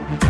Thank you.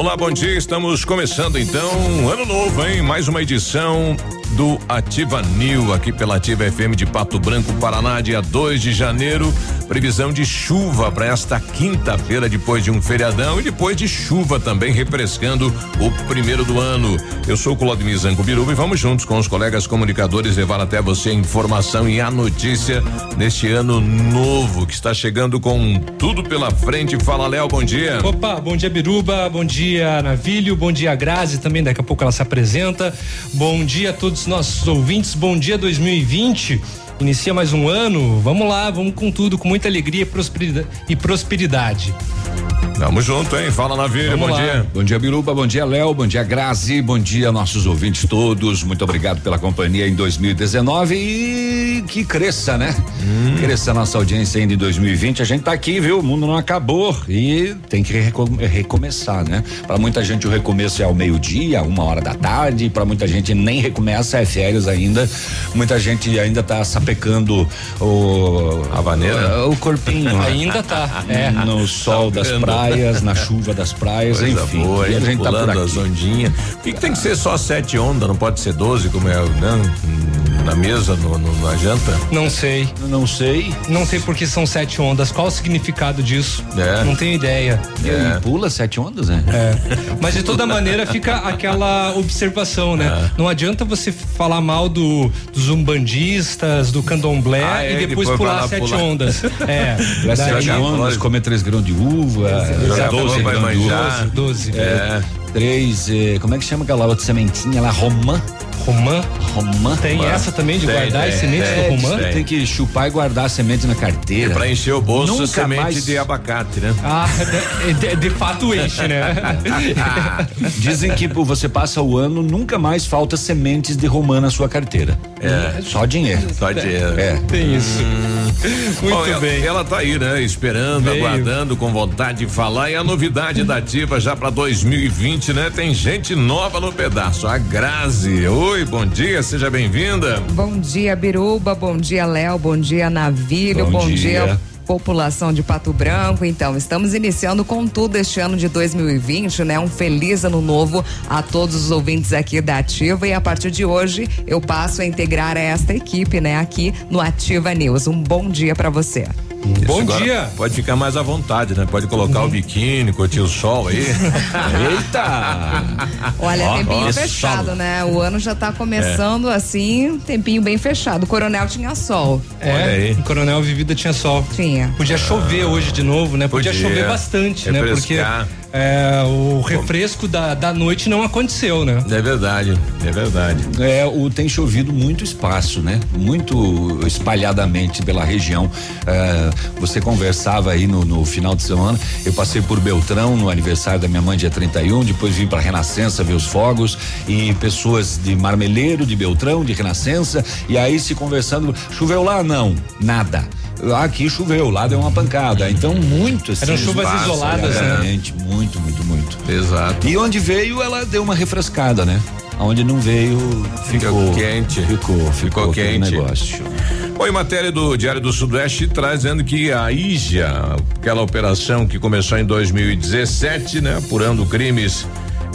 Olá, bom dia. Estamos começando então ano novo, hein? Mais uma edição do Ativa New, aqui pela Ativa FM de Pato Branco, Paraná, dia 2 de janeiro. Previsão de chuva para esta quinta-feira, depois de um feriadão e depois de chuva também, refrescando o primeiro do ano. Eu sou o Claudemir Biruba e vamos juntos com os colegas comunicadores levar até você a informação e a notícia neste ano novo que está chegando com tudo pela frente. Fala, Léo, bom dia. Opa, bom dia, Biruba, bom dia, Navilho, bom dia, Grazi, também daqui a pouco ela se apresenta. Bom dia a todos nossos ouvintes, bom dia 2020. Inicia mais um ano, vamos lá, vamos com tudo, com muita alegria e prosperidade. Tamo junto, hein? Fala Navírio, bom lá. dia. Bom dia, Biruba, bom dia, Léo, bom dia, Grazi, bom dia, nossos ouvintes todos. Muito obrigado pela companhia em 2019 e que cresça, né? Hum. Cresça a nossa audiência ainda em 2020. A gente tá aqui, viu? O mundo não acabou e tem que recomeçar, né? Para muita gente o recomeço é ao meio-dia, uma hora da tarde, para muita gente nem recomeça, é férias ainda. Muita gente ainda tá sapecando o a vaneira, o, o corpinho. ainda tá. É. No sol das praias praias, na chuva das praias, Coisa enfim. Boa, e a gente tá por aqui. as ondinhas. Por que, que tem que ser só sete ondas? Não pode ser doze, como é, não? Na mesa, no, no, na janta? Não sei. Não sei. Não sei porque são sete ondas. Qual o significado disso? É. Não tenho ideia. É. Pula sete ondas, né? É. Mas de toda maneira fica aquela observação, né? É. Não adianta você falar mal do, dos umbandistas, do candomblé ah, é, e depois, depois pular sete pular. ondas. É. Sete ondas, comer três grãos de uva. Já 12, vai manjar. 12. É. Três, eh, como é que chama aquela outra sementinha lá? Romã. Romã? Romã. Tem romã. essa também de tem, guardar as sementes do romã? Tem. tem que chupar e guardar a semente na carteira. E pra encher o bolso, Nunca semente mais... de abacate, né? Ah, de, de, de fato enche, né? Dizem que você passa o ano, nunca mais falta sementes de romã na sua carteira. É. Só dinheiro. Só dinheiro. É. Tem isso. Hum. Muito Bom, bem. Ela, ela tá aí, né? Esperando, Veio. aguardando, com vontade de falar. E a novidade da Ativa já pra 2020, né? Tem gente nova no pedaço. A Grazi. Oi, bom dia, seja bem-vinda. Bom dia, Biruba. Bom dia, Léo. Bom dia, Navilho. Bom, bom dia. dia população de Pato Branco. Então, estamos iniciando com tudo este ano de 2020, né? Um feliz ano novo a todos os ouvintes aqui da Ativa e a partir de hoje eu passo a integrar esta equipe, né, aqui no Ativa News. Um bom dia para você. Isso, Bom dia. Pode ficar mais à vontade, né? Pode colocar uhum. o biquíni, curtir o sol aí. Eita! Olha, ó, tempinho ó, fechado, sol. né? O ano já tá começando é. assim, tempinho bem fechado. O Coronel tinha sol. É, Olha aí. O Coronel Vivida tinha sol. Tinha. Podia chover hoje de novo, né? Podia, Podia chover bastante, né? Porque é, o refresco da, da noite não aconteceu, né? É verdade, é verdade. É, o, tem chovido muito espaço, né? Muito espalhadamente pela região. É, você conversava aí no, no, final de semana, eu passei por Beltrão no aniversário da minha mãe, dia 31, depois vim para Renascença ver os fogos e pessoas de Marmeleiro, de Beltrão, de Renascença, e aí se conversando, choveu lá? Não, nada aqui choveu, lá deu uma pancada. Então, muito assim. Eram chuvas espaço, isoladas, né? Muito, muito, muito. Exato. E onde veio, ela deu uma refrescada, né? Onde não veio, ficou, ficou quente. Ficou, ficou, ficou quente. negócio. Bom, em matéria do Diário do Sudoeste, trazendo que a IJA, aquela operação que começou em 2017, né? Apurando crimes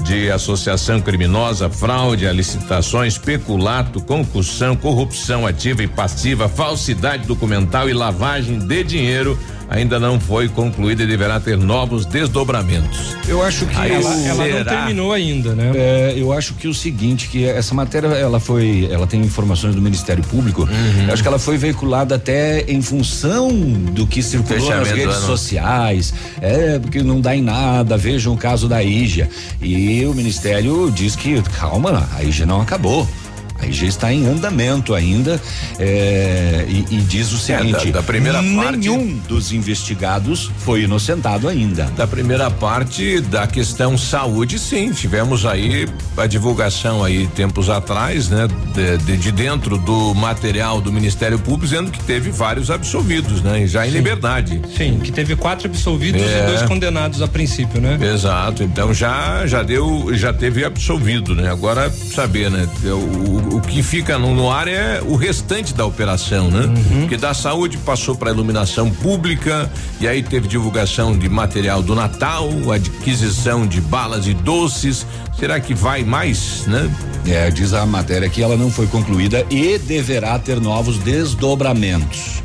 de associação criminosa, fraude licitações, peculato, concussão, corrupção ativa e passiva, falsidade documental e lavagem de dinheiro ainda não foi concluída e deverá ter novos desdobramentos. Eu acho que ela, ela não terminou ainda, né? É, eu acho que o seguinte, que essa matéria ela foi, ela tem informações do Ministério Público. Uhum. Eu acho que ela foi veiculada até em função do que circulou Fechamento, nas redes sociais. É, porque não dá em nada. Vejam o caso da Ígia. E o Ministério diz que calma, a Ígia não acabou. A IG está em andamento ainda é, e, e, diz o seguinte: é, da, da, primeira nenhum parte, nenhum dos investigados foi inocentado ainda. Da primeira parte da questão saúde, sim, tivemos aí a divulgação aí tempos atrás, né, de, de, de dentro do material do Ministério Público dizendo que teve vários absolvidos, né, já em sim. liberdade. Sim, que teve quatro absolvidos é. e dois condenados a princípio, né? Exato, então já já deu, já teve absolvido, né? Agora saber, né? O, o, que fica no, no, ar é o restante da operação, né? Uhum. Que da saúde passou para iluminação pública e aí teve divulgação de material do Natal, adquisição de balas e doces. Será que vai mais, né? É, diz a matéria que ela não foi concluída e deverá ter novos desdobramentos.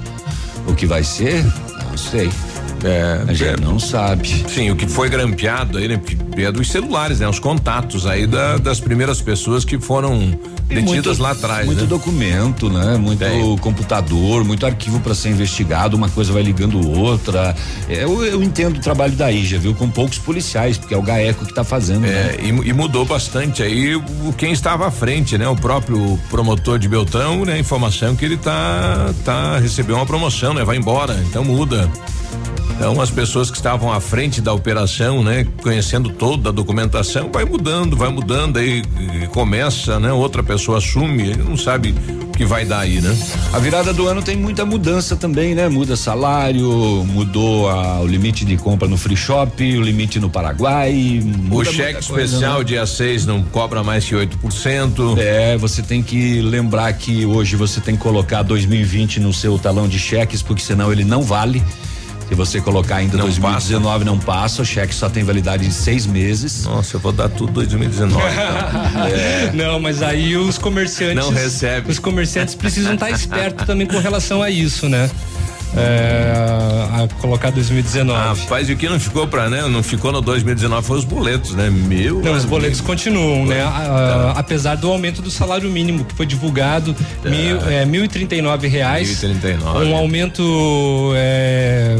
O que vai ser? Não sei. É, a gente é, não sabe. Sim, o que foi grampeado aí, né? É dos celulares, né? Os contatos aí da, das primeiras pessoas que foram detidas muito, lá atrás. Muito né? documento, né? Muito Tem. computador, muito arquivo para ser investigado, uma coisa vai ligando outra. É, eu, eu, entendo o trabalho da IJA, viu? Com poucos policiais, porque é o GAECO que está fazendo. É, né? e, e, mudou bastante aí o, quem estava à frente, né? O próprio promotor de Beltrão, né? Informação que ele tá, tá recebeu uma promoção, né? Vai embora, então muda. Então as pessoas que estavam à frente da operação, né, conhecendo toda a documentação, vai mudando, vai mudando aí começa, né, outra pessoa assume, não sabe o que vai dar aí, né? A virada do ano tem muita mudança também, né? Muda salário, mudou a, o limite de compra no free shop, o limite no Paraguai. O cheque especial coisa, né? dia 6 não cobra mais que 8%. É, você tem que lembrar que hoje você tem que colocar 2020 no seu talão de cheques, porque senão ele não vale. Se você colocar ainda não 2019 passa. não passa, o cheque só tem validade de seis meses. Nossa, eu vou dar tudo 2019. Então. é. Não, mas aí os comerciantes não recebe. Os comerciantes precisam estar espertos também com relação a isso, né? É, a colocar 2019. Ah, faz o que não ficou para, né? Não ficou no 2019 foi os boletos, né? Meu. Não, os boletos continuam, né? tá. apesar do aumento do salário mínimo que foi divulgado, tá. mil, é, mil e trinta e nove reais. Mil e trinta e nove. Um aumento é,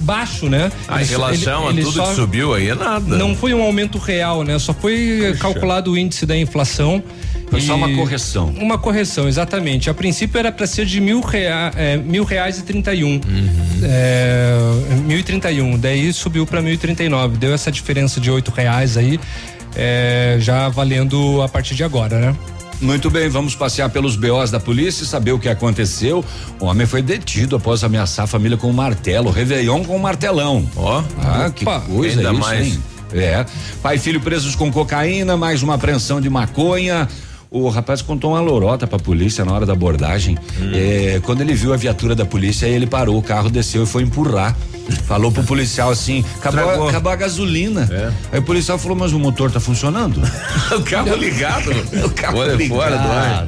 baixo, né? Ah, em relação ele, a tudo que subiu aí é nada. Não foi um aumento real, né? Só foi Puxa. calculado o índice da inflação. Foi só uma correção. Uma correção, exatamente. A princípio era para ser de mil, rea, é, mil reais e trinta e um. Uhum. É, mil e trinta e um. Daí subiu para mil e trinta e nove. Deu essa diferença de oito reais aí, é, já valendo a partir de agora, né? Muito bem, vamos passear pelos BOs da polícia e saber o que aconteceu. O homem foi detido após ameaçar a família com um martelo, Réveillon com um martelão. Ó, ah, que coisa ainda isso, mais. Hein? É. Pai e filho presos com cocaína, mais uma apreensão de maconha. O rapaz contou uma lorota pra polícia na hora da abordagem. Hum. É, quando ele viu a viatura da polícia, ele parou o carro, desceu e foi empurrar. Falou pro policial assim: acabou, acabou a gasolina. É. Aí o policial falou: Mas o motor tá funcionando? o carro ligado. o carro Olha, ligado. Fora do ar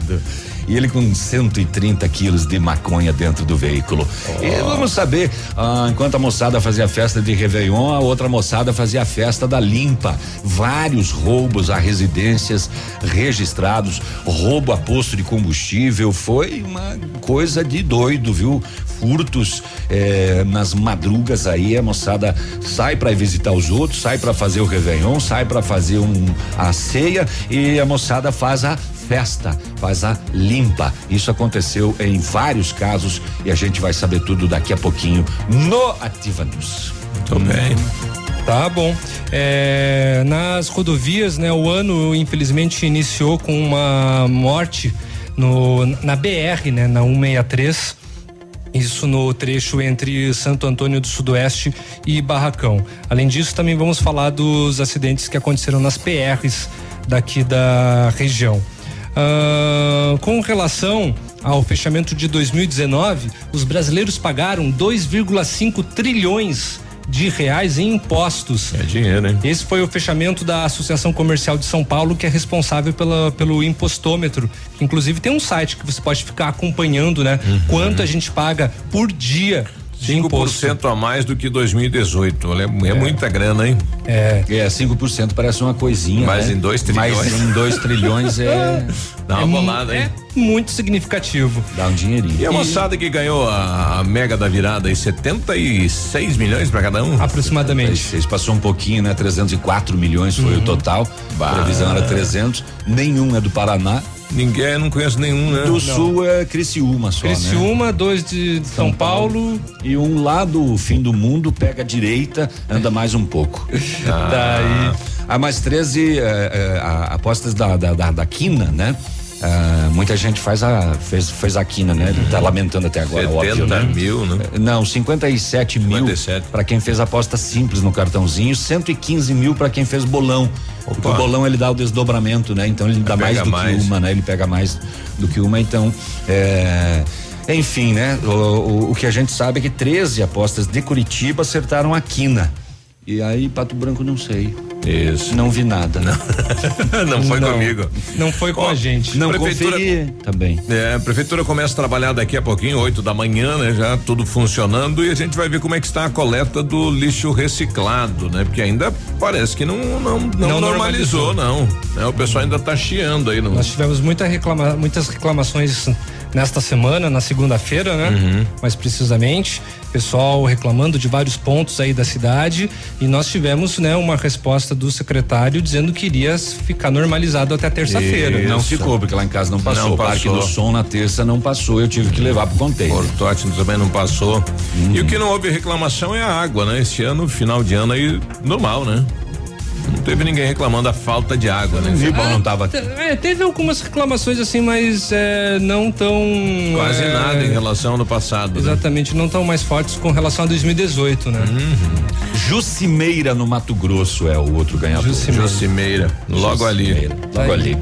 e ele com 130 quilos de maconha dentro do veículo. Oh. E vamos saber, ah, enquanto a moçada fazia a festa de Réveillon, a outra moçada fazia a festa da limpa. Vários roubos a residências registrados, roubo a posto de combustível, foi uma coisa de doido, viu? Furtos eh, nas madrugas aí, a moçada sai para visitar os outros, sai para fazer o Réveillon, sai para fazer um, a ceia e a moçada faz a festa, faz a limpa. Isso aconteceu em vários casos e a gente vai saber tudo daqui a pouquinho no Ativa News. Muito bem. Tá bom. É, nas rodovias, né? O ano infelizmente iniciou com uma morte no, na BR, né? Na 163. Isso no trecho entre Santo Antônio do Sudoeste e Barracão. Além disso, também vamos falar dos acidentes que aconteceram nas PRs daqui da região. Uh, com relação ao fechamento de 2019, os brasileiros pagaram 2,5 trilhões de reais em impostos. É dinheiro, hein? Esse foi o fechamento da Associação Comercial de São Paulo, que é responsável pela, pelo impostômetro. Inclusive tem um site que você pode ficar acompanhando, né? Uhum. Quanto a gente paga por dia 5% a mais do que 2018. Olha, é, é, muita grana, hein? É. É, 5% parece uma coisinha. Mas né? em 2 trilhões. Mas em 2 trilhões é. Dá uma é bolada, hein? É muito significativo. Dá um dinheirinho. E a moçada que ganhou a, a mega da virada aí, 76 milhões para cada um? Aproximadamente. 76, passou um pouquinho, né? 304 milhões foi uhum. o total. Bah. A previsão era 300. Nenhum é do Paraná. Ninguém, não conheço nenhum, né? Do não. sul é Criciúma só, Criciúma, né? dois de São, São Paulo. Paulo. E um lá do fim do mundo, pega a direita, anda mais um pouco. Ah. Daí. Ah, mais 13 é, é, apostas da, da, da, da Quina, né? Uh, muita gente faz a fez, fez a quina, né? Ele tá lamentando até agora, 70 óbvio, né? mil, né? Não, 57, 57. mil para quem fez aposta simples no cartãozinho, 115 mil para quem fez bolão. Porque o bolão ele dá o desdobramento, né? Então ele dá mais do mais. que uma, né? Ele pega mais do que uma, então é, enfim, né? O, o, o, que a gente sabe é que 13 apostas de Curitiba acertaram a quina. E aí, Pato Branco, não sei. Isso. Não vi nada. Não, não foi não, comigo. Não foi com a gente. Não, prefeitura conferi também. É, a prefeitura começa a trabalhar daqui a pouquinho, 8 da manhã, né? Já tudo funcionando e a gente vai ver como é que está a coleta do lixo reciclado, né? Porque ainda parece que não não, não, não normalizou, normalizou, não. Né? O pessoal ainda está chiando aí. Não. Nós tivemos muita reclama, muitas reclamações nesta semana, na segunda-feira, né? Uhum. Mais precisamente, pessoal reclamando de vários pontos aí da cidade e nós tivemos, né, uma resposta do secretário dizendo que iria ficar normalizado até terça-feira. Não ficou, porque lá em casa não passou. Não o Parque do Som na terça não passou, eu tive que levar pro container. Portote também não passou. Uhum. E o que não houve reclamação é a água, né? Esse ano, final de ano aí, normal, né? Não teve ninguém reclamando da falta de água, né? Ribão ah, não tava aqui. É, teve algumas reclamações assim, mas é, não tão. Quase é, nada em relação ao passado. Né? Exatamente, né? não tão mais fortes com relação a 2018, né? Uhum. Jucimeira no Mato Grosso é o outro ganhador. Jucimeira. Jucimeira logo Jucimeira, ali. Logo ali.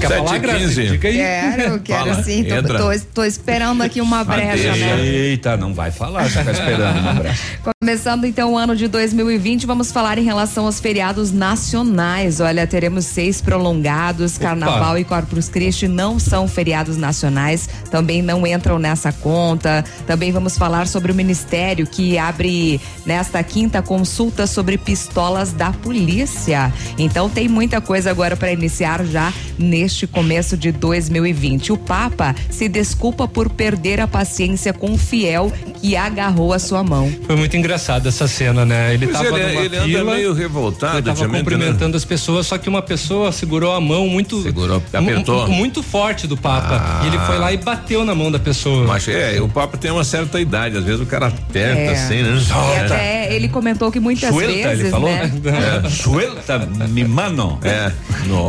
Quer falar, Grazi? Quero, quero Fala, sim. Tô, tô, tô, esperando aqui uma brecha, né? Eita, não vai falar, já tá esperando uma brecha. Começando então o ano de 2020, vamos falar em relação aos feriados nacionais. Olha, teremos seis prolongados, Opa. Carnaval e Corpus Christi não são feriados nacionais, também não entram nessa conta. Também vamos falar sobre o Ministério que abre nesta quinta consulta sobre pistolas da polícia. Então tem muita coisa agora para iniciar já neste começo de 2020. O Papa se desculpa por perder a paciência com o fiel que agarrou a sua mão. Foi muito engraçado essa cena, né? Ele estava ele, numa ele fila, anda meio revoltado, ele tava cumprimentando né? as pessoas, só que uma pessoa segurou a mão muito segurou, apertou muito forte do Papa. Ah. E ele foi lá e bateu na mão da pessoa. Mas é, o Papa tem uma certa idade, às vezes o cara aperta é. assim, né? E até ele comentou que muitas Suelta, vezes, ele falou? né? É. Suelta, mi mano. É.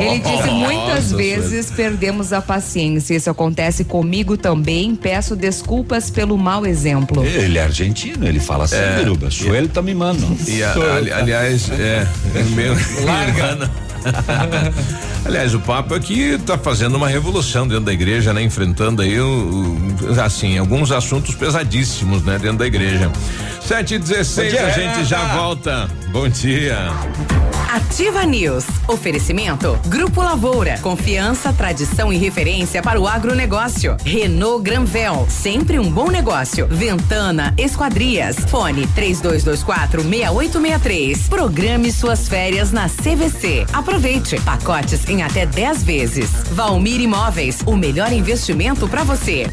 Ele disse muitas vezes perdemos a paciência. Isso acontece comigo também. Peço desculpas pelo mau exemplo. Ele é argentino, ele fala assim, é. Biruba, suelta mi mano. E a, ali, aliás, é, é meu, Larga. Aliás, o Papa aqui está fazendo uma revolução dentro da igreja, né? Enfrentando aí, o, assim, alguns assuntos pesadíssimos, né? Dentro da igreja. Sete e dezesseis, a gente já volta. Bom dia. Ativa News. Oferecimento. Grupo Lavoura. Confiança, tradição e referência para o agronegócio. Renault Granvel. Sempre um bom negócio. Ventana Esquadrias. Fone 3224 6863. Programe suas férias na CVC. Aproveite. Pacotes em até 10 vezes. Valmir Imóveis. O melhor investimento para você.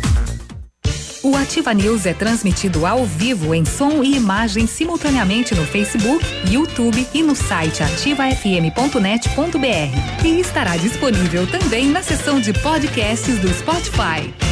O Ativa News é transmitido ao vivo em som e imagem simultaneamente no Facebook, YouTube e no site ativafm.net.br. E estará disponível também na seção de podcasts do Spotify.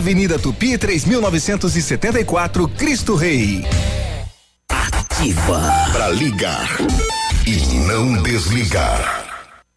Avenida Tupi 3974, Cristo Rei. Ativa para ligar e não desligar.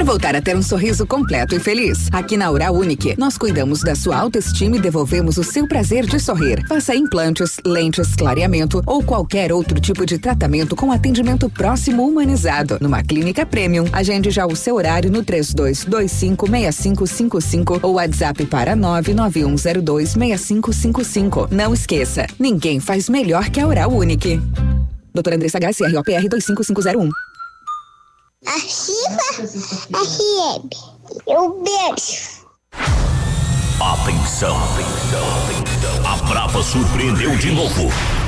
Quer voltar a ter um sorriso completo e feliz? Aqui na Oral Unique, nós cuidamos da sua autoestima e devolvemos o seu prazer de sorrir. Faça implantes, lentes, clareamento ou qualquer outro tipo de tratamento com atendimento próximo humanizado. Numa clínica premium, agende já o seu horário no 32256555 ou WhatsApp para 991026555. Não esqueça, ninguém faz melhor que a Oral Unique. Doutora Andressa HCROPR 25501. Ativa FM. Um beijo. Atenção, atenção, A Brava surpreendeu de novo.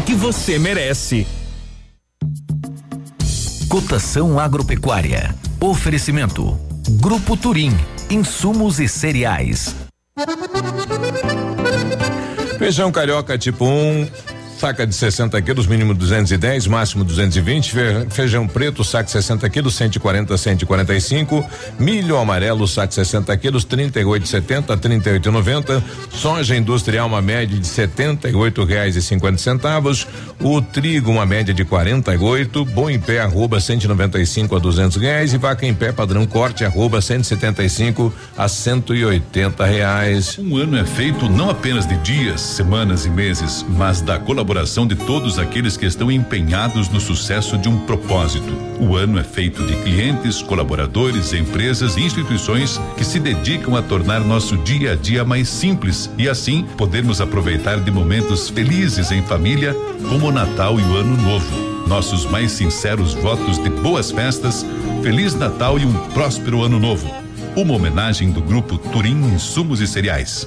que você merece. Cotação agropecuária. Oferecimento. Grupo Turim. Insumos e cereais. Feijão carioca tipo 1, um, saca de 60 quilos, mínimo 210, máximo 220. Feijão preto, saco 60 quilos, 140, 145. Milho amarelo, saco 60 quilos, 38,70, 38,90. Soja industrial, uma média de 78 reais e 50 centavos. O trigo, uma média de 48. Bom em pé, arroba 195 a 200 reais. E vaca em pé, padrão corte, arroba 175 a 180 reais. Um ano é feito não apenas de dias, semanas e meses, mas da colaboração colaboração de todos aqueles que estão empenhados no sucesso de um propósito. O ano é feito de clientes, colaboradores, empresas e instituições que se dedicam a tornar nosso dia a dia mais simples e assim podermos aproveitar de momentos felizes em família, como o Natal e o Ano Novo. Nossos mais sinceros votos de boas festas, Feliz Natal e um próspero Ano Novo. Uma homenagem do grupo Turim Insumos e Cereais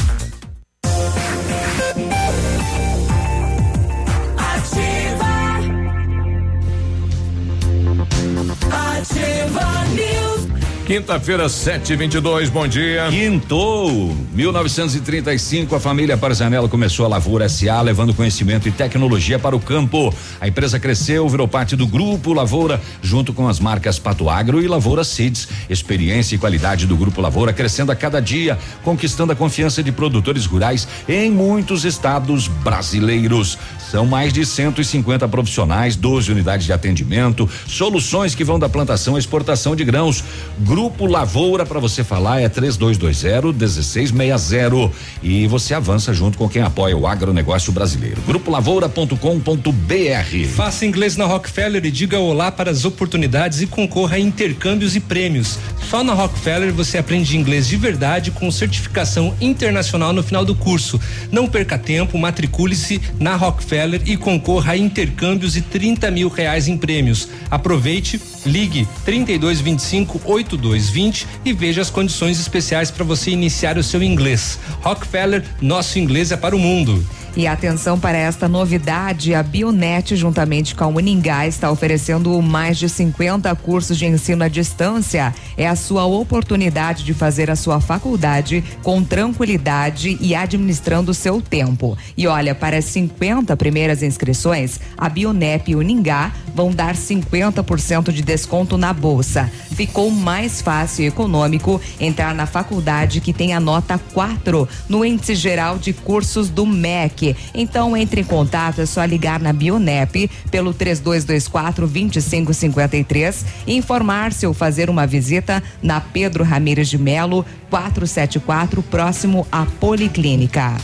Quinta-feira, 722, bom dia. Quintou. 1935, a família Parzanello começou a Lavoura SA, levando conhecimento e tecnologia para o campo. A empresa cresceu, virou parte do grupo Lavoura, junto com as marcas Pato Agro e Lavoura Seeds. Experiência e qualidade do grupo Lavoura crescendo a cada dia, conquistando a confiança de produtores rurais em muitos estados brasileiros. São mais de 150 profissionais, 12 unidades de atendimento, soluções que vão da plantação à exportação de grãos. Grupo Lavoura, para você falar, é 3220 1660. E você avança junto com quem apoia o agronegócio brasileiro. Grupolavoura.com.br. Faça inglês na Rockefeller e diga olá para as oportunidades e concorra a intercâmbios e prêmios. Só na Rockefeller você aprende inglês de verdade com certificação internacional no final do curso. Não perca tempo, matricule-se na Rockefeller e concorra a intercâmbios e 30 mil reais em prêmios. Aproveite, ligue 3225 8220 e veja as condições especiais para você iniciar o seu inglês. Rockefeller, nosso inglês é para o mundo. E atenção para esta novidade, a Bionet, juntamente com a Uningá, está oferecendo mais de 50 cursos de ensino à distância. É a sua oportunidade de fazer a sua faculdade com tranquilidade e administrando o seu tempo. E olha, para as 50 primeiras inscrições, a Bionep e Uningá vão dar 50% de desconto na bolsa. Ficou mais fácil e econômico entrar na faculdade que tem a nota 4 no índice geral de cursos do MEC. Então entre em contato, é só ligar na Bionep pelo 3224 2553 e informar-se ou fazer uma visita na Pedro Ramires de Melo, 474, próximo à Policlínica.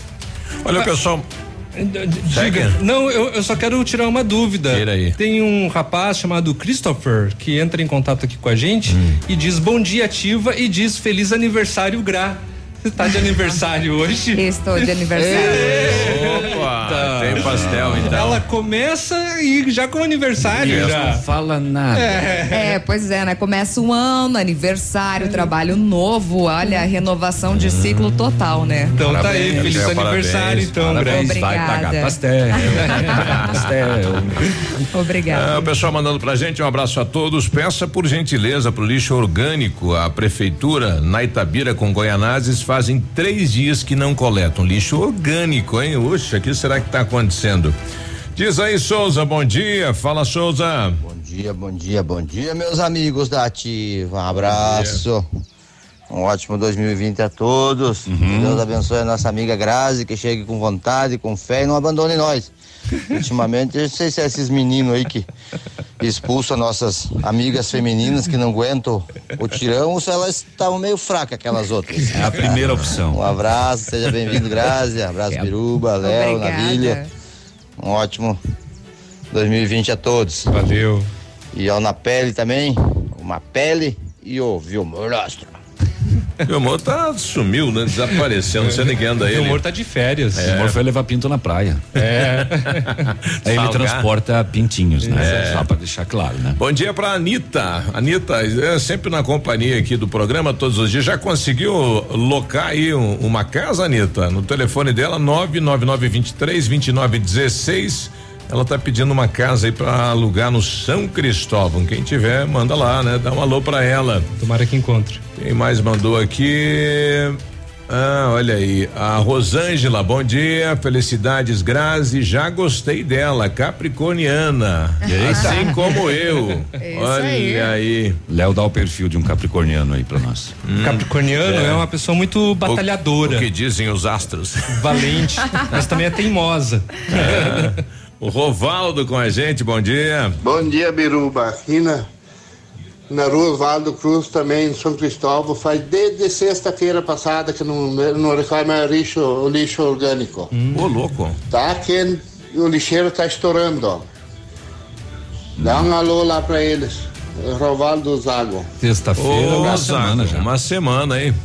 Olha, pessoal, Diga. Não, eu, eu, só quero tirar uma dúvida. aí. Tem um rapaz chamado Christopher que entra em contato aqui com a gente hum. e diz bom dia ativa e diz feliz aniversário Gra. Você tá de aniversário hoje? Estou de aniversário. Opa, tem pastel então. Ela começa e já com aniversário já. Não fala nada. É. é. pois é, né? Começa um ano, aniversário, é. trabalho novo, olha, renovação de ciclo total, né? Então parabéns, tá aí, feliz aniversário então, parabéns, Vai pagar pastel. pastel. Obrigada. É, o pessoal mandando pra gente, um abraço a todos. Peça por gentileza pro lixo orgânico, a prefeitura na Itabira com Goianazes fazem três dias que não coletam lixo orgânico, hein? Oxa, o que será que está acontecendo? Diz aí, Souza, bom dia. Fala, Souza. Bom dia, bom dia, bom dia, meus amigos da Ativa. Um abraço. Um ótimo 2020 a todos. Uhum. Deus abençoe a nossa amiga Grazi, que chegue com vontade, com fé e não abandone nós. Ultimamente, eu não sei se é esses meninos aí que expulsam nossas amigas femininas que não aguentam o tirão ou se elas estavam meio fracas, aquelas outras. É a primeira opção. Um abraço, seja bem-vindo, Grazi. Abraço, é. Biruba, Léo, Navilha. Um ótimo 2020 a todos. Valeu. E ao na pele também, uma pele e o Vilmorastro. O amor tá sumiu, né? Desapareceu, não sei nem quem anda aí. O amor tá de férias. É. O amor foi levar pinto na praia. É. aí ele transporta pintinhos, né? É. Só pra deixar claro, né? Bom dia pra Anitta. Anitta, é sempre na companhia aqui do programa todos os dias. Já conseguiu locar aí um, uma casa, Anitta? No telefone dela, 99923 2916 ela tá pedindo uma casa aí para alugar no São Cristóvão. Quem tiver, manda lá, né? Dá um alô para ela. Tomara que encontre. Quem mais mandou aqui? Ah, olha aí, a Rosângela, bom dia, felicidades, Grazi, já gostei dela, capricorniana, assim como eu. É olha aí. aí. Léo dá o perfil de um capricorniano aí para nós. Hum, capricorniano é. é. uma pessoa muito batalhadora. O, o, que dizem os astros. Valente, mas também é teimosa. É. O Rovaldo com a gente, bom dia. Bom dia, Biruba. Aqui na, na rua Osvaldo Cruz, também em São Cristóvão, faz desde sexta-feira passada que não, não reclama lixo, o lixo orgânico. Hum. Ô, louco. Tá que o lixeiro tá estourando, ó. Dá um alô lá pra eles. Rovaldo Zago. Sexta-feira, uma semana já. Uma semana, hein?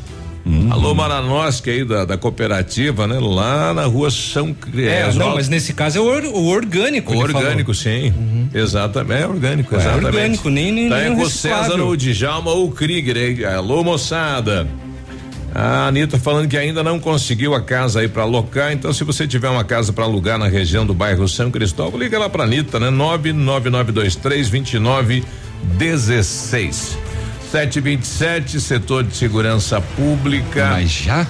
Uhum. Alô Maranoski aí da, da cooperativa, né? Lá na rua São É, não, mas nesse caso é o, or, o orgânico. O orgânico, sim. Uhum. Exatamente, é orgânico, é exatamente. orgânico, nem, nem, tá nem com o César ou Djalma ou Krieger aí. Alô, moçada. A Anitta falando que ainda não conseguiu a casa aí para alocar, então se você tiver uma casa para alugar na região do bairro São Cristóvão, liga lá pra Anitta, né? 99923 2916. 727, setor de segurança pública. Mas já?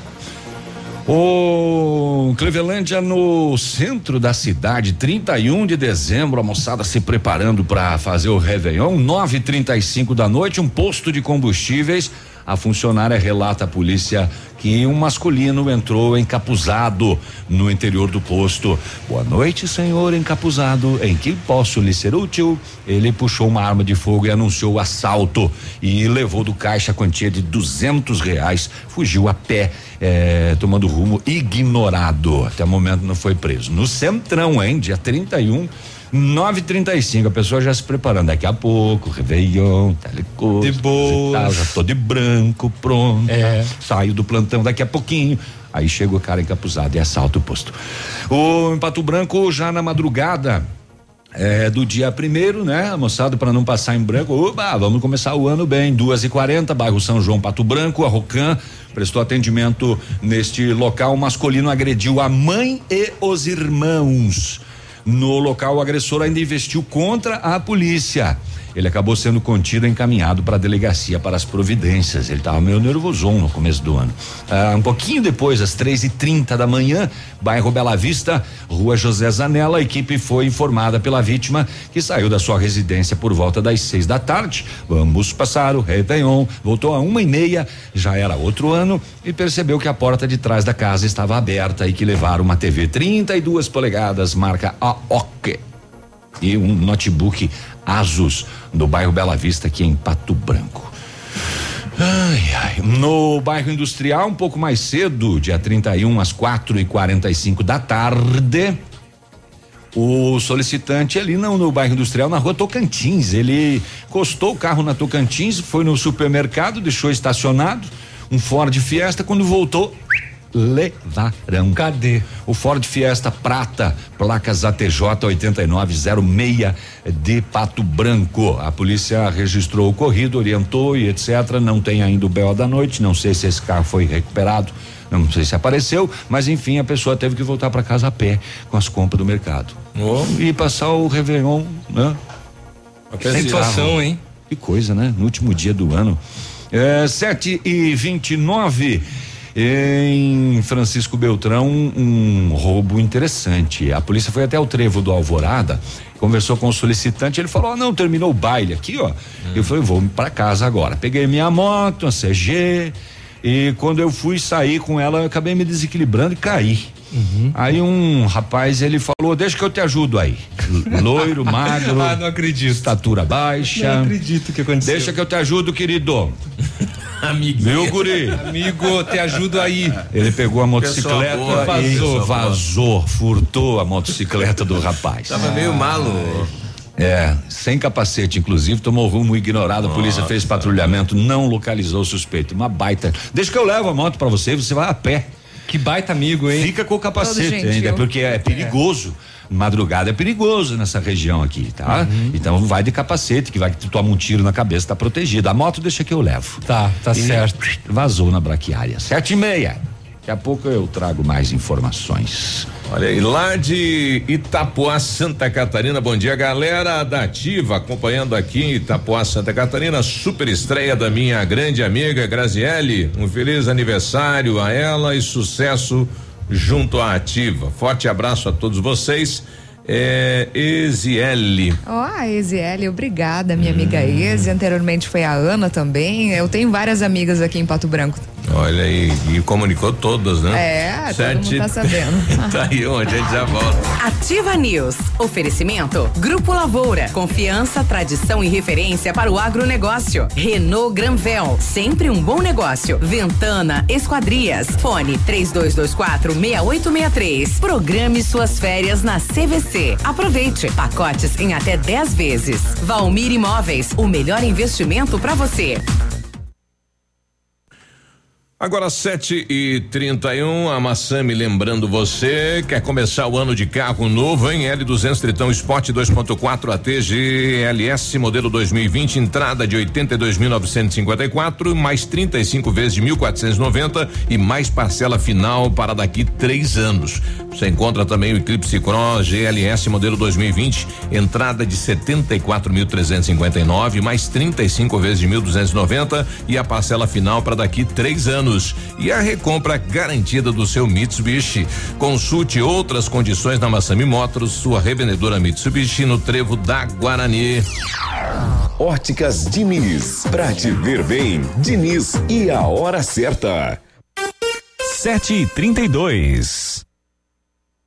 O Clevelândia no centro da cidade, 31 de dezembro, a moçada se preparando para fazer o Réveillon, 9:35 da noite, um posto de combustíveis A funcionária relata à polícia que um masculino entrou encapuzado no interior do posto. Boa noite, senhor encapuzado. Em que posso lhe ser útil? Ele puxou uma arma de fogo e anunciou o assalto e levou do caixa a quantia de duzentos reais. Fugiu a pé, eh, tomando rumo ignorado. Até o momento não foi preso. No Centrão, hein? Dia 31. 9:35 a pessoa já se preparando daqui a pouco, Réveillon, telecurso. De boa. Tal, já tô de branco, pronto. É. Saio do plantão daqui a pouquinho. Aí chega o cara encapuzado e assalta o posto. O em Pato Branco já na madrugada é, do dia primeiro, né? A moçada para não passar em branco. Oba, vamos começar o ano bem. Duas e quarenta, bairro São João Pato Branco, a Rocan prestou atendimento neste local. O masculino agrediu a mãe e os irmãos. No local, o agressor ainda investiu contra a polícia. Ele acabou sendo contido e encaminhado para a delegacia para as providências. Ele estava meio nervosão no começo do ano. Ah, um pouquinho depois, às três e trinta da manhã, bairro Bela Vista, rua José Zanella, a equipe foi informada pela vítima que saiu da sua residência por volta das seis da tarde. Vamos passar o Réveillon, voltou a uma e meia, já era outro ano, e percebeu que a porta de trás da casa estava aberta e que levaram uma TV 32 polegadas, marca AOC e um notebook Asus no bairro Bela Vista aqui em Pato Branco. Ai, ai. No bairro industrial, um pouco mais cedo, dia 31 às quatro e quarenta e cinco da tarde. O solicitante ali não no bairro industrial, na rua Tocantins. Ele encostou o carro na Tocantins, foi no supermercado, deixou estacionado, um Ford Fiesta, quando voltou, levaram. Cadê? O Ford Fiesta Prata, placas ATJ 8906 de Pato Branco. A polícia registrou o ocorrido, orientou e etc. Não tem ainda o BO da noite, não sei se esse carro foi recuperado, não sei se apareceu, mas enfim, a pessoa teve que voltar para casa a pé com as compras do mercado. Oh. E passar o Réveillon, né? Que situação, hein? Que coisa, né? No último dia do ano. É, sete e vinte e nove. Em Francisco Beltrão, um roubo interessante. A polícia foi até o trevo do Alvorada, conversou com o solicitante, ele falou: oh, não, terminou o baile aqui, ó. Eu falei, vou para casa agora. Peguei minha moto, a CG, e quando eu fui sair com ela, eu acabei me desequilibrando e caí. Aí um rapaz ele falou: Deixa que eu te ajudo aí. Loiro, magro. ah, não acredito. Estatura baixa. Não acredito que aconteceu. Deixa que eu te ajudo, querido. Amigo. Meu guri. Amigo, te ajudo aí. Ele pegou a motocicleta boa, e pessoa vazou, furtou a motocicleta do rapaz. Tava meio malo. É, sem capacete, inclusive, tomou rumo ignorado. A polícia fez patrulhamento, não localizou o suspeito. Uma baita. Deixa que eu levo a moto pra você, você vai a pé. Que baita amigo, hein? Fica com o capacete ainda, porque é perigoso. Madrugada é perigoso nessa região aqui, tá? Então vai de capacete, que vai que tu toma um tiro na cabeça, tá protegido. A moto deixa que eu levo. Tá, tá E certo. Vazou na braquiária. Sete e meia. Daqui a pouco eu trago mais informações. Olha aí, lá de Itapuá, Santa Catarina. Bom dia, galera da Ativa, acompanhando aqui em Itapuá, Santa Catarina, super estreia da minha grande amiga Graziele. Um feliz aniversário a ela e sucesso junto à Ativa. Forte abraço a todos vocês. É, Eziele. Ó, a Eziele, obrigada, minha amiga Ezi. Anteriormente foi a Ana também. Eu tenho várias amigas aqui em Pato Branco. Olha aí, e comunicou todas, né? É, todo mundo tá sabendo. tá aí onde a gente já volta. Ativa News. Oferecimento. Grupo Lavoura. Confiança, tradição e referência para o agronegócio. Renault Granvel. Sempre um bom negócio. Ventana Esquadrias. Fone 3224 6863. Programe suas férias na CVC. Aproveite. Pacotes em até 10 vezes. Valmir Imóveis. O melhor investimento para você. Agora 7 e 31 a Massami lembrando você, quer começar o ano de carro novo em L200 Tritão Sport 2.4 ATG LS modelo 2020, entrada de 82.954, mais 35 vezes de 1.490 e mais parcela final para daqui três anos. Você encontra também o Eclipse Cross GLS modelo 2020, entrada de 74.359, mais 35 vezes de 1.290 e a parcela final para daqui três anos. E a recompra garantida do seu Mitsubishi. Consulte outras condições na Massami Motors, sua revendedora Mitsubishi no Trevo da Guarani. Óticas Diniz. Pra te ver bem, Diniz e a hora certa. Sete e trinta e dois.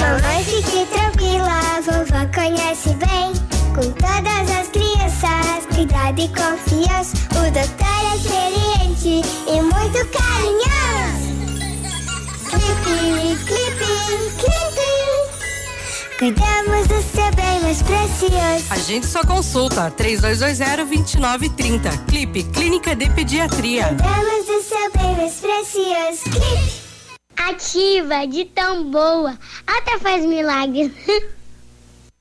Mamãe, fique tranquila, vovó conhece bem. Com todas as crianças, cuidado e confiança. O doutor é experiente e muito carinhoso. Clipe, clipe, clipe. Cuidamos do seu bem mais precioso. A gente só consulta 3220-2930. Clipe Clínica de Pediatria. Cuidamos do seu bem mais precioso. Clipe. Ativa de tão boa, até faz milagres.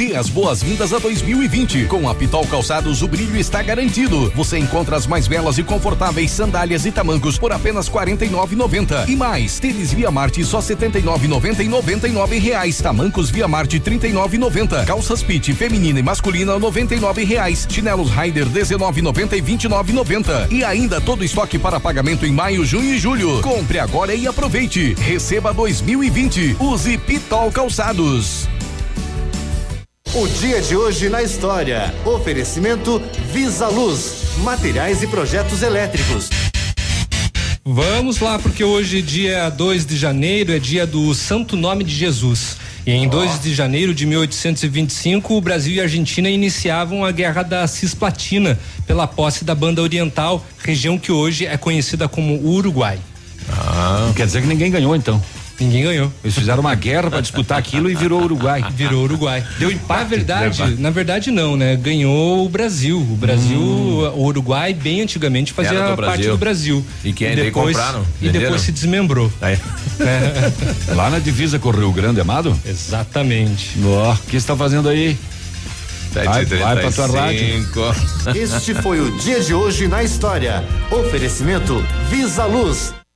Dê as boas-vindas a 2020. Com a Pitol Calçados, o brilho está garantido. Você encontra as mais belas e confortáveis sandálias e tamancos por apenas R$ 49,90. E mais, tênis Via Marte só R$ 79,90 e 99 reais. Tamancos Via Marte R$ 39,90. Calças Pit feminina e masculina 99 reais. Chinelos Rider R$ 19,90 e R$ 29,90. E ainda todo estoque para pagamento em maio, junho e julho. Compre agora e aproveite. Receba 2020. Use Pitol Calçados. O dia de hoje na história. Oferecimento Visa Luz, materiais e projetos elétricos. Vamos lá, porque hoje, dia 2 de janeiro, é dia do Santo Nome de Jesus. E em 2 de janeiro de 1825, o Brasil e a Argentina iniciavam a Guerra da Cisplatina pela posse da Banda Oriental, região que hoje é conhecida como Uruguai. Ah, quer dizer que ninguém ganhou então. Ninguém ganhou. Eles fizeram uma guerra para disputar aquilo e virou Uruguai. Virou Uruguai. Deu empate. Na verdade, na verdade não, né? Ganhou o Brasil. O Brasil, hum. o Uruguai bem antigamente fazia do parte do Brasil. E que ainda depois, compraram? E venderam? depois se desmembrou. É. É. Lá na divisa com o Rio Grande, amado? Exatamente. Ó, o que está fazendo aí? Vai, vai pra tua rádio. Este foi o dia de hoje na história. Oferecimento Visa Luz.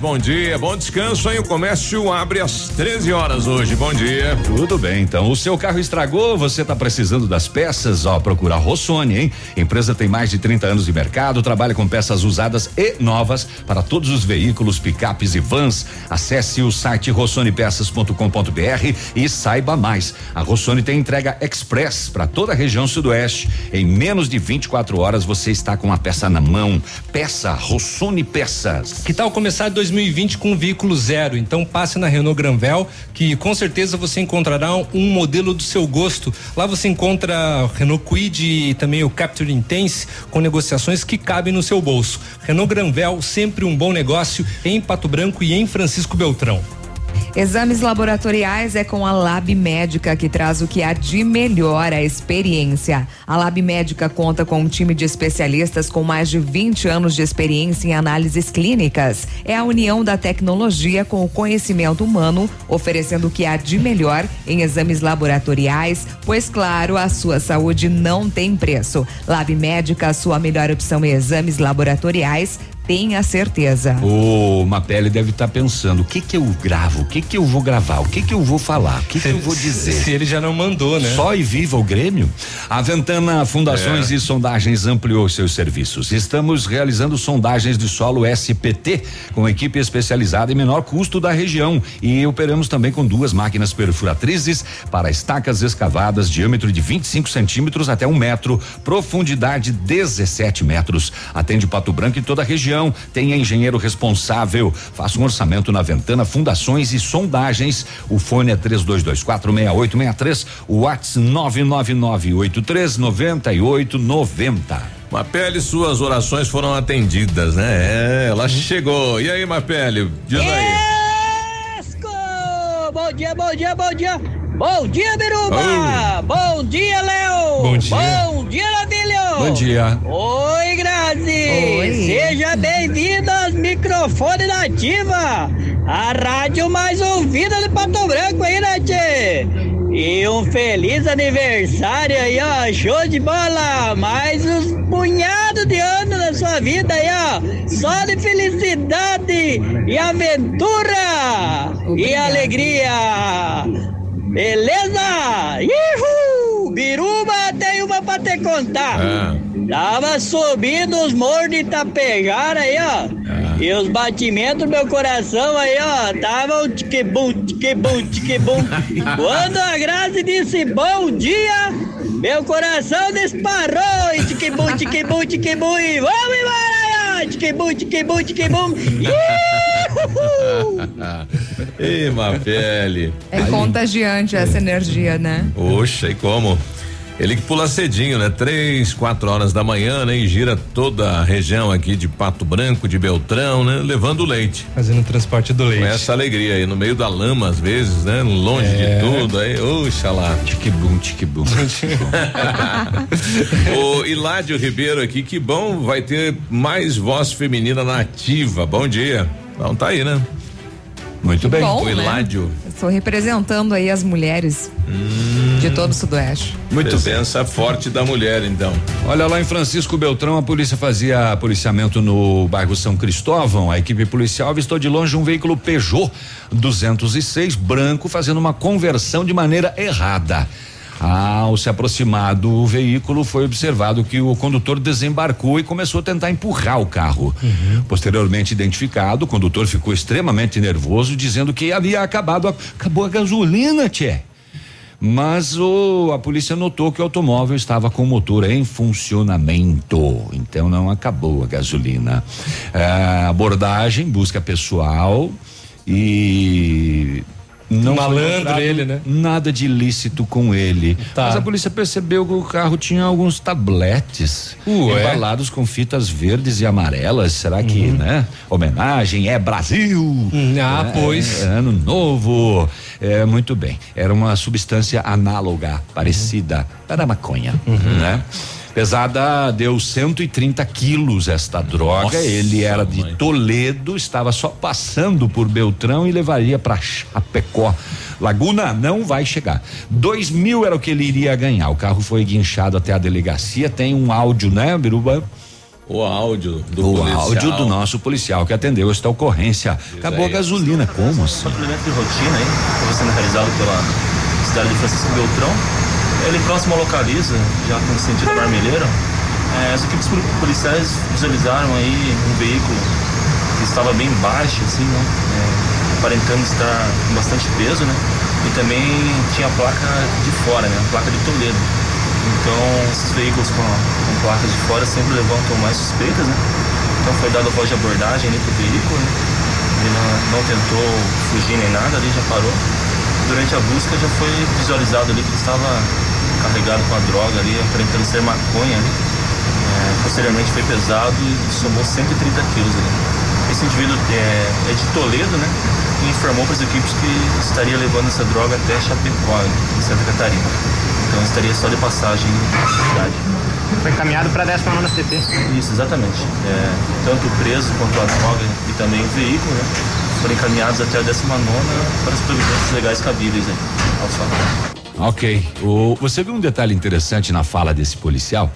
Bom dia, bom descanso, hein? O comércio abre às 13 horas hoje. Bom dia. Tudo bem, então. O seu carro estragou, você está precisando das peças? Ó, procura Rossoni, hein? A empresa tem mais de 30 anos de mercado, trabalha com peças usadas e novas para todos os veículos, picapes e vans. Acesse o site rossonepeças.com.br e saiba mais. A Rossoni tem entrega express para toda a região sudoeste. Em menos de 24 horas você está com a peça na mão. Peça Rossoni Peças. Que tal começar 2020 com um veículo zero? Então passe na Renault Granvel, que com certeza você encontrará um modelo do seu gosto. Lá você encontra Renault Kwid e também o Capture Intense com negociações que cabem no seu bolso. Renault Granvel, sempre um bom negócio em Pato Branco e em Francisco Beltrão. Exames laboratoriais é com a Lab Médica que traz o que há de melhor a experiência. A Lab Médica conta com um time de especialistas com mais de 20 anos de experiência em análises clínicas. É a união da tecnologia com o conhecimento humano, oferecendo o que há de melhor em exames laboratoriais, pois claro, a sua saúde não tem preço. Lab Médica, sua melhor opção em exames laboratoriais tenha certeza. O Mapele deve estar tá pensando: o que que eu gravo? O que que eu vou gravar? O que que eu vou falar? O que que eu vou dizer? Se ele já não mandou, né? Só e viva o Grêmio? A Ventana Fundações é. e Sondagens ampliou seus serviços. Estamos realizando sondagens de solo SPT com equipe especializada em menor custo da região e operamos também com duas máquinas perfuratrizes para estacas escavadas, diâmetro de 25 centímetros até um metro, profundidade 17 metros. Atende Pato Branco e toda a região Tem engenheiro responsável. Faça um orçamento na Ventana Fundações e Sondagens. O fone é 32246863, o WhatsApp 999839890. Mapele, suas orações foram atendidas, né? É, ela chegou. E aí, Mapele, diz aí. Bom dia, bom dia, bom dia. Bom dia, Biruba! Bom dia, Léo! Bom dia! Bom dia, Navilho! Bom dia! Oi, Grazi! Oi. Seja bem-vindo aos microfones da Ativa! A rádio mais ouvida de Pato Branco aí, né, tchê? E um feliz aniversário aí, ó! Show de bola! Mais uns punhados de anos na sua vida aí, ó! Só de felicidade e aventura! Obrigado. E alegria! Beleza? Ihu! Biruba tem uma pra te contar. Ah. Tava subindo os morros de Itapejara aí, ó. Ah. E os batimentos do meu coração aí, ó, tava o tique-bum, tique-bum, tique-bum. Quando a Grazi disse bom dia, meu coração disparou. E tique-bum, tique-bum, tique-bum. E vamos embora, tique-bum, tique-bum, tique-bum. Ei, Mafele. É contagiante essa energia, né? Oxa, e como? Ele que pula cedinho, né? Três, quatro horas da manhã, né? E gira toda a região aqui de Pato Branco, de Beltrão, né? Levando leite. Fazendo o transporte do leite. Com essa alegria aí, no meio da lama, às vezes, né? Longe é. de tudo, aí, oxa lá. Tique-bum, tique-bum. o Hiládio Ribeiro aqui, que bom, vai ter mais voz feminina na ativa. Bom dia. Então tá aí, né? Muito bem. Bom, o Hiládio. Né? Estou representando aí as mulheres hum, de todo o Sudoeste. Muito Presença bem. forte da mulher, então. Olha lá em Francisco Beltrão, a polícia fazia policiamento no bairro São Cristóvão. A equipe policial avistou de longe um veículo Peugeot 206 branco fazendo uma conversão de maneira errada. Ao se aproximar do veículo, foi observado que o condutor desembarcou e começou a tentar empurrar o carro. Uhum. Posteriormente identificado, o condutor ficou extremamente nervoso, dizendo que havia acabado, a, acabou a gasolina, tchê. Mas o, a polícia notou que o automóvel estava com o motor em funcionamento, então não acabou a gasolina. É, abordagem, busca pessoal e não malandro ele, né? Nada de ilícito com ele. Tá. Mas a polícia percebeu que o carro tinha alguns tabletes Ué. embalados com fitas verdes e amarelas. Será que, uhum. né? Homenagem é Brasil. Hum, ah, é, pois. É, ano novo. É, muito bem. Era uma substância análoga, parecida uhum. para maconha, uhum. né? Pesada deu 130 quilos esta droga. Nossa, Ele era de mãe. Toledo, estava só passando por Beltrão e levaria para Chapecó. Laguna não vai chegar. Dois mil era o que ele iria ganhar. O carro foi guinchado até a delegacia. Tem um áudio, né, Biruba? O áudio do o policial. áudio do nosso policial que atendeu esta ocorrência. Acabou a gasolina, como assim? Suplemento de rotina aí, sendo realizado pela cidade de Francisco Beltrão ele próximo localiza, já com sentido Marmeleiro, é, as equipes policiais visualizaram aí um veículo que estava bem baixo, assim, né? É, aparentando estar com bastante peso, né? E também tinha a placa de fora, né? A placa de Toledo. Então, esses veículos com, com placas de fora sempre levantam mais suspeitas, né? Então foi dada a voz de abordagem ali pro veículo, né? Ele não, não tentou fugir nem nada, ali já parou. Durante a busca já foi visualizado ali que ele estava carregado com a droga ali, aparentando ser maconha ali. É, posteriormente foi pesado e somou 130 quilos ali. Esse indivíduo é, é de Toledo, né? E informou para as equipes que estaria levando essa droga até Chapecó, em Santa Catarina. Então estaria só de passagem na cidade. Foi encaminhado para a 19 CP. Isso, exatamente. É, tanto o preso quanto a droga e também o veículo, né? Foram encaminhados até a 19 para as providências legais cabíveis aí, aos fatos. Ok. O, você viu um detalhe interessante na fala desse policial?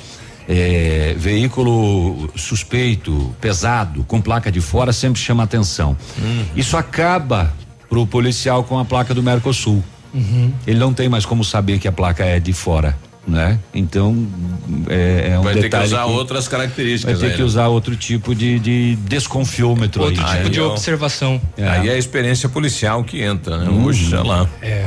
É, veículo suspeito, pesado, com placa de fora, sempre chama atenção. Hum. Isso acaba pro policial com a placa do Mercosul. Uhum. Ele não tem mais como saber que a placa é de fora, né? Então é, é um Vai ter que detalhe usar outras características. Vai ter aí, que né? usar outro tipo de, de desconfiômetro Outro aí. tipo né? de observação. Aí é a experiência policial que entra, né? Hoje, sei lá. É.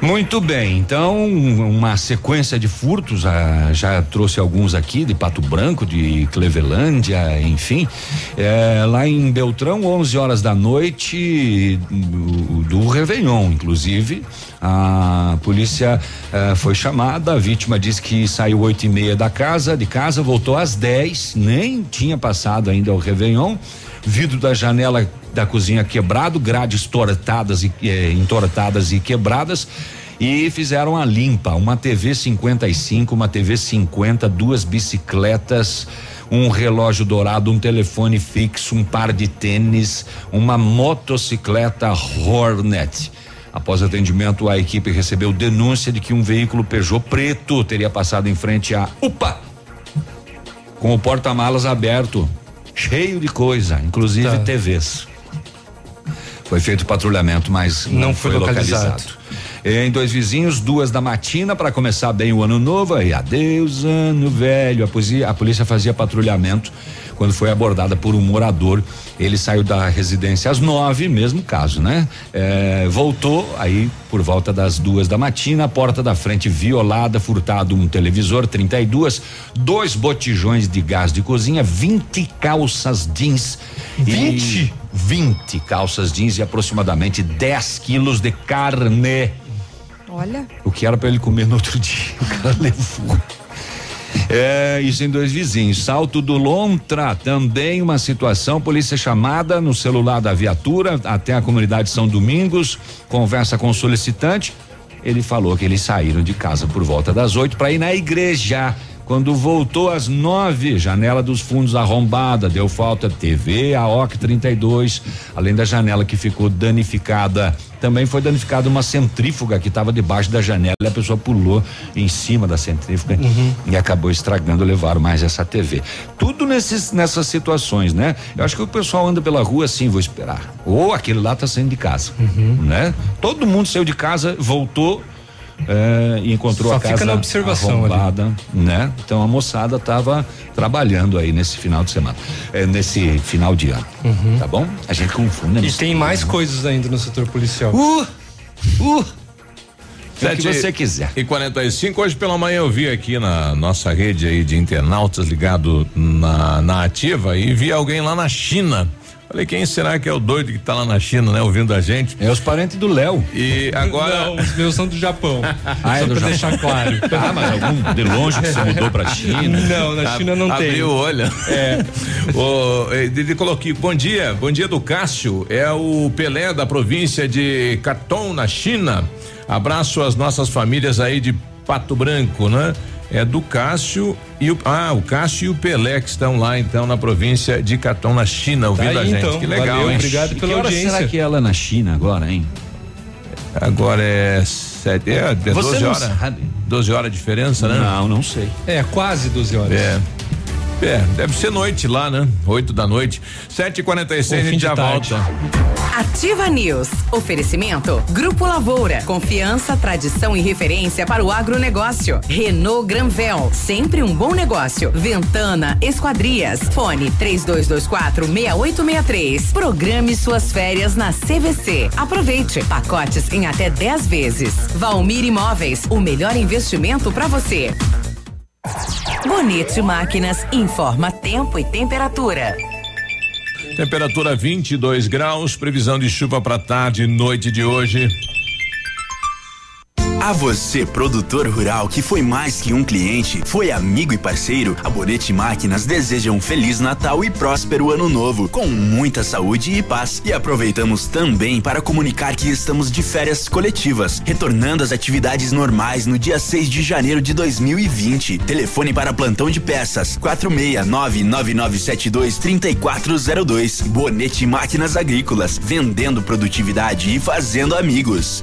Muito bem, então uma sequência de furtos, ah, já trouxe alguns aqui de Pato Branco, de Clevelândia, enfim. É, lá em Beltrão, 11 horas da noite do, do Réveillon, inclusive. A polícia eh, foi chamada, a vítima disse que saiu oito e meia da casa, de casa, voltou às 10, nem tinha passado ainda o Réveillon. Vidro da janela da cozinha quebrado, grades tortadas e eh, entortadas e quebradas e fizeram a limpa, uma TV 55, uma TV 50, duas bicicletas, um relógio dourado, um telefone fixo, um par de tênis, uma motocicleta Hornet. Após atendimento, a equipe recebeu denúncia de que um veículo Peugeot preto teria passado em frente à UPA com o porta-malas aberto, cheio de coisa, inclusive Tá. TVs. Foi feito patrulhamento, mas não, Não foi foi localizado. localizado. Em dois vizinhos, duas da matina para começar bem o ano novo. E adeus, ano velho. A polícia, a polícia fazia patrulhamento quando foi abordada por um morador. Ele saiu da residência às nove, mesmo caso, né? É, voltou aí por volta das duas da matina, a porta da frente violada, furtado um televisor 32, dois botijões de gás de cozinha, 20 calças jeans. 20? 20 calças jeans e aproximadamente 10 quilos de carne. Olha. O que era para ele comer no outro dia, o cara levou. É, isso em dois vizinhos. Salto do Lontra, também uma situação, polícia chamada no celular da viatura até a comunidade São Domingos, conversa com o solicitante. Ele falou que eles saíram de casa por volta das oito para ir na igreja. Quando voltou às nove, janela dos fundos arrombada, deu falta TV, AOC 32, além da janela que ficou danificada. Também foi danificada uma centrífuga que estava debaixo da janela e a pessoa pulou em cima da centrífuga e acabou estragando, levaram mais essa TV. Tudo nesses, nessas situações, né? Eu acho que o pessoal anda pela rua assim, vou esperar. Ou aquele lá tá saindo de casa, né? Todo mundo saiu de casa, voltou. É, e encontrou Só a fica casa na observação ali. arrombada, né? Então a moçada tava trabalhando aí nesse final de semana, é, nesse final de ano, Uhum. tá bom? A gente confunde. E tem mais coisas ainda no setor policial. Uh, uh. O que Sete você quiser. E 45, hoje pela manhã eu vi aqui na nossa rede aí de internautas ligado na, na ativa e vi alguém lá na China. Falei, quem será que é o doido que tá lá na China, né, ouvindo a gente? É os parentes do Léo. E agora. Não, os meus são do Japão. Ah, é Só do pra Japão. deixar claro. Ah, mas algum de longe que você mudou pra China? Não, na China não tem. Abriu o olho. É. o, ele colocou aqui, bom dia, bom dia do Cássio, é o Pelé da província de Caton, na China. Abraço às nossas famílias aí de Pato Branco, né? É do Cássio e o ah, o Cássio e o Pelé que estão lá então na província de Caton, na China, ouvindo Tá a aí, gente. então. Que legal, Valeu, hein? obrigado E que pela hora audiência. será que é lá na China agora, hein? Agora é sete, é, é 12 Você não horas. sabe? 12 horas de diferença, né? Não, não sei. É, quase 12 horas. É. É, deve ser noite lá, né? 8 da noite. 7h46, a gente de já tarde. volta. Ativa News. Oferecimento. Grupo Lavoura. Confiança, tradição e referência para o agronegócio. Renault Granvel. Sempre um bom negócio. Ventana Esquadrias. Fone 3224 6863. Programe suas férias na CVC. Aproveite. Pacotes em até 10 vezes. Valmir Imóveis. O melhor investimento para você. Bonito Máquinas informa tempo e temperatura. Temperatura 22 graus, previsão de chuva para tarde e noite de hoje. A você, produtor rural que foi mais que um cliente, foi amigo e parceiro, a Bonete Máquinas deseja um feliz Natal e próspero ano novo, com muita saúde e paz. E aproveitamos também para comunicar que estamos de férias coletivas, retornando às atividades normais no dia 6 de janeiro de 2020. Telefone para plantão de peças: 469-9972-3402. Bonete Máquinas Agrícolas, vendendo produtividade e fazendo amigos.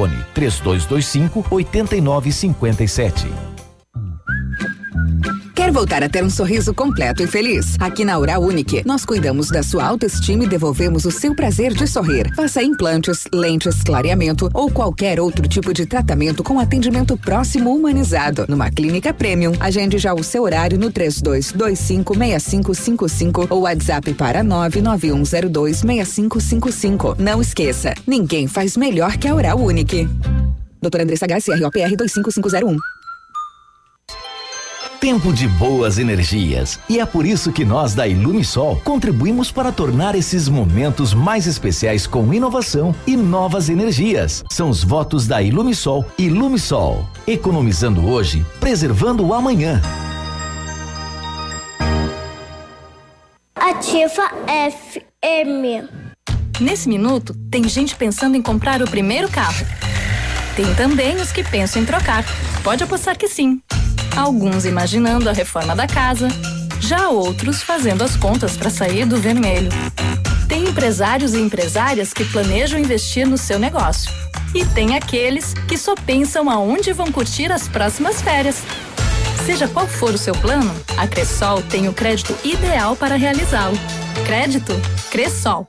Telefone 3225 8957. Voltar a ter um sorriso completo e feliz? Aqui na Oral Unique, nós cuidamos da sua autoestima e devolvemos o seu prazer de sorrir. Faça implantes, lentes, clareamento ou qualquer outro tipo de tratamento com atendimento próximo humanizado. Numa clínica premium, agende já o seu horário no 32256555 ou WhatsApp para 991026555. Não esqueça, ninguém faz melhor que a Oral Unique. Doutora Andressa H, CROPR 25501. Tempo de boas energias. E é por isso que nós da Ilumisol contribuímos para tornar esses momentos mais especiais com inovação e novas energias. São os votos da Ilumisol. Ilumisol. Economizando hoje, preservando o amanhã. Ativa FM. Nesse minuto, tem gente pensando em comprar o primeiro carro. Tem também os que pensam em trocar. Pode apostar que sim. Alguns imaginando a reforma da casa, já outros fazendo as contas para sair do vermelho. Tem empresários e empresárias que planejam investir no seu negócio. E tem aqueles que só pensam aonde vão curtir as próximas férias. Seja qual for o seu plano, a Cressol tem o crédito ideal para realizá-lo. Crédito Cressol.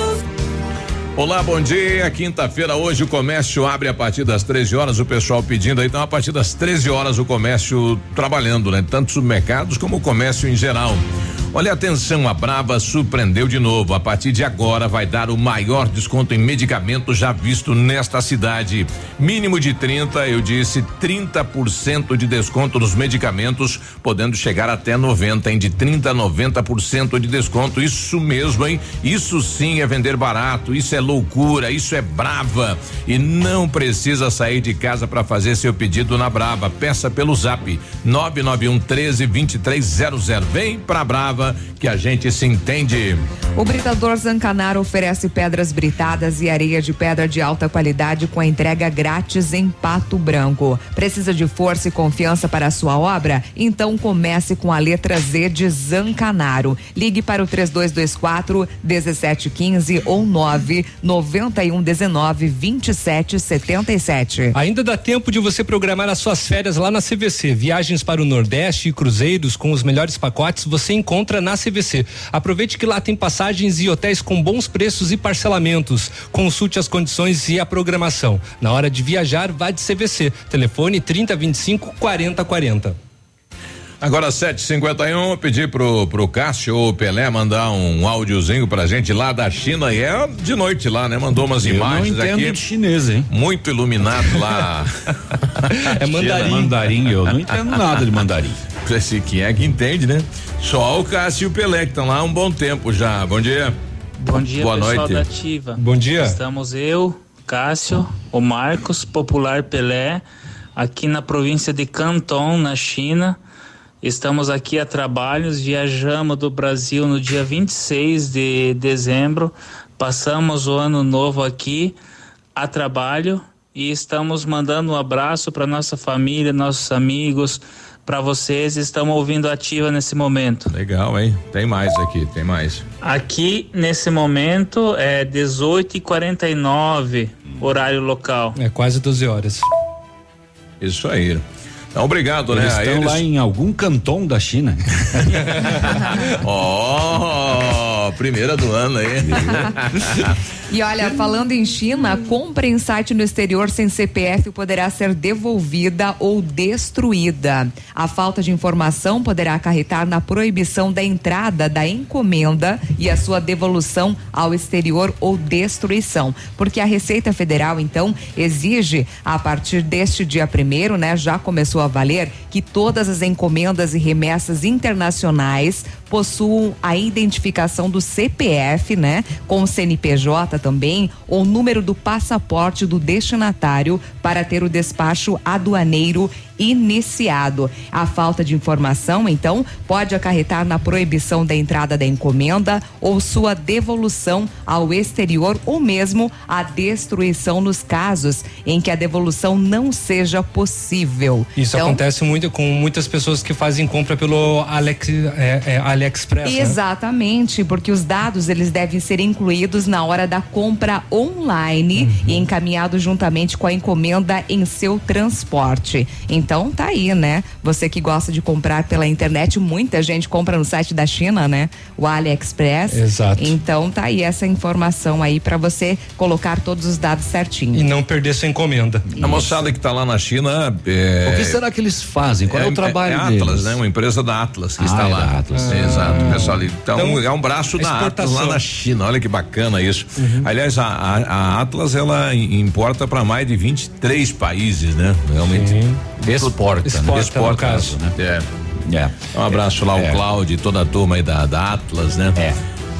Olá, bom dia. Quinta-feira, hoje o comércio abre a partir das 13 horas. O pessoal pedindo aí, então, a partir das 13 horas o comércio trabalhando, né? Tanto supermercados como o comércio em geral. Olha, atenção, a Brava surpreendeu de novo. A partir de agora vai dar o maior desconto em medicamentos já visto nesta cidade. Mínimo de 30, eu disse 30% de desconto nos medicamentos, podendo chegar até 90, hein? De 30 a 90% de desconto. Isso mesmo, hein? Isso sim é vender barato, isso é loucura, isso é brava. E não precisa sair de casa para fazer seu pedido na Brava. Peça pelo zap 991 13 2300. Vem pra Brava que a gente se entende. O Britador Zancanaro oferece pedras britadas e areia de pedra de alta qualidade com a entrega grátis em Pato Branco. Precisa de força e confiança para a sua obra? Então comece com a letra Z de Zancanaro. Ligue para o 3224 1715 ou 9 9119 2777. Ainda dá tempo de você programar as suas férias lá na CVC. Viagens para o Nordeste e cruzeiros com os melhores pacotes você encontra na CVC. Aproveite que lá tem passagens e hotéis com bons preços e parcelamentos. Consulte as condições e a programação. Na hora de viajar, vá de CVC. Telefone 3025 4040. Agora 751, pedir pro, pro Cássio ou Pelé mandar um áudiozinho pra gente lá da China e é de noite lá, né? Mandou umas Eu imagens não entendo aqui. de chinês, hein? Muito iluminado lá. É mandarim. Mandarim, eu não entendo nada de mandarim. Esse quem é que entende, né? Só o Cássio e o Pelé que estão lá há um bom tempo já. Bom dia. Bom dia, Boa pessoal noite. da Ativa. Bom dia. Estamos eu, Cássio, o Marcos, Popular Pelé, aqui na província de Canton, na China. Estamos aqui a trabalhos, viajamos do Brasil no dia 26 de dezembro, passamos o ano novo aqui a trabalho e estamos mandando um abraço para nossa família, nossos amigos, para vocês. Estamos ouvindo ativa nesse momento. Legal, hein? Tem mais aqui, tem mais. Aqui nesse momento é 18h49, horário local. É quase 12 horas. Isso aí. Então, obrigado, Eles né? estão lá em algum canton da China. Ó, primeira do ano aí. E olha, falando em China, compra em site no exterior sem CPF poderá ser devolvida ou destruída. A falta de informação poderá acarretar na proibição da entrada da encomenda e a sua devolução ao exterior ou destruição. Porque a Receita Federal, então, exige, a partir deste dia primeiro, né, já começou a valer, que todas as encomendas e remessas internacionais possuam a identificação do CPF, né, com o CNPJ também, ou número do passaporte do destinatário para ter o despacho aduaneiro iniciado. A falta de informação, então, pode acarretar na proibição da entrada da encomenda ou sua devolução ao exterior ou mesmo a destruição nos casos em que a devolução não seja possível. Isso então, acontece muito com muitas pessoas que fazem compra pelo Alex, é, é, AliExpress. né? Exatamente, porque os dados eles devem ser incluídos na hora da compra online e encaminhados juntamente com a encomenda em seu transporte. Então tá aí, né? Você que gosta de comprar pela internet, muita gente compra no site da China, né? O AliExpress. Exato. Então tá aí essa informação aí para você colocar todos os dados certinho. E não perder sua encomenda. A moçada que tá lá na China. É, O que será que eles fazem? Qual é, o trabalho é deles? Atlas, né? Uma empresa da Atlas que Ah, está é lá. da Atlas. É, Exato, pessoal ali. Então, Então, é um braço da Atlas exportação. lá na China. Olha que bacana isso. Aliás, a, a- a Atlas ela im- importa para mais de 23 países, né? Realmente. Exporta, né? Exporta, no caso. né? É. É. Um abraço lá É. ao Cláudio e toda a turma aí da, da Atlas, né? É.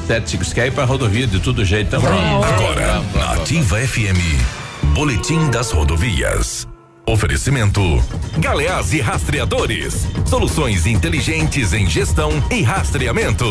Sete, você quer ir pra rodovia de todo jeito, então vamos. Agora, na Ativa FM, Boletim das Rodovias. Oferecimento: Galeás e Rastreadores. Soluções inteligentes em gestão e rastreamento.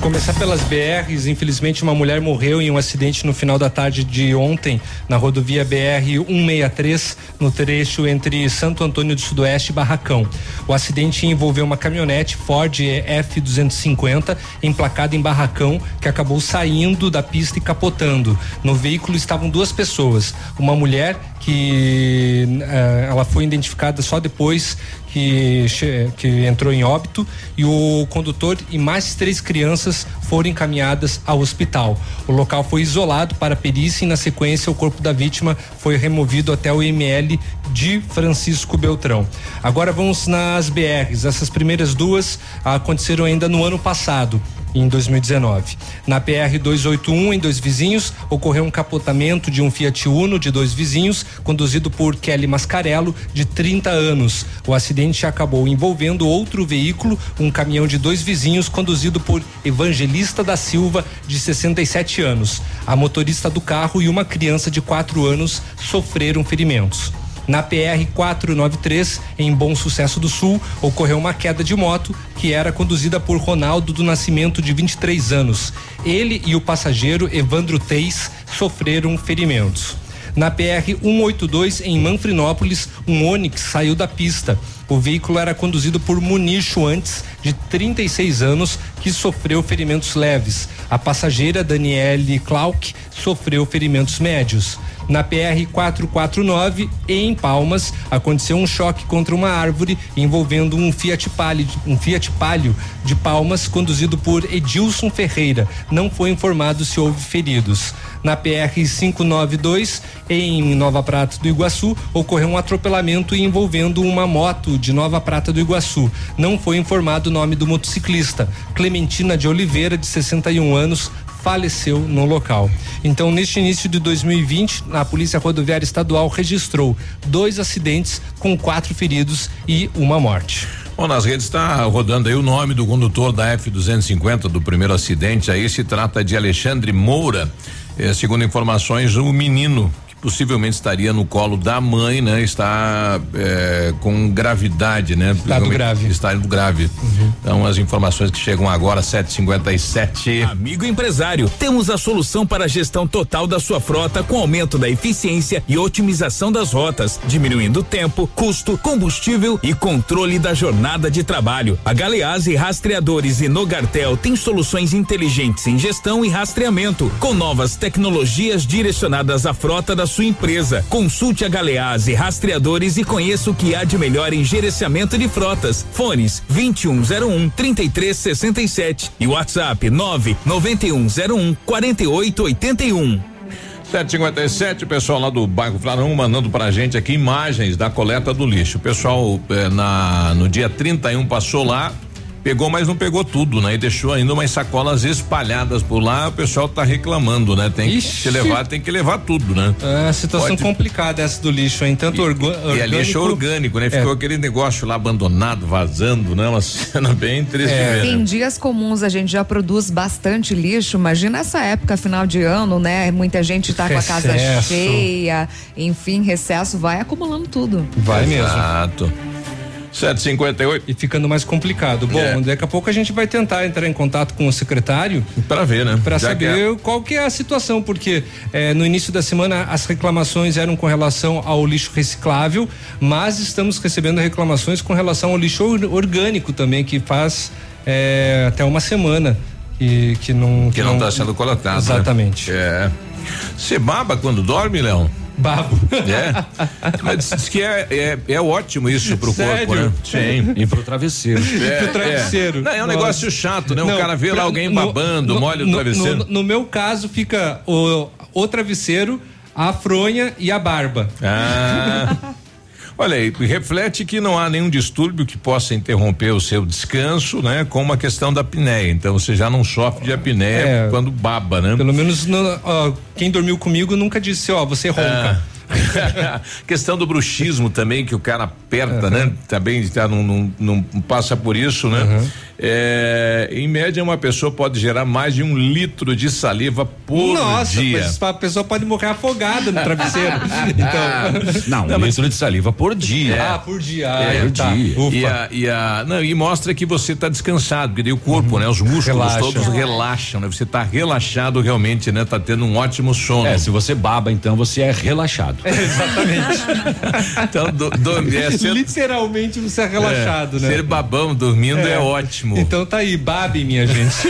Começar pelas BRs, infelizmente uma mulher morreu em um acidente no final da tarde de ontem na rodovia BR 163, no trecho entre Santo Antônio do Sudoeste e Barracão. O acidente envolveu uma caminhonete Ford F250 emplacada em Barracão que acabou saindo da pista e capotando. No veículo estavam duas pessoas, uma mulher que eh, ela foi identificada só depois que, que entrou em óbito e o condutor e mais três crianças foram encaminhadas ao hospital. O local foi isolado para perícia e na sequência o corpo da vítima foi removido até o IML de Francisco Beltrão. Agora vamos nas BRs. Essas primeiras duas aconteceram ainda no ano passado em 2019. Na PR 281, em dois vizinhos, ocorreu um capotamento de um Fiat Uno de dois vizinhos, conduzido por Kelly Mascarello, de 30 anos. O acidente acabou envolvendo outro veículo, um caminhão de dois vizinhos, conduzido por Evangelista da Silva, de 67 anos. A motorista do carro e uma criança de 4 anos sofreram ferimentos. Na PR 493, em Bom Sucesso do Sul, ocorreu uma queda de moto que era conduzida por Ronaldo do Nascimento, de 23 anos. Ele e o passageiro Evandro Teis sofreram ferimentos. Na PR 182, em Manfrinópolis, um Onix saiu da pista. O veículo era conduzido por Municho antes, de 36 anos, que sofreu ferimentos leves. A passageira Daniele Clark sofreu ferimentos médios. Na PR 449, em Palmas, aconteceu um choque contra uma árvore envolvendo um Fiat Palio, um Fiat Palio de Palmas conduzido por Edilson Ferreira. Não foi informado se houve feridos. Na PR 592, em Nova Prata do Iguaçu, ocorreu um atropelamento envolvendo uma moto de Nova Prata do Iguaçu. Não foi informado o nome do motociclista. Clementina de Oliveira, de 61 anos, faleceu no local. Então, neste início de 2020, a Polícia Rodoviária Estadual registrou dois acidentes com quatro feridos e uma morte. Bom, nas redes está rodando aí o nome do condutor da F-250 do primeiro acidente. Aí se trata de Alexandre Moura. Eh, segundo informações, o menino possivelmente estaria no colo da mãe, né? Está é, com gravidade, né? Estado grave. Está indo grave. Então as informações que chegam agora 757. Amigo empresário, temos a solução para a gestão total da sua frota com aumento da eficiência e otimização das rotas, diminuindo tempo, custo, combustível e controle da jornada de trabalho. A Galeazzi Rastreadores e Nogartel tem soluções inteligentes em gestão e rastreamento, com novas tecnologias direcionadas à frota da sua empresa. Consulte a Galeazzi Rastreadores e conheça o que há de melhor em gerenciamento de frotas. Fones 2101 3367 e WhatsApp 99101 4881. 757, o pessoal lá do bairro Flarão mandando pra gente aqui imagens da coleta do lixo. O pessoal eh, na no dia 31 passou lá, pegou, mas não pegou tudo, né? E deixou ainda umas sacolas espalhadas por lá. O pessoal tá reclamando, né? Tem Ixi. que levar, tem que levar tudo, né? É, situação Pode- complicada essa do lixo, hein? Tanto orgâ- orgânico. E é lixo orgânico, né? Ficou É. aquele negócio lá abandonado, vazando, né? Uma cena bem triste ver, Em dias comuns a gente já produz bastante lixo. Imagina essa época, final de ano, né? Muita gente tá com a casa Recesso. cheia. Enfim, recesso vai acumulando tudo. Vai mesmo. Exato. 758. E ficando mais complicado. Bom, É. daqui a pouco a gente vai tentar entrar em contato com o secretário para ver, né? Para saber qual que é a situação, porque eh, no início da semana as reclamações eram com relação ao lixo reciclável, mas estamos recebendo reclamações com relação ao lixo or- orgânico também, que faz eh, até uma semana que, que não Que não está sendo coletado. Exatamente. Né? É. Você baba quando dorme, Léo? Babo. É. Mas diz que é, é, é ótimo isso pro corpo, né? Sim. E pro travesseiro. É, Pro travesseiro. é. Não, é um Nossa. negócio chato, né? Não, o cara vê pra- lá alguém babando, no- molha o no- travesseiro. No, no meu caso, fica o, o travesseiro, a fronha e a barba. Ah. Olha aí, reflete que não há nenhum distúrbio que possa interromper o seu descanso, né? Com a questão da apneia. Então você já não sofre de apneia É. quando baba, né? Pelo menos no- ó, quem dormiu comigo nunca disse, ó, você ronca. Ah. questão do bruxismo também, que o cara aperta, né? Também tá, não, não, não passa por isso, né? É, em média, uma pessoa pode gerar mais de um litro de saliva por Nossa, dia. mas a pessoa pode morrer afogada no travesseiro. então, Não, um litro de saliva por dia. Ah, por dia. É, Ah, tá. E, Ufa. a, e, a- não, e mostra que você está descansado, porque daí o corpo, né? Os músculos Relaxa. todos relaxam, né? Você está relaxado realmente, né? Tá tendo um ótimo sono. É, se você baba, então você é relaxado. Então, do, do, é, ser, Literalmente você é relaxado, é, né? Ser babão dormindo é, ótimo. Então tá aí, babe, minha gente.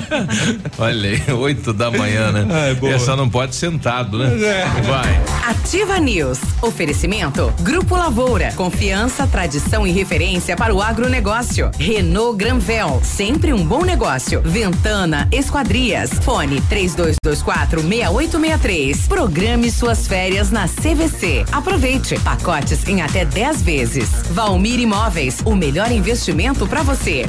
Olha aí, oito da manhã, né? Ah, é boa. Essa não pode sentado, né? É. Vai. Ativa News. Oferecimento. Grupo Lavoura. Confiança, tradição e referência para o agronegócio. Renault Granvel. Sempre um bom negócio. Ventana Esquadrias. Fone 3224 6863. Programe suas férias na CVC. Aproveite. Pacotes em até 10 vezes. Valmir Imóveis. O melhor investimento para você.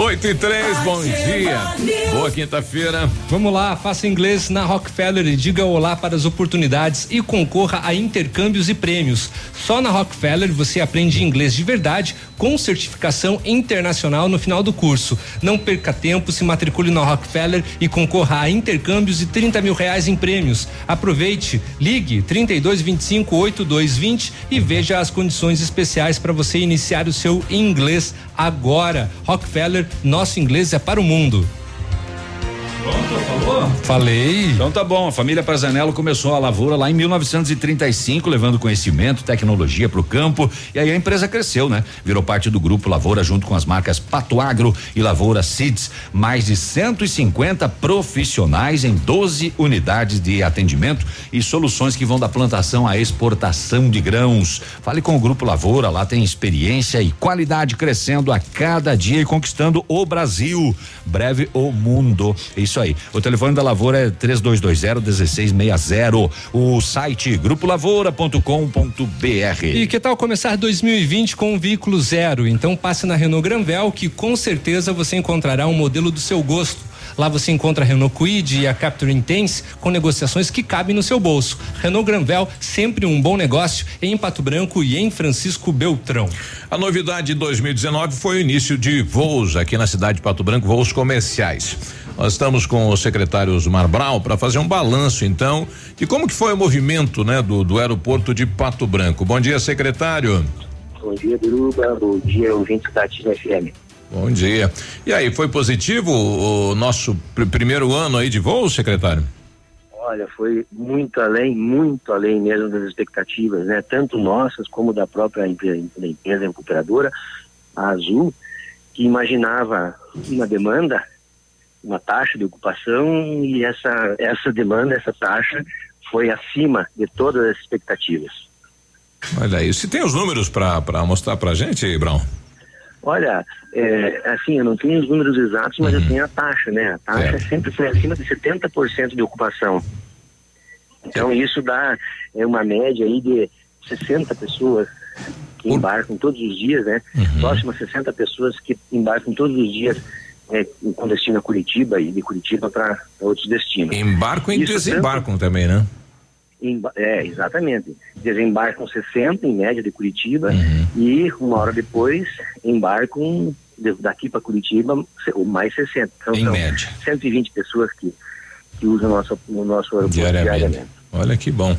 8 e 3, bom dia. Boa quinta-feira. Vamos lá, faça inglês na Rockefeller e diga olá para as oportunidades e concorra a intercâmbios e prêmios. Só na Rockefeller você aprende inglês de verdade com certificação internacional no final do curso. Não perca tempo, se matricule na Rockefeller e concorra a intercâmbios e 30 mil reais em prêmios. Aproveite, ligue 32 25 8220 e veja as condições especiais para você iniciar o seu inglês agora. Rockefeller, nosso inglês é para o mundo. Pronto, falou? Falei. Então tá bom, a família Prazanello começou a lavoura lá em 1935, levando conhecimento, tecnologia para o campo, e aí a empresa cresceu, né? Virou parte do grupo Lavoura junto com as marcas Pato Agro e Lavoura Seeds, mais de 150 profissionais em 12 unidades de atendimento e soluções que vão da plantação à exportação de grãos. Fale com o grupo Lavoura, lá tem experiência e qualidade crescendo a cada dia e conquistando o Brasil, breve o mundo. Isso aí. O telefone da Lavoura é 3220 1660. O site grupolavoura.com.br. E que tal começar 2020 com um veículo zero? Então passe na Renault Granvel que com certeza você encontrará um modelo do seu gosto. Lá você encontra a Renault Kwid e a Capture Intense com negociações que cabem no seu bolso. Renault Granvel, sempre um bom negócio em Pato Branco e em Francisco Beltrão. A novidade de 2019 foi o início de voos aqui na cidade de Pato Branco, voos comerciais. Nós estamos com o secretário Osmar Brau para fazer um balanço, então, de como que foi o movimento, né, do, do aeroporto de Pato Branco. Bom dia, secretário. Bom dia, Biruba. Bom dia, ouvinte da Ativa FM. Bom dia. E aí, foi positivo o nosso pr primeiro ano aí de voo, secretário? Olha, foi muito além, muito além mesmo das expectativas, né? Tanto nossas como da própria empresa, da empresa recuperadora, a Azul, que imaginava uma demanda uma taxa de ocupação e essa, essa demanda, essa taxa foi acima de todas as expectativas. Olha aí, se tem os números para mostrar para a gente, Brown? Olha, é, assim, eu não tenho os números exatos, mas uhum. eu tenho a taxa, né? A taxa é. sempre foi acima de 70% de ocupação. Então isso dá é, uma média aí de 60 pessoas que embarcam todos os dias, né? Uhum. Próximo a 60 pessoas que embarcam todos os dias é, com destino a Curitiba e de Curitiba para outros destinos. Embarcam e desembarcam tanto, também, né? é, exatamente. Desembarcam 60 em média de Curitiba uhum. e uma hora depois embarcam de, daqui para Curitiba mais 60. Então, em são média. 120 pessoas que, que usam o nosso, o nosso aeroporto diariamente. diariamente. Olha que bom.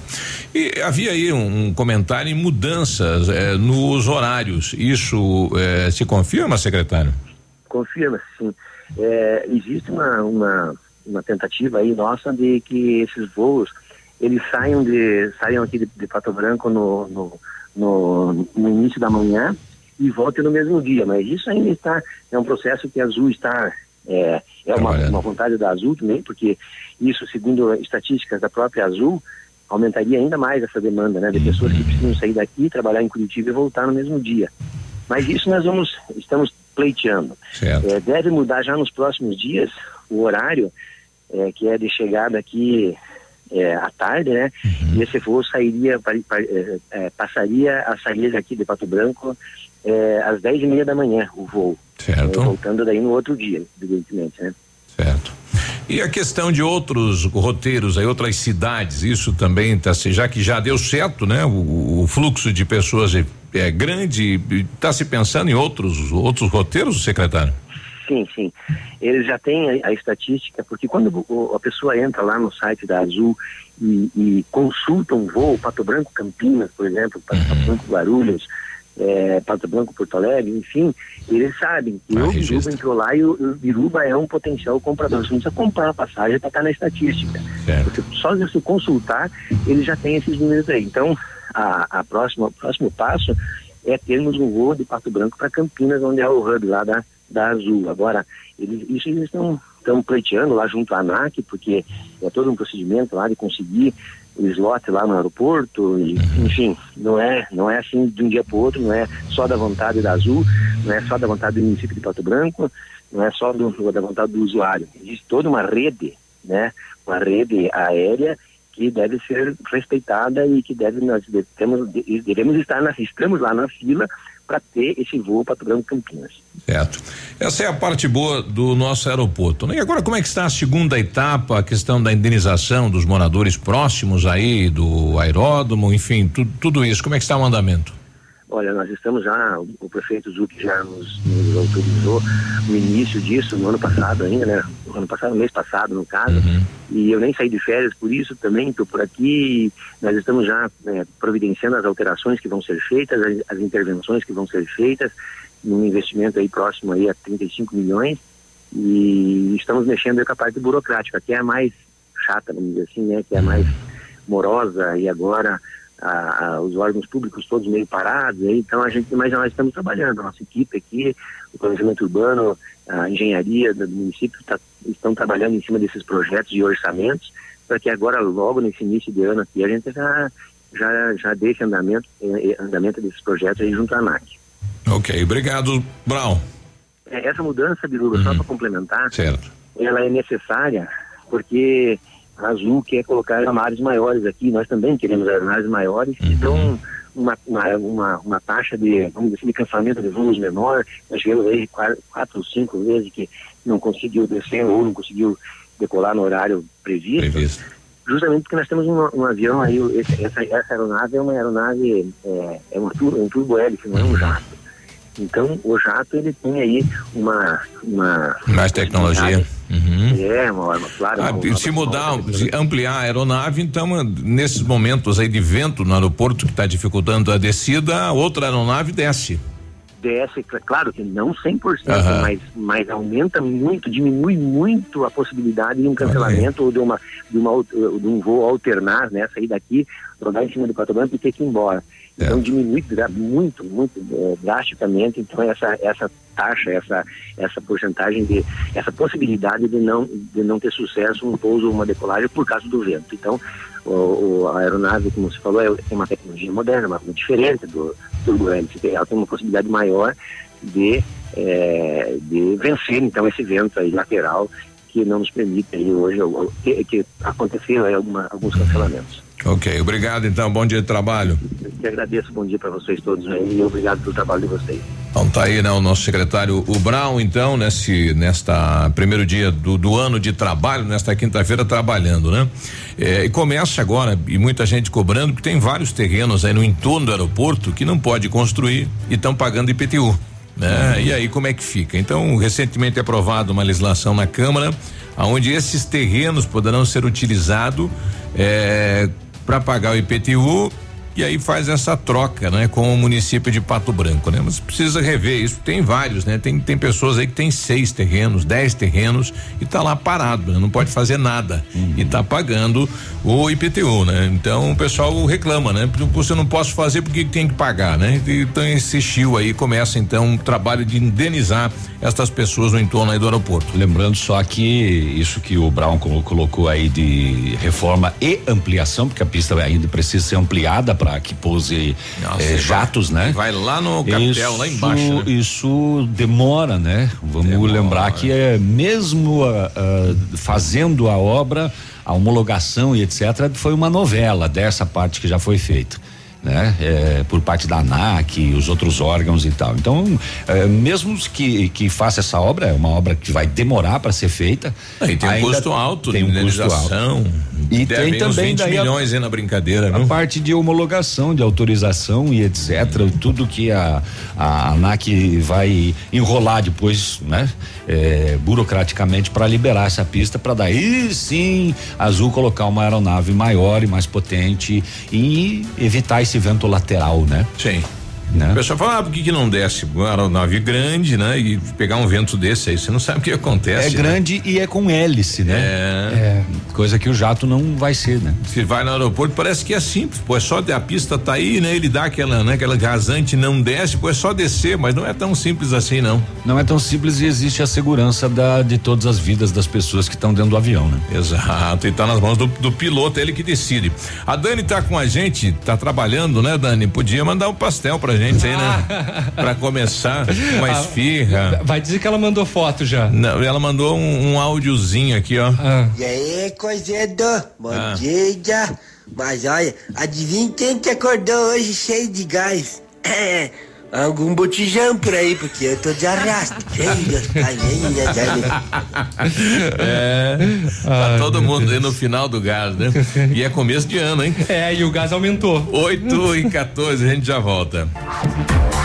E havia aí um, um comentário em mudanças eh, nos horários. Isso eh, se confirma, secretário? Confirma, sim. É, existe uma, uma, uma, tentativa aí nossa de que esses voos eles saiam de saiam aqui de, de Pato Branco no, no, no, no, início da manhã e volte no mesmo dia. Mas isso ainda está, é um processo que a Azul está, é, é uma, uma vontade da Azul também, porque isso, segundo estatísticas da própria Azul, aumentaria ainda mais essa demanda, né, de pessoas que precisam sair daqui, trabalhar em Curitiba e voltar no mesmo dia. Mas isso nós vamos, estamos pleiteando. É, deve mudar já nos próximos dias o horário, é, que é de chegada aqui é, à tarde, né? Uhum. E esse voo sairia, é, é, passaria a sair daqui de Pato Branco é, às 10 e meia da manhã, o voo. Certo. Voltando daí no outro dia, evidentemente, né? Certo. E a questão de outros roteiros aí, outras cidades, isso também tá, se- já que já deu certo, né? O, o fluxo de pessoas é, grande, está se pensando em outros outros roteiros, secretário? Sim, sim. Eles já têm a, a estatística, porque quando o- a pessoa entra lá no site da Azul e, e consulta um voo, Pato Branco Campinas, por exemplo, Pato, Pato Branco Guarulhos, é, Pato Branco Porto Alegre, enfim, eles sabem que o Biruba entrou lá e o, o Biruba é um potencial comprador. Você não precisa comprar a passagem para estar na estatística. Você, só de você consultar, ele já tem esses números aí. Então, a, a próxima, o próximo passo é termos um voo de Pato Branco para Campinas, onde é o hub lá da, da Azul. Agora, eles, isso eles estão estão pleiteando lá junto à ANAC, porque é todo um procedimento lá de conseguir o slot lá no aeroporto, e, enfim, não é, não é assim de um dia para o outro, não é só da vontade da Azul, não é só da vontade do município de Pato Branco, não é só do, da vontade do usuário. Existe toda uma rede, né, uma rede aérea que deve ser respeitada e que deve nós devemos, devemos estar na, estamos lá na fila para ter esse voo Pato Branco Campinas. Certo. Essa é a parte boa do nosso aeroporto. né? E agora, como é que está a segunda etapa, a questão da indenização dos moradores próximos aí do aeródromo, enfim, tu, tudo isso, como é que está o andamento? Olha, nós estamos já, o, prefeito Zuc já nos, nos autorizou o início disso no ano passado ainda, né? No ano passado, mês passado, no caso. E eu nem saí de férias por isso também, estou por aqui. Nós estamos já né, providenciando as alterações que vão ser feitas, as, as intervenções que vão ser feitas, num investimento aí próximo aí a 35 milhões. E estamos mexendo com a parte burocrática, que é a mais chata, vamos dizer assim, né? Que é a mais morosa e agora a, a, os órgãos públicos todos meio parados, aí, então a gente, mas nós estamos trabalhando, a nossa equipe aqui, o planejamento urbano, a engenharia do município tá, estão trabalhando em cima desses projetos e orçamentos, para que agora, logo nesse início de ano aqui, a gente já, já, já deixe andamento, eh, andamento desses projetos aí junto à ANAC. Ok, obrigado, Brown. É, Essa mudança, Biruba, só para complementar, Certo. ela é necessária porque Azul quer colocar aeronaves maiores aqui, nós também queremos aeronaves maiores que dão uma, uma, uma, uma taxa de, vamos dizer assim, de cancelamento de voos menor. Nós tivemos aí quatro, quatro ou cinco vezes que não conseguiu descer ou não conseguiu decolar no horário previsto. Justamente porque nós temos um, um avião aí, essa, essa aeronave é uma aeronave, é, é tur- um turbo hélice, não é um jato. Então, o jato, ele tem aí uma... uma Mais tecnologia. Uhum. É, uma, uma claro... Ah, uma- se mudar, se ampliar a aeronave, então, nesses momentos aí de vento no aeroporto que está dificultando a descida, outra aeronave desce. desce, cl- claro que não 100%, Aham. mas, mas aumenta muito, diminui muito a possibilidade de um cancelamento ou de, uma, de, uma, de um voo alternar, né, sair daqui, rodar em cima do Pato Branco e ter que ir embora. Então diminui muito, muito eh, drasticamente, então essa, essa taxa, essa, essa porcentagem de, essa possibilidade de não, de não ter sucesso um pouso ou uma decolagem por causa do vento. Então, o, a aeronave, como você falou, é, é uma tecnologia moderna, uma, diferente do turbo hélice, ela tem uma possibilidade maior de, eh, de vencer então esse vento aí lateral que não nos permite aí hoje que, que aconteceram aí alguma, alguns cancelamentos. Ok, obrigado então, bom dia de trabalho. Eu que agradeço, bom dia para vocês todos aí e obrigado pelo trabalho de vocês. Então tá aí, né, o nosso secretário, o Brown, então, nesse, nesta primeiro dia do, do ano de trabalho, nesta quinta-feira, trabalhando, né? É, e começa agora, e muita gente cobrando, porque tem vários terrenos aí no entorno do aeroporto que não pode construir e estão pagando IPTU. Né? E aí como é que fica? Então, recentemente é aprovada uma legislação na Câmara, onde esses terrenos poderão ser utilizados para pagar o IPTU e aí faz essa troca, né, com o município de Pato Branco, né? Mas precisa rever isso. Tem vários, né? Tem tem pessoas aí que tem seis terrenos, dez terrenos e tá lá parado, né? não pode fazer nada uhum. e tá pagando o IPTU, né? Então o pessoal reclama, né? Você não posso fazer porque tem que pagar, né? Então esse chiu aí começa então um trabalho de indenizar estas pessoas no entorno aí do aeroporto. Lembrando só que isso que o Brown colocou aí de reforma e ampliação, porque a pista ainda precisa ser ampliada para que pouse Nossa, eh, jatos, vai, né? Vai lá no capitel, isso, lá embaixo. Né? Isso demora, né? Vamos demora. lembrar que é mesmo uh, uh, fazendo a obra, a homologação e etc, foi uma novela dessa parte que já foi feita né? É, por parte da ANAC e os outros órgãos e tal. Então, é, mesmo que, que faça essa obra, é uma obra que vai demorar para ser feita. É, e tem um custo alto, tem um custo alto. E tem também 20 daí milhões a, na brincadeira, A parte de homologação, de autorização e etc, tudo que a, a ANAC vai enrolar depois, né? É, burocraticamente para liberar essa pista para daí sim Azul colocar uma aeronave maior e mais potente e evitar esse vento lateral, né? Sim. Né? O pessoal fala, ah, por que, que não desce? Era um navio grande, né? E pegar um vento desse aí, você não sabe o que acontece. É né? grande e é com hélice, né? É. é. Coisa que o jato não vai ser, né? Se vai no aeroporto, parece que é simples, pô, é só a pista tá aí, né? Ele dá aquela, né? Aquela rasante, não desce, pô, é só descer, mas não é tão simples assim, não. Não é tão simples e existe a segurança da, de todas as vidas das pessoas que estão dentro do avião, né? Exato, e tá nas mãos do, do piloto, ele que decide. A Dani tá com a gente, tá trabalhando, né, Dani? Podia mandar um pastel pra gente aí, né? pra começar, uma ah, esfirra. Vai dizer que ela mandou foto já. Não, ela mandou um, um áudiozinho aqui, ó. Ah. E aí, cozedo? Bom ah. dia. Mas olha, adivinha quem que acordou hoje cheio de gás? Algum botijão por aí, porque eu tô de arrasto. é, tá todo mundo aí no final do gás, né? E é começo de ano, hein? É, e o gás aumentou. 8 e 14, a gente já volta.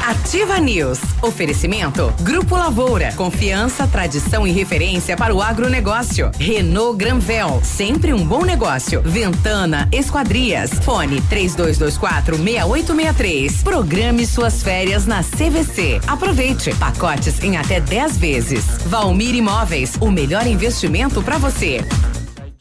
Ativa News. Oferecimento Grupo Lavoura. Confiança, tradição e referência para o agronegócio. Renault Granvel. Sempre um bom negócio. Ventana Esquadrias. Fone 3224 6863. Programe suas férias na CVC. Aproveite. Pacotes em até 10 vezes. Valmir Imóveis. O melhor investimento para você.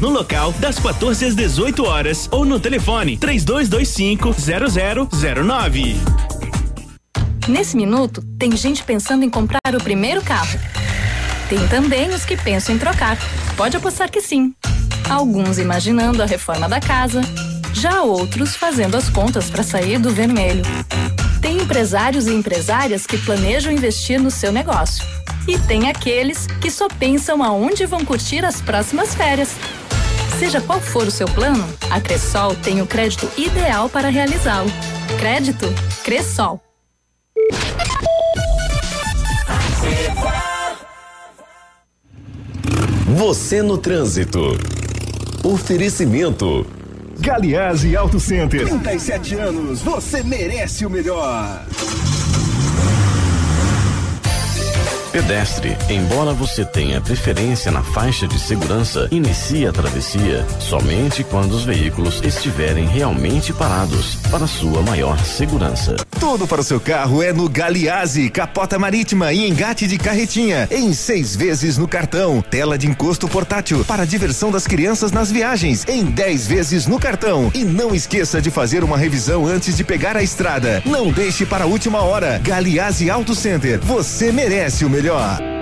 no local das 14 às 18 horas ou no telefone 3225 0009. Nesse minuto, tem gente pensando em comprar o primeiro carro. Tem também os que pensam em trocar. Pode apostar que sim. Alguns imaginando a reforma da casa, já outros fazendo as contas para sair do vermelho. Tem empresários e empresárias que planejam investir no seu negócio. E tem aqueles que só pensam aonde vão curtir as próximas férias. Seja qual for o seu plano, a Cressol tem o crédito ideal para realizá-lo. Crédito Cressol. Você no trânsito. Oferecimento. Galiase Auto Center. 37 anos, você merece o melhor. Pedestre, embora você tenha preferência na faixa de segurança, inicie a travessia somente quando os veículos estiverem realmente parados para sua maior segurança. Tudo para o seu carro é no Galiase, capota marítima e engate de carretinha, em seis vezes no cartão, tela de encosto portátil para diversão das crianças nas viagens, em dez vezes no cartão. E não esqueça de fazer uma revisão antes de pegar a estrada. Não deixe para a última hora. Galiase Auto Center, você merece o melhor melhor.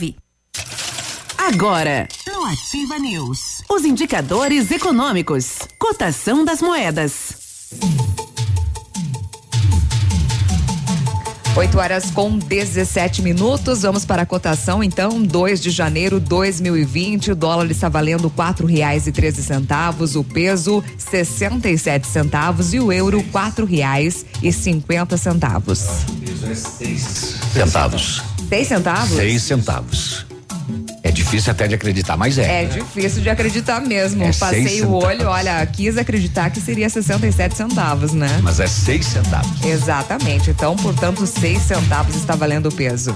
Agora, no Ativa News, os indicadores econômicos, cotação das moedas. 8 horas com 17 minutos. Vamos para a cotação, então. 2 de janeiro 2020. O dólar está valendo quatro reais e treze centavos. O peso 67 centavos e o euro quatro reais e cinquenta centavos. Centavos. Seis centavos? Seis centavos. É difícil até de acreditar, mas é. É difícil de acreditar mesmo. É Passei o olho, olha, quis acreditar que seria 67 centavos, né? Mas é seis centavos. Exatamente. Então, portanto, seis centavos está valendo o peso.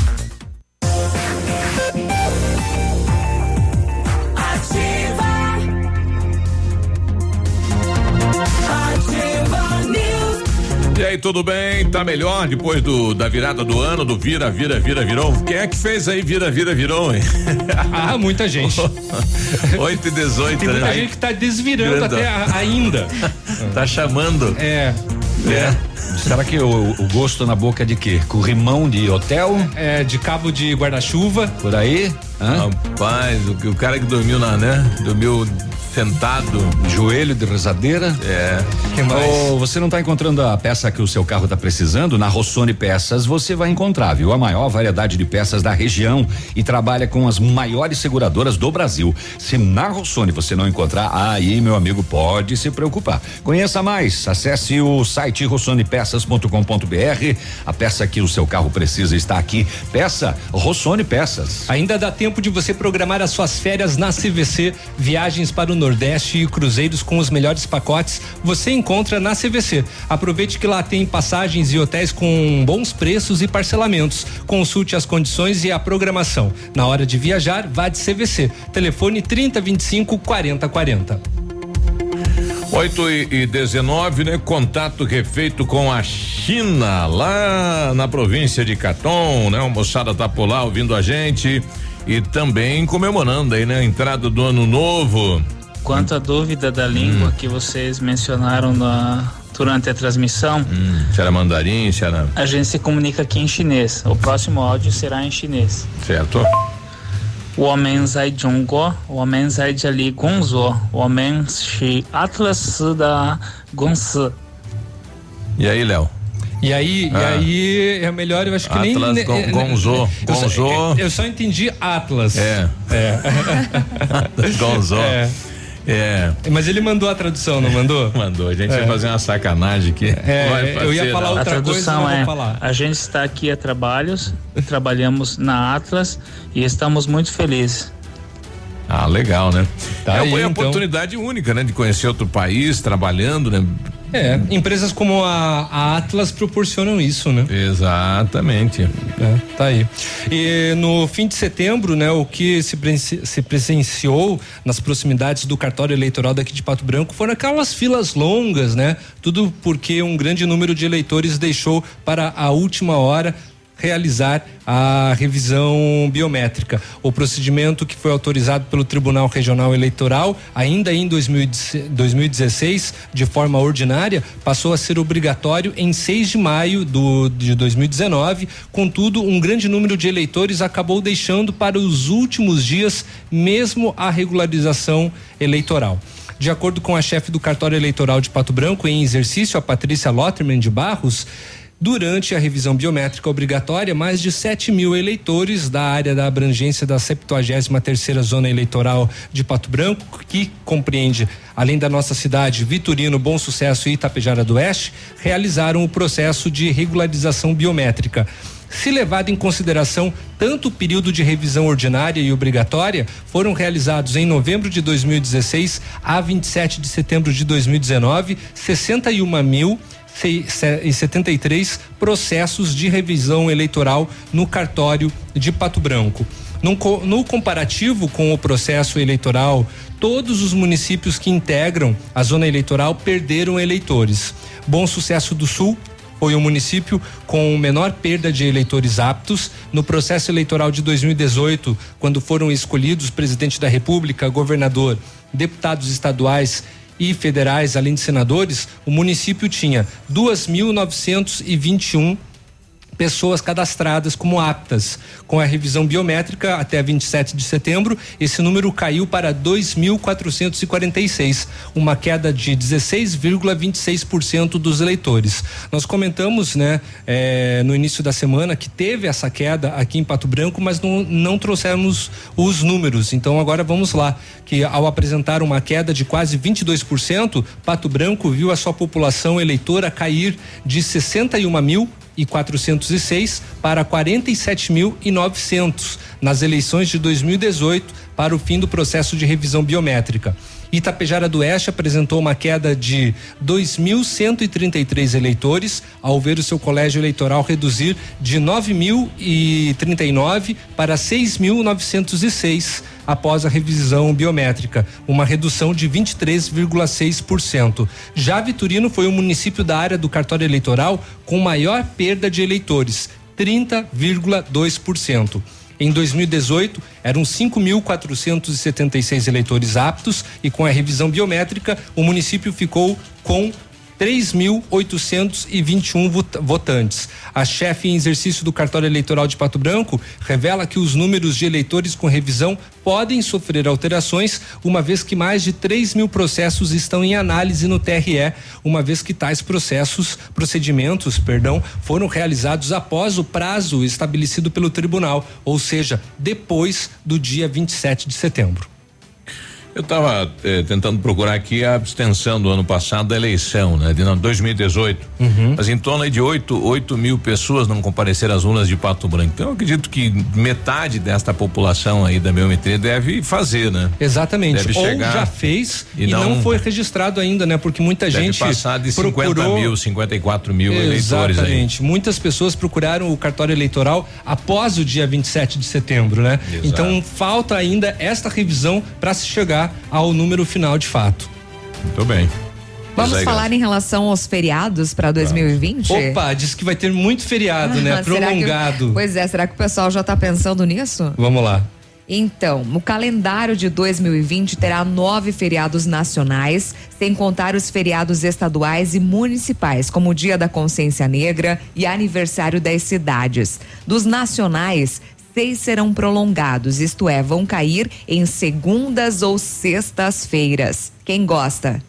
E aí, tudo bem? Tá melhor depois do da virada do ano, do vira, vira, vira, virou? Quem é que fez aí vira, vira, virou, hein? Ah, muita gente. 8 e 18, Tem muita né? gente que tá desvirando Grandão. até a- ainda. tá chamando. É. É. Será que o, o gosto na boca é de quê? Corrimão de hotel? É, de cabo de guarda-chuva. Por aí? Hã? Rapaz, o, que- o cara que dormiu na, né? Dormiu sentado. Joelho de rezadeira? É. Que mais? Ô, você não está encontrando a peça que o seu carro está precisando? Na Rossoni Peças você vai encontrar, viu? A maior variedade de peças da região e trabalha com as maiores seguradoras do Brasil. Se na Rossoni você não encontrar, aí, meu amigo, pode se preocupar. Conheça mais, acesse o site rossonipeças.com.br. A peça que o seu carro precisa está aqui. Peça Rossoni Peças. Ainda dá tempo de você programar as suas férias na CVC, viagens para o Nordeste e cruzeiros com os melhores pacotes. Você encontra na CVC. Aproveite que lá tem passagens e hotéis com bons preços e parcelamentos. Consulte as condições e a programação. Na hora de viajar, vá de CVC. Telefone 3025 4040. 8 e, e 19, né? Contato refeito com a China, lá na província de Caton, né? A moçada tá por lá ouvindo a gente e também comemorando aí, né? A entrada do ano novo. Quanto à dúvida da língua hum. que vocês mencionaram na, durante a transmissão. Hum, será mandarim, será? A gente se comunica aqui em chinês. O próximo áudio será em chinês. Certo. O homem zai zhongguo, o homem zai jiali gongzuo, o homem shi atlas da gongsi. E aí, Léo? E aí, e Ah. aí é melhor, eu acho que nem. Atlas ne- Gon- ne- Gonzo, Eu. Eu só entendi Atlas. É. É. Gonzo. É. É. Mas ele mandou a tradução, não mandou? Mandou. A gente É. vai fazer uma sacanagem aqui. É, Vai, eu ia falar a outra coisa, tradução não vou é: falar. a gente está aqui a trabalhos, trabalhamos na Atlas e estamos muito felizes. Ah, legal, né? Tá é aí, uma então. oportunidade única, né? De conhecer outro país, trabalhando, né? É, empresas como a, a Atlas proporcionam isso, né? Exatamente. É, tá aí. E no fim de setembro, né, o que se, se presenciou nas proximidades do cartório eleitoral daqui de Pato Branco foram aquelas filas longas, né? Tudo porque um grande número de eleitores deixou para a última hora realizar a revisão biométrica. O procedimento que foi autorizado pelo Tribunal Regional Eleitoral, ainda em 2016, de forma ordinária, passou a ser obrigatório em 6 de maio do, de 2019. Contudo, um grande número de eleitores acabou deixando para os últimos dias mesmo a regularização eleitoral. De acordo com a chefe do cartório eleitoral de Pato Branco, em exercício, a Patrícia Lotterman de Barros, Durante a revisão biométrica obrigatória, mais de 7 mil eleitores da área da abrangência da 73 terceira zona eleitoral de Pato Branco, que compreende, além da nossa cidade, Vitorino, Bom Sucesso e Itapejara do Oeste, realizaram o processo de regularização biométrica. Se levado em consideração tanto o período de revisão ordinária e obrigatória, foram realizados em novembro de 2016 a 27 de setembro de 2019 61 mil e 73 processos de revisão eleitoral no cartório de Pato Branco. No, comparativo com o processo eleitoral, todos os municípios que integram a zona eleitoral perderam eleitores. Bom Sucesso do Sul foi o município com menor perda de eleitores aptos. No processo eleitoral de 2018, quando foram escolhidos presidente da República, governador, deputados estaduais e federais, além de senadores, o município tinha 2.921 pessoas cadastradas como aptas. Com a revisão biométrica até 27 de setembro, esse número caiu para 2.446, uma queda de 16,26% dos eleitores. Nós comentamos, né, eh, no início da semana que teve essa queda aqui em Pato Branco, mas não, não trouxemos os números. Então agora vamos lá, que ao apresentar uma queda de quase 22%, Pato Branco viu a sua população eleitora cair de 61 mil e 406 para 47.900 nas eleições de 2018 para o fim do processo de revisão biométrica. Itapejara do Oeste apresentou uma queda de 2.133 eleitores, ao ver o seu colégio eleitoral reduzir de 9.039 para 6.906 após a revisão biométrica, uma redução de 23,6%. Já Vitorino foi o município da área do cartório eleitoral com maior perda de eleitores, 30,2%. Em 2018, eram 5.476 eleitores aptos e com a revisão biométrica, o município ficou com 3.821 votantes. A chefe em exercício do cartório eleitoral de Pato Branco revela que os números de eleitores com revisão podem sofrer alterações, uma vez que mais de 3 mil processos estão em análise no TRE, uma vez que tais processos, procedimentos, perdão, foram realizados após o prazo estabelecido pelo tribunal, ou seja, depois do dia 27 de setembro. Eu estava eh, tentando procurar aqui a abstenção do ano passado da eleição, né? De não, 2018. Uhum. Mas em torno de 8, 8 mil pessoas não compareceram às urnas de Pato Branco. Então eu acredito que metade desta população aí da biometria deve fazer, né? Exatamente. Deve Ou chegar já fez e, e não, não, foi registrado ainda, né? Porque muita deve gente. passar de procurou... 50 mil, 54 mil Exatamente. eleitores. Exatamente. Muitas pessoas procuraram o cartório eleitoral após o dia 27 de setembro, né? Exato. Então falta ainda esta revisão para se chegar chegar ao número final de fato. Muito bem. Vamos aí, falar em relação aos feriados para 2020? Opa, disse que vai ter muito feriado, né? ah, né? Prolongado. Que, pois é, será que o pessoal já está pensando nisso? Vamos lá. Então, o calendário de 2020 terá nove feriados nacionais, sem contar os feriados estaduais e municipais, como o Dia da Consciência Negra e aniversário das cidades. Dos nacionais, seis serão prolongados, isto é, vão cair em segundas ou sextas-feiras. Quem gosta?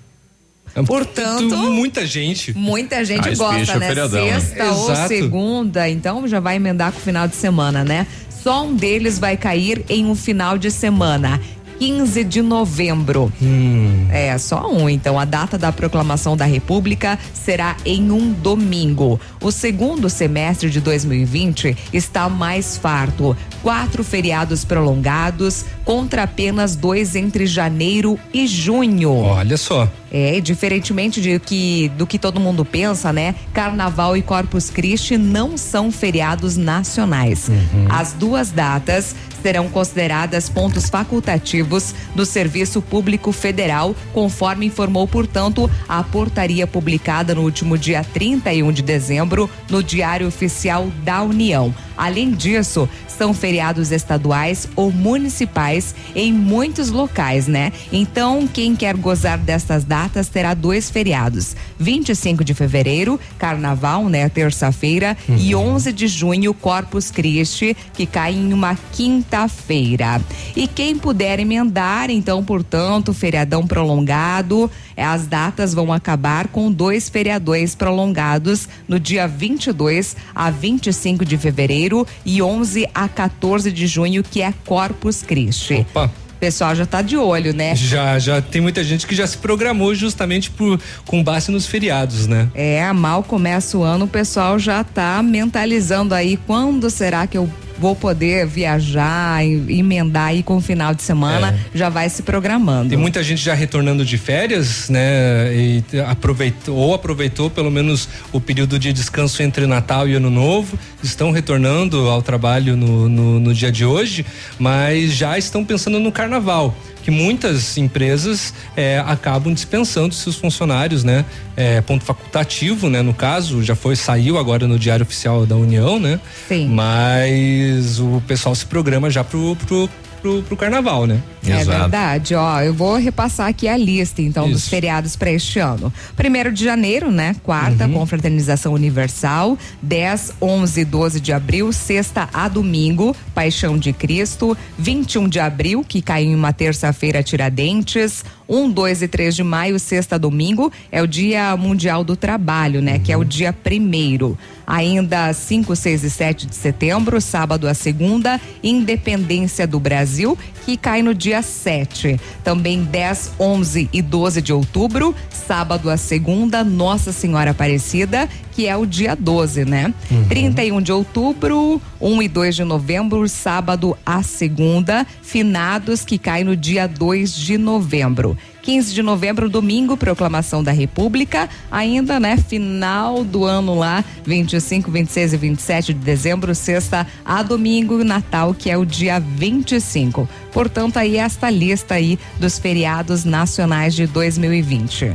É Portanto, muita gente. Muita gente ah, gosta, né? Feriadão, né? Sexta né? ou segunda, então já vai emendar com o final de semana, né? Só um deles vai cair em um final de semana. 15 de novembro. Hum. É, só um. Então, a data da proclamação da República será em um domingo. O segundo semestre de 2020 está mais farto. Quatro feriados prolongados contra apenas dois entre janeiro e junho. Olha só. É, diferentemente de que, do que todo mundo pensa, né? Carnaval e Corpus Christi não são feriados nacionais. Uhum. As duas datas serão consideradas pontos facultativos do Serviço Público Federal, conforme informou, portanto, a portaria publicada no último dia 31 de dezembro no Diário Oficial da União. Além disso, são feriados estaduais ou municipais em muitos locais, né? Então, quem quer gozar destas datas terá dois feriados: 25 de fevereiro, Carnaval, né, terça-feira, uhum. e 11 de junho, Corpus Christi, que cai em uma quinta-feira. E quem puder emendar, então, portanto, feriadão prolongado, as datas vão acabar com dois feriadões prolongados no dia 22 a 25 de fevereiro e 11 a 14 de junho, que é Corpus Christi. Opa pessoal já está de olho, né? Já, já tem muita gente que já se programou justamente por com base nos feriados, né? É, mal começa o ano, o pessoal já está mentalizando aí quando será que eu vou poder viajar, emendar aí com o final de semana, é. já vai se programando. Tem muita gente já retornando de férias, né? E aproveitou, ou aproveitou pelo menos o período de descanso entre Natal e Ano Novo, estão retornando ao trabalho no, no, no dia de hoje, mas já estão pensando no carnaval que muitas empresas é, acabam dispensando seus funcionários, né? É, ponto facultativo, né? No caso, já foi, saiu agora no Diário Oficial da União, né? Sim. Mas o pessoal se programa já pro, pro pro, pro carnaval, né? É Exato. verdade, ó, eu vou repassar aqui a lista, então, Isso. dos feriados para este ano. Primeiro de janeiro, né? Quarta, uhum. confraternização universal, 10, 11 e 12 de abril, sexta a domingo, Paixão de Cristo, 21 de abril, que caiu em uma terça-feira, Tiradentes, 1, 2 e 3 de maio, sexta a domingo, é o Dia Mundial do Trabalho, né? Uhum. Que é o dia primeiro. Ainda 5, 6 e 7 de setembro, sábado a segunda, Independência do Brasil, que cai no dia 7. Também 10, 11 e 12 de outubro, sábado a segunda, Nossa Senhora Aparecida, que é o dia 12, né? Uhum. 31 de outubro, 1 e 2 de novembro, sábado a segunda, finados que cai no dia 2 de novembro. 15 de novembro, domingo, proclamação da República. Ainda, né? Final do ano lá, 25, 26 e 27 de dezembro, sexta a domingo, Natal, que é o dia 25. Portanto, aí esta lista aí dos feriados nacionais de 2020.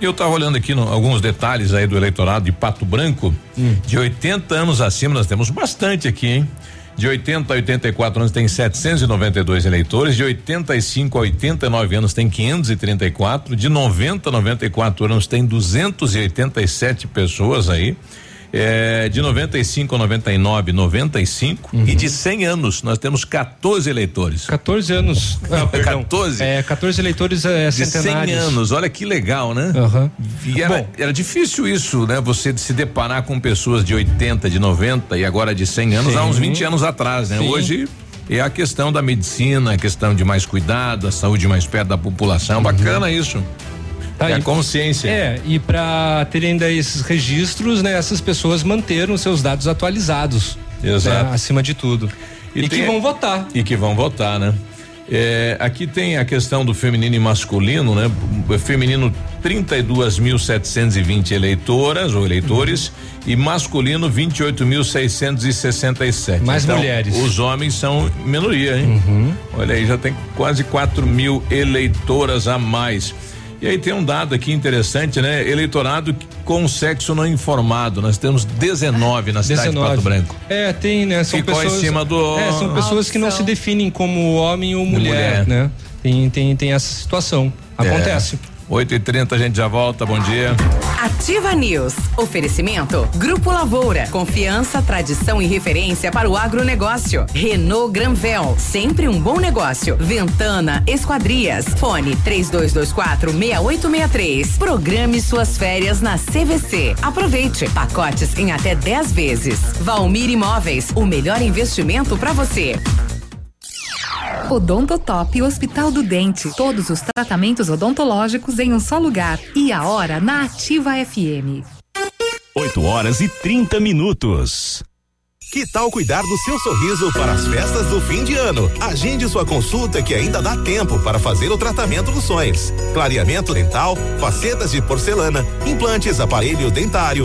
Eu estava olhando aqui no, alguns detalhes aí do eleitorado de Pato Branco. Hum. De 80 anos acima, nós temos bastante aqui, hein? De 80 a 84 anos tem 792 eleitores, de 85 a 89 anos tem 534, de 90 a 94 anos tem 287 pessoas aí. É, de 95 a 99, 95 uhum. e de 100 anos nós temos 14 eleitores. 14 anos. Ah, perdão. 14? É, 14 eleitores é, de centenários. 100 anos, olha que legal, né? Uhum. E era, Bom, era difícil isso, né? Você se deparar com pessoas de 80, de 90 e agora de 100 anos, Sim. há uns 20 anos atrás, né? Sim. Hoje é a questão da medicina, a questão de mais cuidado, a saúde mais perto da população. Uhum. Bacana isso. Tá, é a consciência. É, e para terem ainda esses registros, né, essas pessoas manteram seus dados atualizados. Exato. Né, acima de tudo. E, e tem, que vão votar. E que vão votar, né? É, aqui tem a questão do feminino e masculino, né? Feminino 32.720 eleitoras ou eleitores uhum. e masculino 28.667. Mais então, mulheres. Os homens são minoria, hein? Uhum. Olha aí, já tem quase 4 mil eleitoras a mais. E aí tem um dado aqui interessante, né? Eleitorado com sexo não informado. Nós temos 19 na 19. cidade de Pato Branco. É, tem, né? São Ficou pessoas. em cima do. É, são pessoas que não se definem como homem ou mulher, mulher. né? Tem, tem, tem essa situação. Acontece. É. 8 e 30 a gente já volta. Bom dia. Ativa News. Oferecimento. Grupo Lavoura. Confiança, tradição e referência para o agronegócio. Renault Granvel. Sempre um bom negócio. Ventana Esquadrias. Fone 3224 6863. Programe suas férias na CVC. Aproveite. Pacotes em até 10 vezes. Valmir Imóveis. O melhor investimento para você. Odontotop Hospital do Dente. Todos os tratamentos odontológicos em um só lugar. E a hora na Ativa FM. 8 horas e 30 minutos. Que tal cuidar do seu sorriso para as festas do fim de ano? Agende sua consulta que ainda dá tempo para fazer o tratamento dos sonhos. Clareamento dental, facetas de porcelana, implantes, aparelho dentário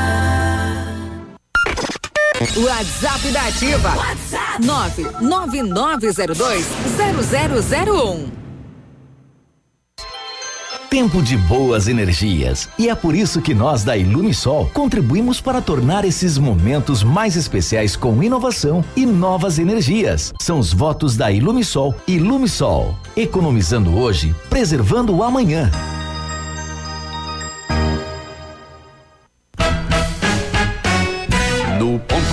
WhatsApp da Ativa. WhatsApp 999020001. Tempo de boas energias. E é por isso que nós da Ilumisol contribuímos para tornar esses momentos mais especiais com inovação e novas energias. São os votos da Ilumisol. Ilumisol. Economizando hoje, preservando o amanhã.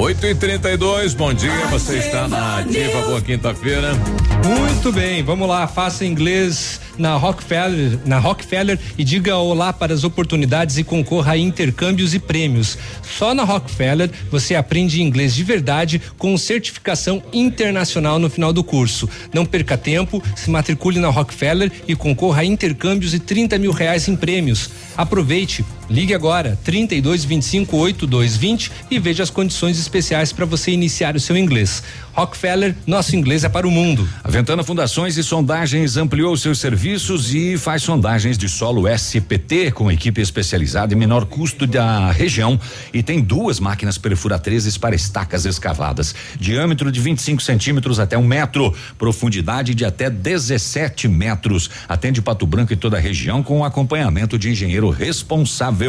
8 e 32 bom dia, você está na Ativa, boa quinta-feira. Muito bem, vamos lá, faça inglês na Rockefeller, na Rockefeller e diga olá para as oportunidades e concorra a intercâmbios e prêmios. Só na Rockefeller você aprende inglês de verdade com certificação internacional no final do curso. Não perca tempo, se matricule na Rockefeller e concorra a intercâmbios e 30 mil reais em prêmios. Aproveite, ligue agora 32 25 8220 e veja as condições especiais para você iniciar o seu inglês. Rockefeller, nosso inglês é para o mundo. A Ventana Fundações e Sondagens ampliou seus serviços e faz sondagens de solo SPT com equipe especializada e menor custo da região e tem duas máquinas perfuratrizes para estacas escavadas, diâmetro de 25 centímetros até um metro, profundidade de até 17 metros. Atende Pato Branco e toda a região com acompanhamento de engenheiro responsável.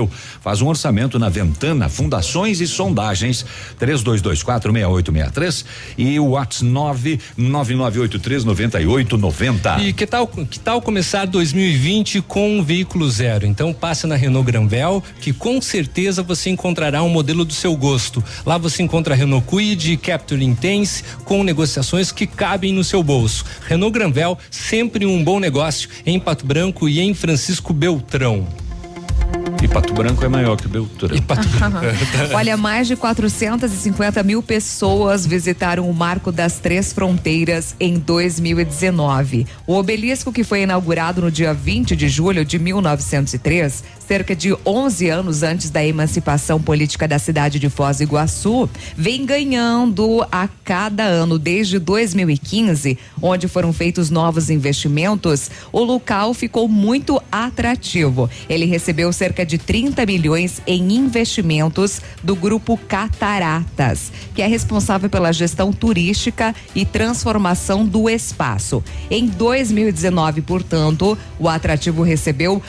Faz um orçamento na Ventana Fundações e Sondagens 3224 6863 e o WhatsApp 99983 9890. E que tal que tal começar 2020 com um veículo zero? Então passe na Renault Granvel, que com certeza você encontrará um modelo do seu gosto. Lá você encontra Renault Kwid, Captur Intense com negociações que cabem no seu bolso. Renault Granvel, sempre um bom negócio em Pato Branco e em Francisco Beltrão. E Pato Branco é maior que Beltrão. E Pato Olha, mais de 450 mil pessoas visitaram o Marco das Três Fronteiras em 2019. O obelisco, que foi inaugurado no dia 20 de julho de 1903, cerca de 11 anos antes da emancipação política da cidade de Foz do Iguaçu, vem ganhando a cada ano desde 2015, onde foram feitos novos investimentos. O local ficou muito atrativo. Ele recebeu cerca de 30 milhões em investimentos do grupo Cataratas, que é responsável pela gestão turística e transformação do espaço. Em 2019, portanto, o atrativo recebeu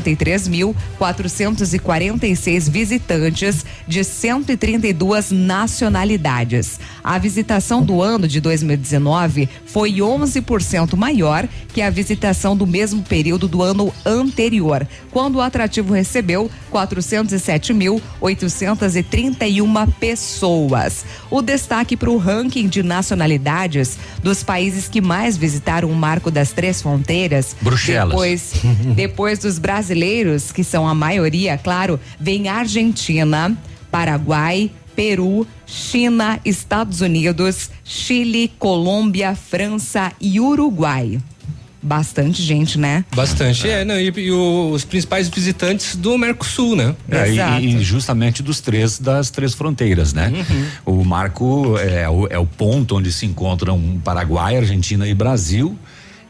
453.446 visitantes de 132 nacionalidades. A visitação do ano de 2019 foi 11% maior que a visitação do mesmo período do ano anterior, quando o atrativo recebeu 407.831 pessoas. O destaque para o ranking de nacionalidades dos países que mais visitaram o Marco das Três Fronteiras. Bruxelas. Depois, depois dos brasileiros, que são a maioria, claro, vem Argentina, Paraguai, Peru, China, Estados Unidos, Chile, Colômbia, França e Uruguai. Bastante gente, né? Bastante, é, não, e, e o- os principais visitantes do Mercosul, né? É, e- e, justamente dos três das três fronteiras, né? O marco é o, é o ponto onde se encontram Paraguai, Argentina e Brasil.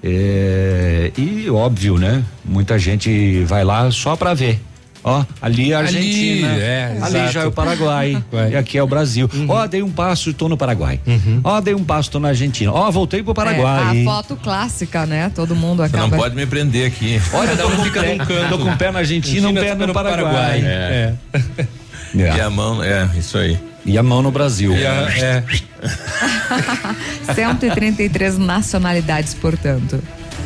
É, e óbvio, né? Muita gente vai lá só para ver. Ó, ali é a Argentina. Ali, é, ali exato. já é o Paraguai. E aqui é o Brasil. Ó, dei um passo, tô no Paraguai. Ó, dei um passo, tô na Argentina. Ó, voltei pro Paraguai. É, a foto clássica, né? Todo mundo Você acaba. não pode me prender aqui. Olha, tô um com, fica pé, num canto. tô com um pé na Argentina, um pé no no Paraguai. Paraguai. É. E a mão, é, isso aí. E a mão no Brasil. E a- é. 133 nacionalidades, portanto.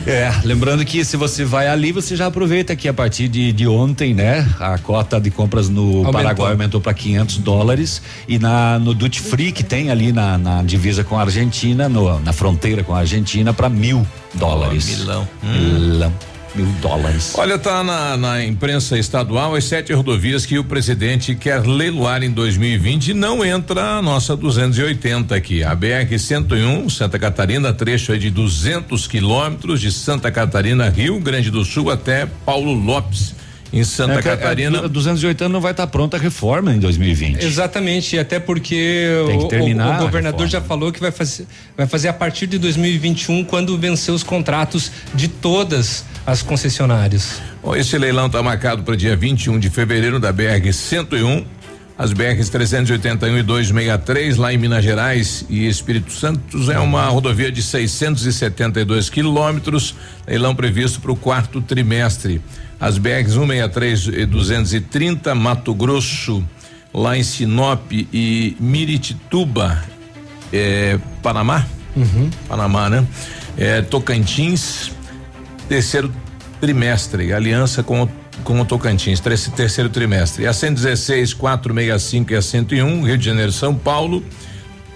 É, lembrando que se você vai ali, você já aproveita que a partir de, de ontem, né, a cota de compras no Aumentou. Paraguai aumentou para 500 dólares e na no duty free que tem ali na, na divisa com a Argentina, no- na fronteira com a Argentina, para mil dólares. milão. Milão. Mil dólares. Olha, tá na, na imprensa estadual as sete rodovias que o presidente quer leiloar em 2020 e não entra a nossa 280 aqui. A BR 101, Santa Catarina, trecho aí de 200 quilômetros de Santa Catarina, Rio Grande do Sul até Paulo Lopes, em Santa É é, Catarina. du- 280 não vai estar pronta a reforma em 2020. Exatamente, até porque o- o, governador já falou que vai fazer, vai fazer a partir de 2021, quando vencer os contratos de todas as concessionárias. Bom, esse leilão está marcado para dia 21 de fevereiro da BR 101. As BRs 381 e 263 lá em Minas Gerais e Espírito Santo é uma rodovia de 672 quilômetros, leilão previsto para o quarto trimestre. As BRs 163 e 230 Mato Grosso, lá em Sinop e Miritituba, é, Panamá, Panamá, né? É, Tocantins, terceiro trimestre, aliança com o, com o Tocantins, terceiro trimestre. A 116, 465 e a 101, Rio de Janeiro, São Paulo,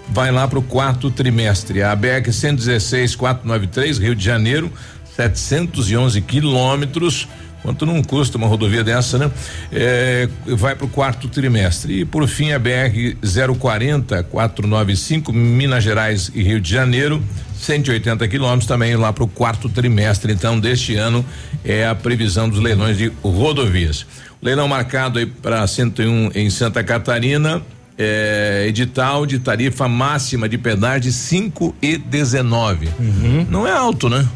vai lá para o quarto trimestre. A BR 116, 493, Rio de Janeiro, 711 quilômetros. Quanto não custa uma rodovia dessa, né? É, vai para o quarto trimestre. E por fim a BR 040 495 Minas Gerais e Rio de Janeiro, 180 quilômetros também lá para o quarto trimestre. Então deste ano é a previsão dos leilões de rodovias. Leilão marcado aí para 101 em Santa Catarina. É, edital de tarifa máxima de pedágio de 5 e 19. Não é alto, né?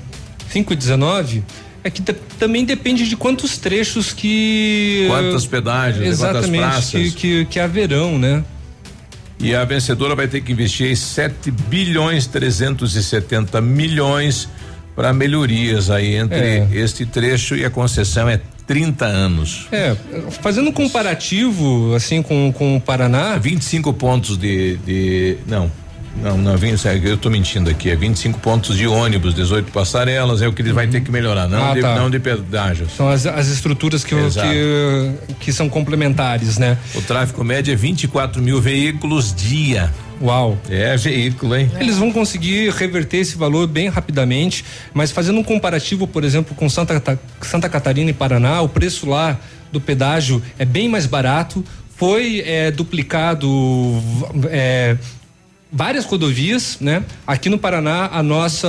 5 e 19 é que também depende de quantos trechos que. Quantas pedágios, quantas praças. que, que, que haverão, né? E a vencedora vai ter que investir 7 bilhões 370 milhões para melhorias aí entre É. este trecho e a concessão é 30 anos. É, fazendo um comparativo, assim, com, com o Paraná. 25 pontos de. de não. Não, não, 20, eu tô mentindo aqui, é 25 pontos de ônibus, 18 passarelas, é o que ele vai ter que melhorar, não, Ah, de, tá. não de pedágios. São as, as estruturas que, que, que são complementares, né? O tráfego médio é 24 mil veículos dia. Uau. É veículo, hein? Eles vão conseguir reverter esse valor bem rapidamente, mas fazendo um comparativo, por exemplo, com Santa, Santa Catarina e Paraná, o preço lá do pedágio é bem mais barato. Foi é, duplicado é, várias rodovias, né? Aqui no Paraná, a nossa,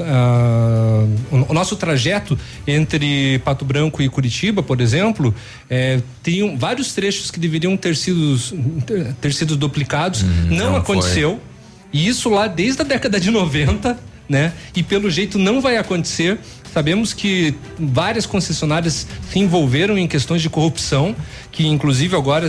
a- o nosso trajeto entre Pato Branco e Curitiba, por exemplo, é, tem vários trechos que deveriam ter sido ter, sido duplicados, não, não aconteceu. E isso lá desde a década de 90, né? E pelo jeito não vai acontecer. Sabemos que várias concessionárias se envolveram em questões de corrupção, que inclusive agora,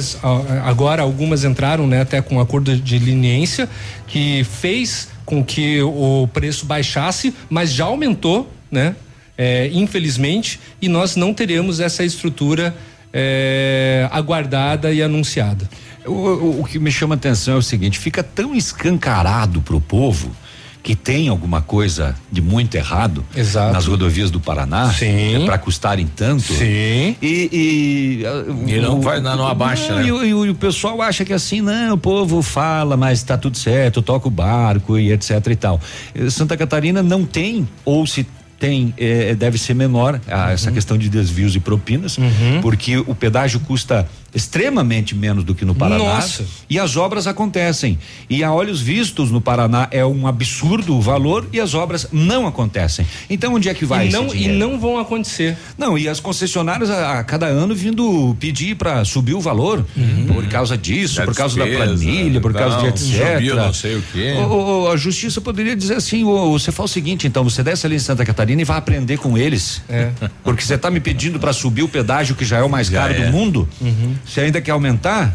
agora algumas entraram né, até com acordo de leniência, que fez com que o preço baixasse, mas já aumentou, né? É, infelizmente, e nós não teremos essa estrutura é, aguardada e anunciada. O, o- o que me chama a atenção é o seguinte: fica tão escancarado pro povo que tem alguma coisa de muito errado Exato. nas rodovias do Paraná Sim. para custarem tanto. Sim. E, e, E não o- vai- não- não abaixa, não, né? E, o- e o- pessoal acha que assim, não, o povo fala, mas tá tudo certo, toca o barco e etc e tal. Eh, Santa Catarina não tem, ou se tem, eh, deve ser menor a- Uhum. essa questão de desvios e propinas, porque o pedágio custa extremamente menos do que no Paraná. Nossa. E as obras acontecem. E a olhos vistos no Paraná é um absurdo o valor e as obras não acontecem. Então onde é que vai e não, esse e não vão acontecer. Não, e as concessionárias a, a cada ano vindo pedir para subir o valor por causa disso, Da por causa da planilha, por causa de etc. subiu não sei o quê. O- o- a justiça poderia dizer assim: ô, você faz o seguinte, então, você desce ali em Santa Catarina e vai aprender com eles. É. Porque você está me pedindo para subir o pedágio que já é o mais caro é. do mundo. Uhum. Você ainda quer aumentar?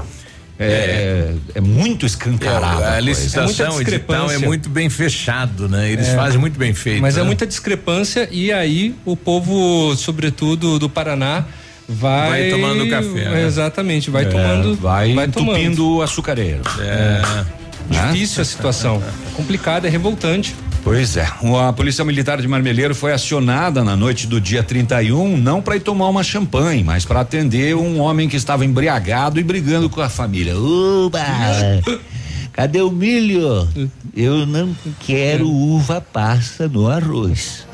É, é, muito escancarado. a coisa. licitação É edital é muito bem fechado, né? Eles É. fazem muito bem feito. Mas é né? muita discrepância e aí o povo, sobretudo do Paraná, vai. Vai tomando café, né? Exatamente, vai É, tomando. vai, tomando. entupindo o açucareiro. É. Difícil a situação. É complicada, é revoltante. Pois é. A Polícia Militar de Marmeleiro foi acionada na noite do dia 31, não para ir tomar uma champanhe, mas para atender um homem que estava embriagado e brigando com a família. Oba! Cadê o milho? Eu não quero uva passa no arroz.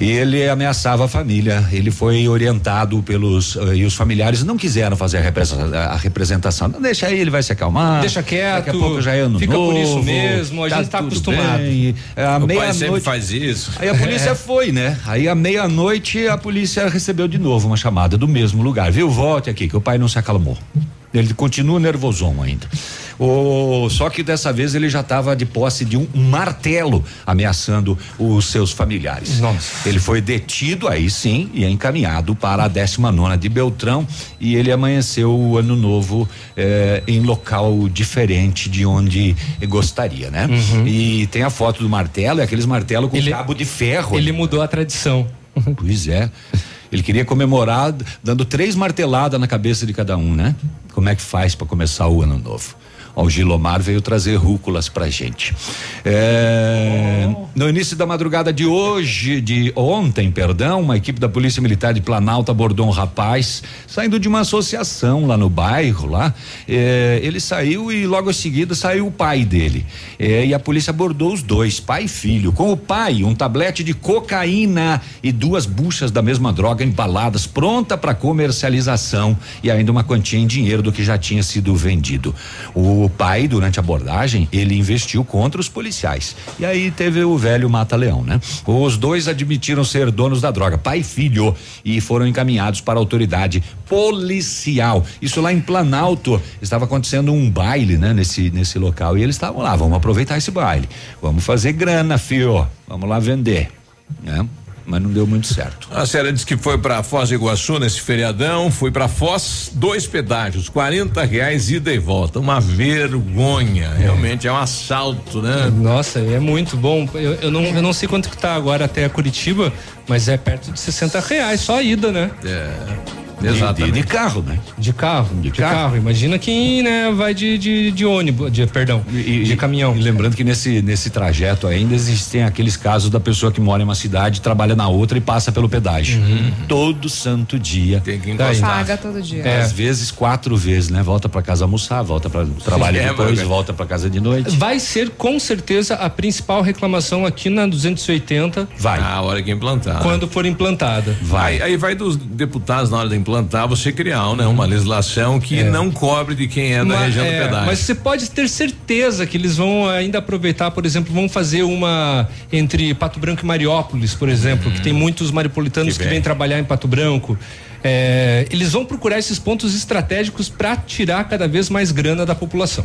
E ele ameaçava a família. Ele foi orientado pelos eh, e os familiares não quiseram fazer a, a representação. Não, deixa aí, ele vai se acalmar. Deixa quieto, Daqui a pouco já é ano fica por novo, isso mesmo, a gente tá acostumado. bem. É, à O pai sempre meia-noite- faz isso. Aí a polícia foi, né? Aí à meia-noite a polícia recebeu de novo uma chamada do mesmo lugar. Viu? Volte aqui, que o pai não se acalmou. Ele continua nervosão ainda. O, só que dessa vez ele já estava de posse de um martelo ameaçando os seus familiares. Nossa. Ele foi detido aí sim e é encaminhado para a 19 nona de Beltrão e ele amanheceu o ano novo eh, em local diferente de onde gostaria, né? E tem a foto do martelo, é aqueles martelos com Ele- cabo de ferro. Ele mudou a tradição. Pois é. Ele queria comemorar dando três marteladas na cabeça de cada um, né? Como é que faz para começar o ano novo? O Gilomar veio trazer rúculas pra gente. É, no início da madrugada de hoje, de ontem, perdão, uma equipe da Polícia Militar de Planalto abordou um rapaz saindo de uma associação lá no bairro, lá. É, ele saiu e logo em seguida saiu o pai dele. É, e a polícia abordou os dois, pai e filho. Com o pai, um tablete de cocaína e duas buchas da mesma droga embaladas, pronta para comercialização e ainda uma quantia em dinheiro do que já tinha sido vendido. O pai, durante a abordagem, ele investiu contra os policiais. E aí teve o velho mata-leão, né? Os dois admitiram ser donos da droga, pai e filho, e foram encaminhados para a autoridade policial. Isso lá em Planalto. Estava acontecendo um baile, né? Nesse, nesse local. E eles estavam lá, vamos aproveitar esse baile. Vamos fazer grana, fio. Vamos lá vender. Né? Mas não deu muito certo. A senhora disse que foi para Foz do Iguaçu nesse feriadão, fui para Foz, dois pedágios, 40 reais ida e volta. Uma vergonha. Realmente é um assalto, né? Nossa, é muito bom. Eu, eu não, eu não sei quanto que tá agora até Curitiba, mas é perto de 60 reais, só a ida, né? É. De, Exatamente. de carro, né? De carro, de, carro. carro. Imagina quem, né, vai de, de, de ônibus, de, perdão, de caminhão. E lembrando que nesse, nesse trajeto ainda existem aqueles casos da pessoa que mora em uma cidade, trabalha na outra e passa pelo pedágio. Todo santo dia. Tem que Daí. encostar. Paga todo dia. É. Às vezes quatro vezes, né? Volta pra casa almoçar, volta para trabalhar É, depois, mas- volta pra casa de noite. Vai ser com certeza a principal reclamação aqui na 280 Vai. A hora que implantar. quando for implantada. Vai. Aí vai dos deputados na hora de implantar, você criar né, uma legislação que não cobre de quem é da Mas, região é, do pedágio. mas você pode ter certeza que eles vão ainda aproveitar, por exemplo, vão fazer uma entre Pato Branco e Mariópolis, por exemplo, que tem muitos maripolitanos Que que, vêm trabalhar em Pato Branco. É, eles vão procurar esses pontos estratégicos para tirar cada vez mais grana da população.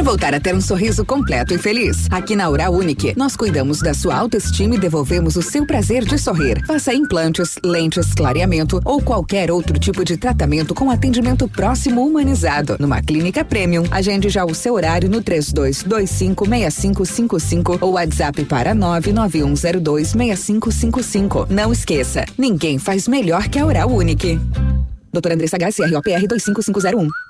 Quer voltar a ter um sorriso completo e feliz? Aqui na Oral Unique, nós cuidamos da sua autoestima e devolvemos o seu prazer de sorrir. Faça implantes, lentes, clareamento ou qualquer outro tipo de tratamento com atendimento próximo humanizado. Numa clínica premium, agende já o seu horário no 32256555 ou WhatsApp para 991026555. Não esqueça, ninguém faz melhor que a Oral Unique. Doutora Andressa H, CROPR 25501.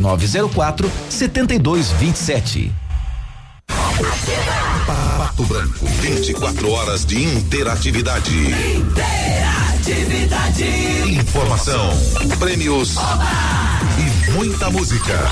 9904 7227. Pato Branco, 24 horas de interatividade. Interatividade. Informação, prêmios Oba! e muita música.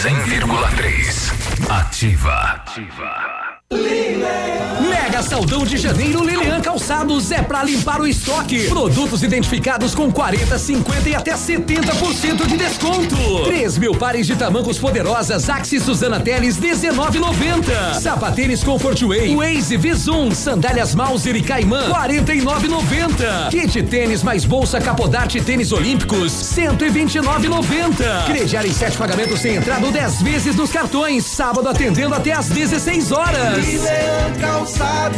100,3. Ativa. Ativa. Mega Saldão de Janeiro Lilian Calçados é para limpar o estoque. Produtos identificados com 40, 50 e até 70% de desconto. 3 mil pares de tamancos poderosas Axis Suzana Teles 19,90. Sapatênis Comfort Way, Waze Visum, sandálias Mauser e Caimã 49,90. Kit tênis mais bolsa Capodarte tênis olímpicos 129,90. Crediar em sete pagamentos sem entrada ou 10 vezes nos cartões. Sábado atendendo até às 16 horas. Calçados.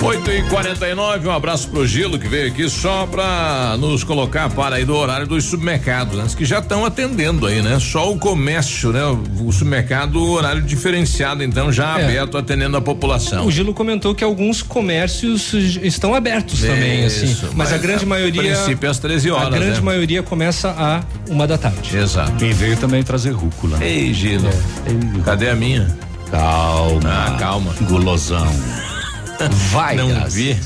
8 e 49 um abraço pro Gilo que veio aqui só pra nos colocar para aí do horário dos supermercados, né? que já estão atendendo aí, né? Só o comércio, né? O supermercado, horário diferenciado, então já é. aberto atendendo a população. O Gilo comentou que alguns comércios estão abertos Isso, também, assim. Mas, mas a grande a maioria. princípio às 13 horas. A grande né? maioria começa a uma da tarde. Exato. Quem veio também trazer rúcula. Ei, Gilo. É. Cadê a minha? Calma. Ah, calma. Gulosão. Vai, Não vi.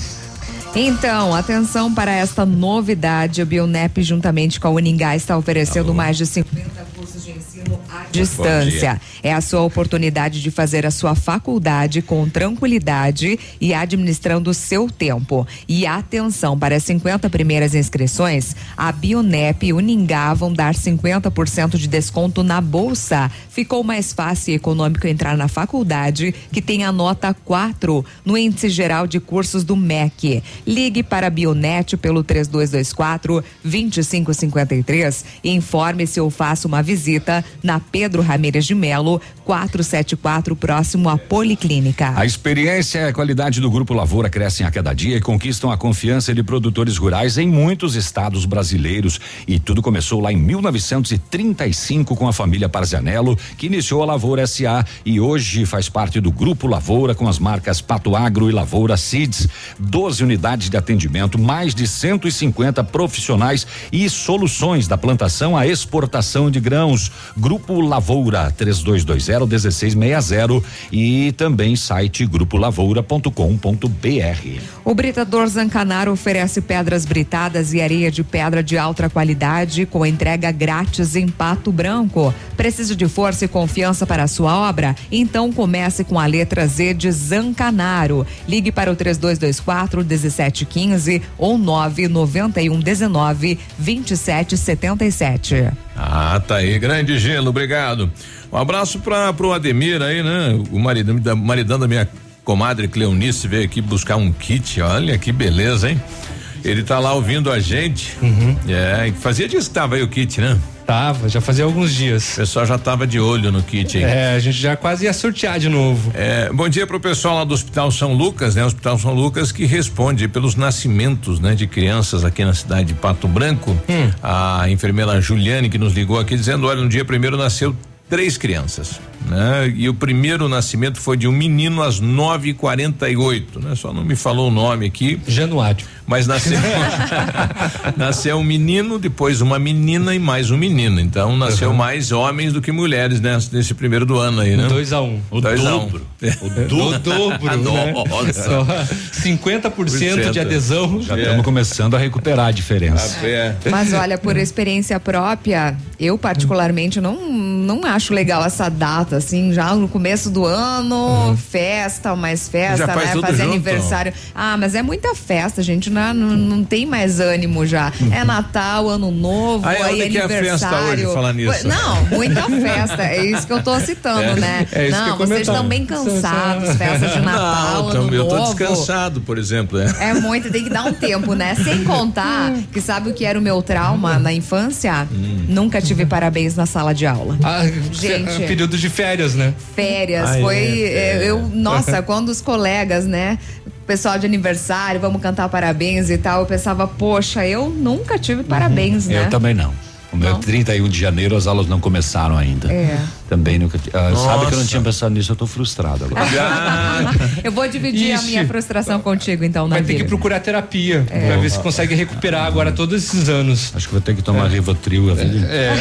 Então, atenção para esta novidade. O Bionep, juntamente com a Uningá, está oferecendo mais de 50 cursos de ensino à distância. É a sua oportunidade de fazer a sua faculdade com tranquilidade e administrando o seu tempo. E atenção, para as 50 primeiras inscrições, a Bionep e Uningá vão dar 50% de desconto na bolsa. Ficou mais fácil e econômico entrar na faculdade, que tem a nota 4 no índice geral de cursos do MEC. Ligue para a Bionet pelo 3224 2553 e informe-se ou faça uma visita na Pedro Ramírez de Melo, 474, próximo à Policlínica. A experiência e a qualidade do Grupo Lavoura crescem a cada dia e conquistam a confiança de produtores rurais em muitos estados brasileiros. E tudo começou lá em 1935 com a família Parzianello, que iniciou a Lavoura SA e hoje faz parte do Grupo Lavoura com as marcas Pato Agro e Lavoura Seeds. 12 unidades de atendimento, mais de 150 profissionais e soluções da plantação à exportação de grãos. Grupo Lavoura 3220 1660 e também site grupolavoura.com.br. O Britador Zancanaro oferece pedras britadas e areia de pedra de alta qualidade com entrega grátis em Pato Branco. Precisa de força e confiança para a sua obra? Então comece com a letra Z de Zancanaro. Ligue para o 3224 1715 ou 991 19 2777. Ah, tá aí, grande gelo, obrigado. Um abraço para pro Ademir aí, né? O maridão da, maridão da minha comadre Cleonice veio aqui buscar um kit, olha que beleza, hein? Ele tá lá ouvindo a gente. Uhum. É, fazia dias que tava aí o kit, né? Tava, já fazia alguns dias. O pessoal já tava de olho no kit aí. É, a gente já quase ia sortear de novo. É, bom dia pro pessoal lá do Hospital São Lucas, né? Hospital São Lucas que responde pelos nascimentos, né? De crianças aqui na cidade de Pato Branco. Hum. A enfermeira Juliane que nos ligou aqui dizendo, olha, no dia primeiro nasceu três crianças, né? E o primeiro nascimento foi de um menino às 9h48, né? Só não me falou o nome aqui. Januário. Mas nasceu nasceu um menino, depois uma menina e mais um menino. Então nasceu Uhum. mais homens do que mulheres né? nesse primeiro do ano aí, né? 2 a 1 um. O dois a um. dobro. O dobro. né? Nossa. Só 50% de adesão. Já estamos começando a recuperar a diferença. Mas olha, por experiência própria, eu particularmente não, não acho legal essa data, assim, já no começo do ano, festa, mais festa, Já faz né? Fazer junto. aniversário. Ah, mas é muita festa, gente, não, não, não tem mais ânimo já. É Natal, Ano Novo, aí que é festa aniversário. hoje, falar nisso? Não, muita festa, é isso que eu tô citando, É, né? é isso que eu não, vocês comentava. estão bem cansados, festas de Natal, Não, Ano eu tô Novo. descansado, por exemplo, é. É muito, tem que dar um tempo, né? Sem contar que sabe o que era o meu trauma na infância? Hum. Nunca tive parabéns na sala de aula. Ah, Gente. período de férias, né? Férias, Ah, é, foi. férias. eh, Eu, nossa, quando os colegas, né? Pessoal de aniversário, vamos cantar parabéns e tal. Eu pensava, poxa, eu nunca tive parabéns, né? Eu também não. O meu 31 de janeiro as aulas não começaram ainda. É. Também nunca. ah, sabe que eu não tinha pensado nisso, eu tô frustrado agora. Eu vou dividir a Ixi. minha frustração contigo, então, na Vai ter que procurar terapia É. pra ver se consegue recuperar agora todos esses anos. Acho que vou ter que tomar Rivotril a vida É.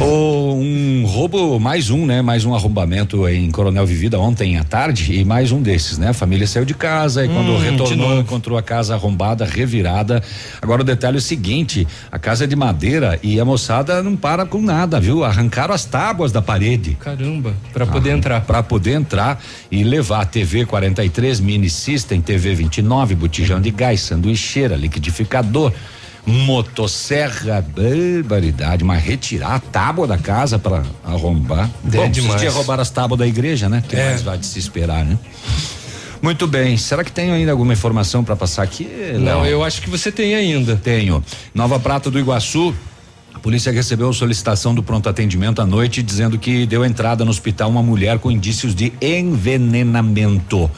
Ou um roubo, mais um, né? Mais um arrombamento em Coronel Vivida ontem à tarde e mais um desses, né? A família saiu de casa e quando Hum, de retornou encontrou a casa arrombada, revirada. Agora o detalhe é o seguinte: a casa é de madeira e a moçada não para com nada, viu? Arrancaram as tábuas da parede. Caramba, pra poder Ah, entrar. Pra poder entrar e levar TV 43, mini system, TV 29, botijão de gás, sanduicheira, liquidificador, motosserra, barbaridade, mas retirar a tábua da casa pra arrombar. É Bom, demais. se roubar as tábuas da igreja, né? Que É. mais vai de se esperar, né? Muito bem. Será que tem ainda alguma informação pra passar aqui? Não, Léo? eu acho que você tem ainda. Tenho. Nova Prata do Iguaçu. A polícia recebeu solicitação do pronto atendimento à noite dizendo que deu entrada no hospital uma mulher com indícios de envenenamento.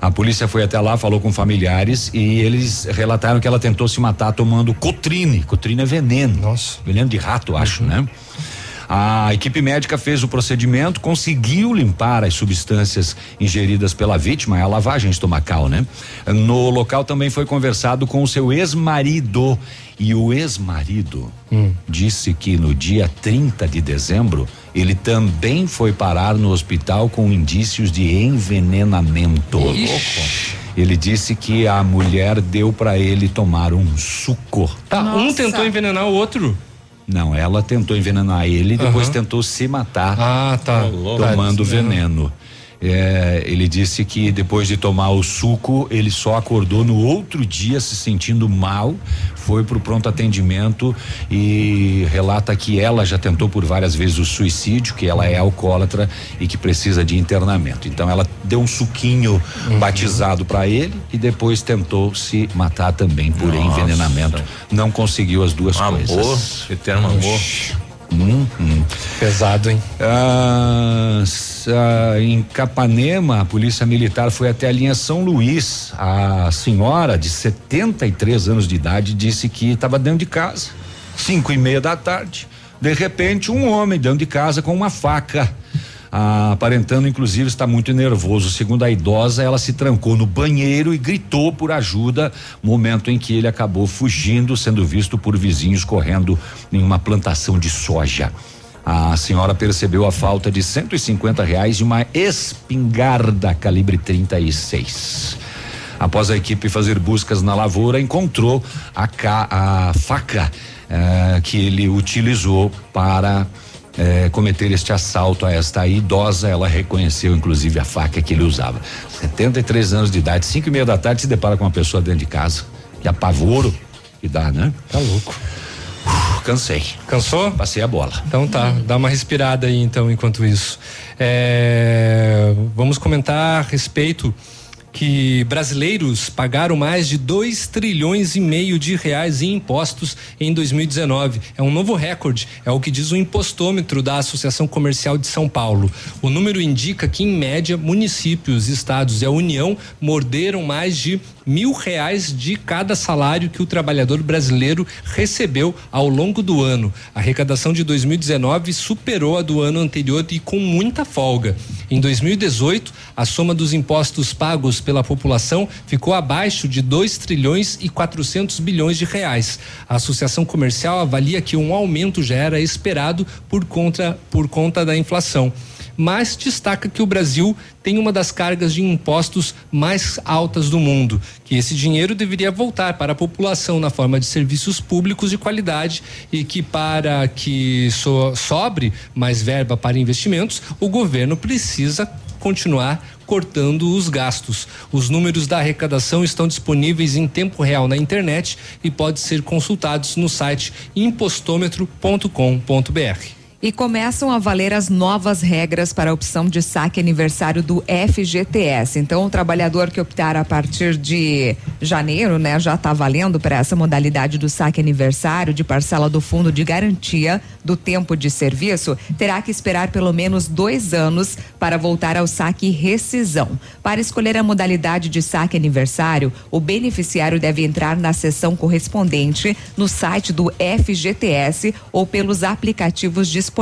A polícia foi até lá, falou com familiares e eles relataram que ela tentou se matar tomando cotrine. Cotrine é veneno. Nossa. Veneno de rato, acho, né? A equipe médica fez o procedimento, conseguiu limpar as substâncias ingeridas pela vítima, é a lavagem estomacal, né? No local também foi conversado com o seu ex-marido. E o ex-marido disse que no dia 30 de dezembro ele também foi parar no hospital com indícios de envenenamento. Ixi. Ele disse que a mulher deu para ele tomar um suco. Tá, um tentou envenenar o outro. Não, ela tentou envenenar ele e depois Aham. tentou se matar. Ah, tá. Tomando Tadinho. veneno. É, ele disse que depois de tomar o suco, ele só acordou no outro dia se sentindo mal, foi pro pronto atendimento e relata que ela já tentou por várias vezes o suicídio, que ela é alcoólatra e que precisa de internamento. Então ela deu um suquinho Uhum. batizado para ele e depois tentou se matar também por Nossa. envenenamento. Não conseguiu as duas Amor, coisas. eterno amor. Hum, hum. Pesado, hein? Ah, ah, em Capanema, a polícia militar foi até a linha São Luís. A senhora de 73 anos de idade disse que estava dentro de casa, cinco e meia da tarde. De repente, um homem dentro de casa com uma faca. Ah, aparentando, inclusive, estar muito nervoso. Segundo a idosa, ela se trancou no banheiro e gritou por ajuda, momento em que ele acabou fugindo, sendo visto por vizinhos correndo em uma plantação de soja. A senhora percebeu a falta de 150 reais e uma espingarda calibre 36. Após a equipe fazer buscas na lavoura, encontrou a, ca- a faca eh, que ele utilizou para eh, cometer este assalto a esta idosa. Ela reconheceu, inclusive, a faca que ele usava. 73 anos de idade, cinco e meia da tarde, se depara com uma pessoa dentro de casa. Que apavoro que dá, né? Tá louco. Uf, cansei. Cansou? Passei a bola. Então tá, dá uma respirada aí então enquanto isso. É, vamos comentar a respeito que brasileiros pagaram mais de 2 trilhões e meio de reais em impostos em 2019. É um novo recorde, é o que diz o impostômetro da Associação Comercial de São Paulo. O número indica que, em média, municípios, estados e a União morderam mais de mil reais de cada salário que o trabalhador brasileiro recebeu ao longo do ano. A arrecadação de 2019 superou a do ano anterior e com muita folga. Em 2018, a soma dos impostos pagos pela população ficou abaixo de 2 trilhões e 400 bilhões de reais. A Associação Comercial avalia que um aumento já era esperado por conta, por conta da inflação mas destaca que o Brasil tem uma das cargas de impostos mais altas do mundo, que esse dinheiro deveria voltar para a população na forma de serviços públicos de qualidade e que para que so, sobre mais verba para investimentos, o governo precisa continuar cortando os gastos. Os números da arrecadação estão disponíveis em tempo real na internet e podem ser consultados no site impostômetro.com.br. E começam a valer as novas regras para a opção de saque aniversário do FGTS. Então, o trabalhador que optar a partir de janeiro, né, já está valendo para essa modalidade do saque aniversário de parcela do fundo de garantia do tempo de serviço, terá que esperar pelo menos dois anos para voltar ao saque rescisão. Para escolher a modalidade de saque aniversário, o beneficiário deve entrar na seção correspondente no site do FGTS ou pelos aplicativos disponíveis.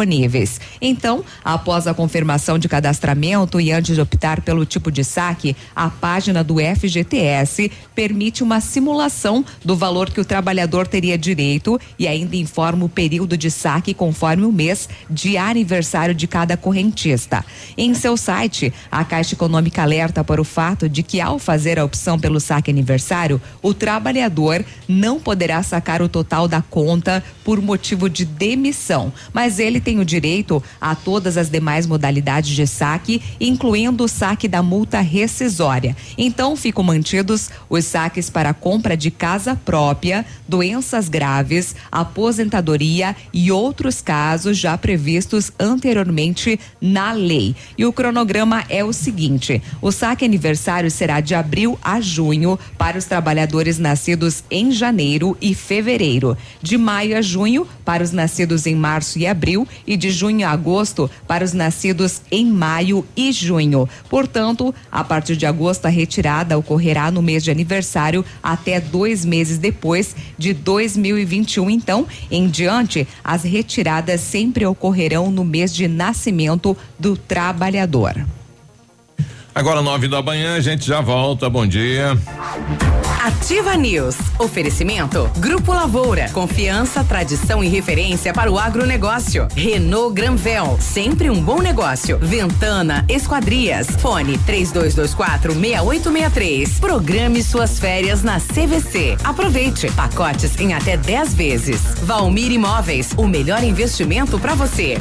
Então, após a confirmação de cadastramento e antes de optar pelo tipo de saque, a página do FGTS permite uma simulação do valor que o trabalhador teria direito e ainda informa o período de saque conforme o mês de aniversário de cada correntista. Em seu site, a Caixa Econômica alerta para o fato de que, ao fazer a opção pelo saque aniversário, o trabalhador não poderá sacar o total da conta por motivo de demissão, mas ele tem o direito a todas as demais modalidades de saque, incluindo o saque da multa rescisória. Então, ficam mantidos os saques para compra de casa própria, doenças graves, aposentadoria e outros casos já previstos anteriormente na lei. E o cronograma é o seguinte: o saque aniversário será de abril a junho para os trabalhadores nascidos em janeiro e fevereiro, de maio a junho para os nascidos em março e abril e de junho a agosto para os nascidos em maio e junho. Portanto, a partir de agosto, a retirada ocorrerá no mês de aniversário até dois meses depois de 2021. Então, em diante, as retiradas sempre ocorrerão no mês de nascimento do trabalhador. Agora nove da manhã, a gente já volta. Bom dia. Ativa News. Oferecimento Grupo Lavoura. Confiança, tradição e referência para o agronegócio. Renault Granvel. Sempre um bom negócio. Ventana Esquadrias. Fone 3224 6863. Programe suas férias na CVC. Aproveite. Pacotes em até 10 vezes. Valmir Imóveis. O melhor investimento para você.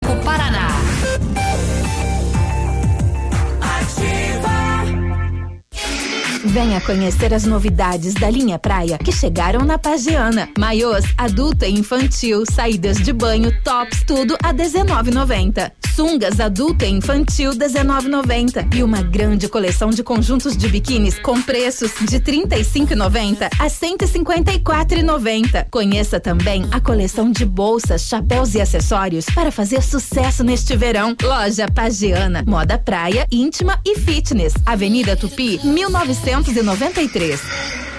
Venha conhecer as novidades da linha praia que chegaram na Pagiana. Maiôs, adulto e infantil, saídas de banho, tops, tudo a 19,90. Sungas adulto e infantil 19,90 e uma grande coleção de conjuntos de biquínis com preços de 35,90 a 154,90. Conheça também a coleção de bolsas, chapéus e acessórios para fazer sucesso neste verão. Loja Pagiana, moda praia, íntima e fitness. Avenida Tupi, 1993.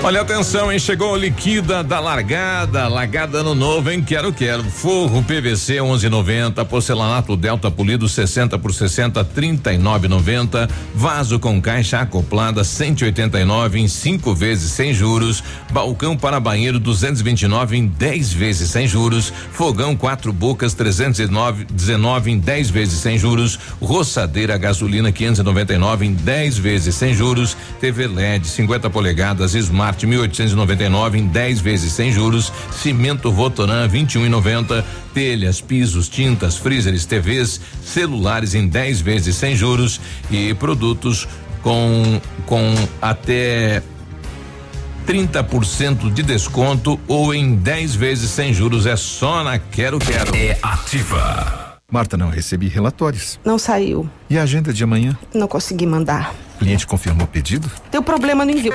Olha, atenção, hein? Chegou a liquida da largada, largada no novo, hein? Quero, quero. Forro PVC 11,90, porcelanato Delta polido 60 por 60, 39,90. Vaso com caixa acoplada 189 em 5 vezes sem juros. Balcão para banheiro 229 em 10 vezes sem juros. Fogão quatro bocas 319 19 em 10 vezes sem juros. Roçadeira gasolina 599 em 10 vezes sem juros. TV LED 50 polegadas Smart Smart 1899 em 10 vezes sem juros, cimento Votoran 21,90, telhas, pisos, tintas, freezers, TVs, celulares em 10 vezes sem juros e produtos com com até 30% de desconto ou em 10 vezes sem juros é só na Quero Quero. É ativa. Marta, não recebi relatórios. Não saiu. E a agenda de amanhã? Não consegui mandar. O cliente confirmou o pedido? Teu problema no envio.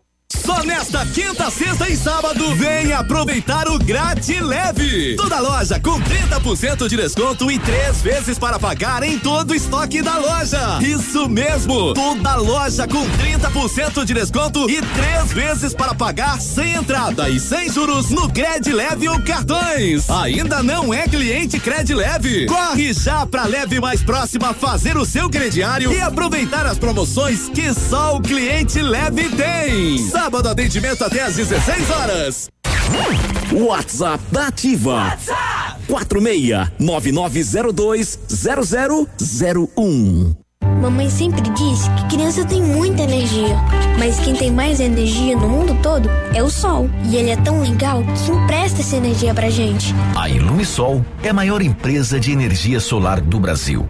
Só nesta quinta, sexta e sábado, vem aproveitar o Grátis Leve. Toda loja com 30% de desconto e três vezes para pagar em todo o estoque da loja. Isso mesmo, toda loja com 30% de desconto e três vezes para pagar sem entrada e sem juros no Cred Leve ou cartões. Ainda não é cliente Cred Leve? Corre já pra Leve mais próxima fazer o seu crediário e aproveitar as promoções que só o cliente Leve tem. Sábado atendimento até às 16 horas. WhatsApp da Ativa. WhatsApp 4699020001. Mamãe sempre diz que criança tem muita energia, mas quem tem mais energia no mundo todo é o sol. E ele é tão legal que empresta essa energia pra gente. A Ilumisol é a maior empresa de energia solar do Brasil.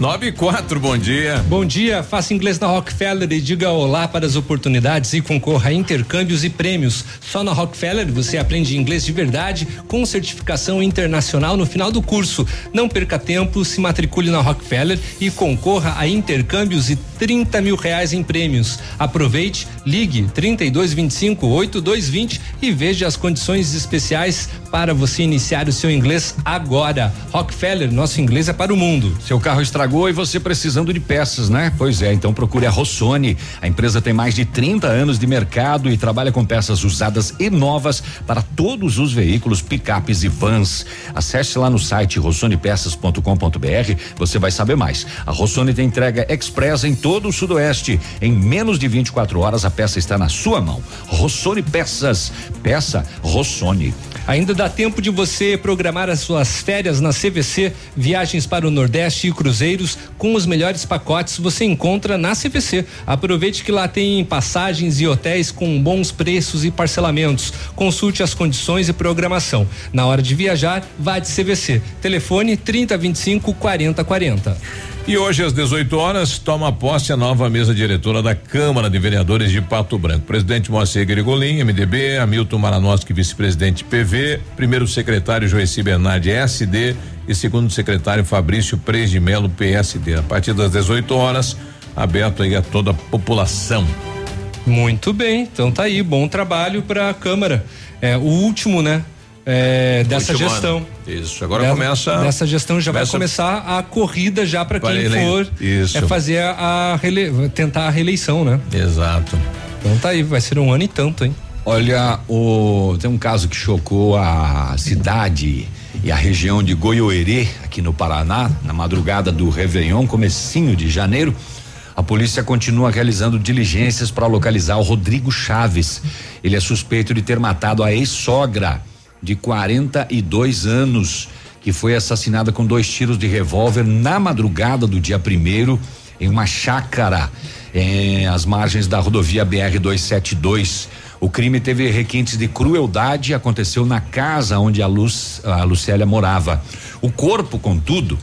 9 e 4, bom dia. Bom dia, faça inglês na Rockefeller e diga olá para as oportunidades e concorra a intercâmbios e prêmios. Só na Rockefeller você aprende inglês de verdade com certificação internacional no final do curso. Não perca tempo, se matricule na Rockefeller e concorra a intercâmbios e 30 mil reais em prêmios. Aproveite, ligue 3225 8220 e veja as condições especiais para você iniciar o seu inglês agora. Rockefeller, nosso inglês é para o mundo. Seu carro estragou e você precisando de peças, né? Pois é, então procure a Rossoni. A empresa tem mais de 30 anos de mercado e trabalha com peças usadas e novas para todos os veículos, picapes e vans. Acesse lá no site rossonepeças.com.br, você vai saber mais. A Rossoni tem entrega express em todo o sudoeste. Em menos de 24 horas a peça está na sua mão. Rossoni Peças. Peça Rossoni. Ainda dá tempo de você programar as suas férias na CVC, viagens para o Nordeste e cruzeiros com os melhores pacotes você encontra na CVC. Aproveite que lá tem passagens e hotéis com bons preços e parcelamentos. Consulte as condições e programação. Na hora de viajar, vá de CVC. Telefone 3025 4040. E hoje, às 18 horas, toma posse a nova mesa diretora da Câmara de Vereadores de Pato Branco. Presidente Moacir Gregolin, MDB, Hamilton Maranoski, vice-presidente PV, primeiro secretário Joeci Bernardi, SD e segundo secretário Fabrício Preis de Melo, PSD. A partir das 18 horas, aberto aí a toda a população. Muito bem, então tá aí, bom trabalho para a Câmara. É o último, né? É, dessa gestão. ano. Isso, agora Dessa- começa. Dessa gestão já começa- vai começar a corrida já para Para quem ele- for Isso. é fazer a, a rele- tentar a reeleição, né? Exato. Então tá aí, vai ser um ano e tanto, hein? Olha, o, tem um caso que chocou a cidade e a região de Goiôerê, aqui no Paraná, na madrugada do Réveillon, comecinho de janeiro. A polícia continua realizando diligências para localizar o Rodrigo Chaves. Ele é suspeito de ter matado a ex-sogra de 42 anos, que foi assassinada com dois tiros de revólver na madrugada do dia primeiro em uma chácara em as margens da rodovia BR 272. O crime teve requintes de crueldade e aconteceu na casa onde a, Luz, a Lucélia morava. O corpo, contudo,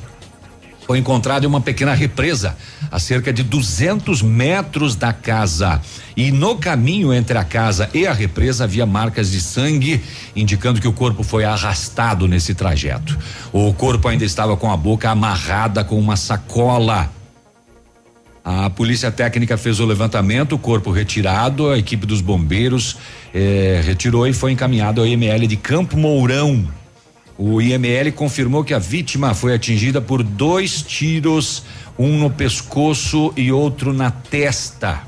foi encontrado em uma pequena represa a cerca de 200 metros da casa. E no caminho entre a casa e a represa havia marcas de sangue, indicando que o corpo foi arrastado nesse trajeto. O corpo ainda estava com a boca amarrada com uma sacola. A polícia técnica fez o levantamento, o corpo retirado, a equipe dos bombeiros eh, retirou e foi encaminhado ao IML de Campo Mourão. O IML confirmou que a vítima foi atingida por dois tiros, um no pescoço e outro na testa.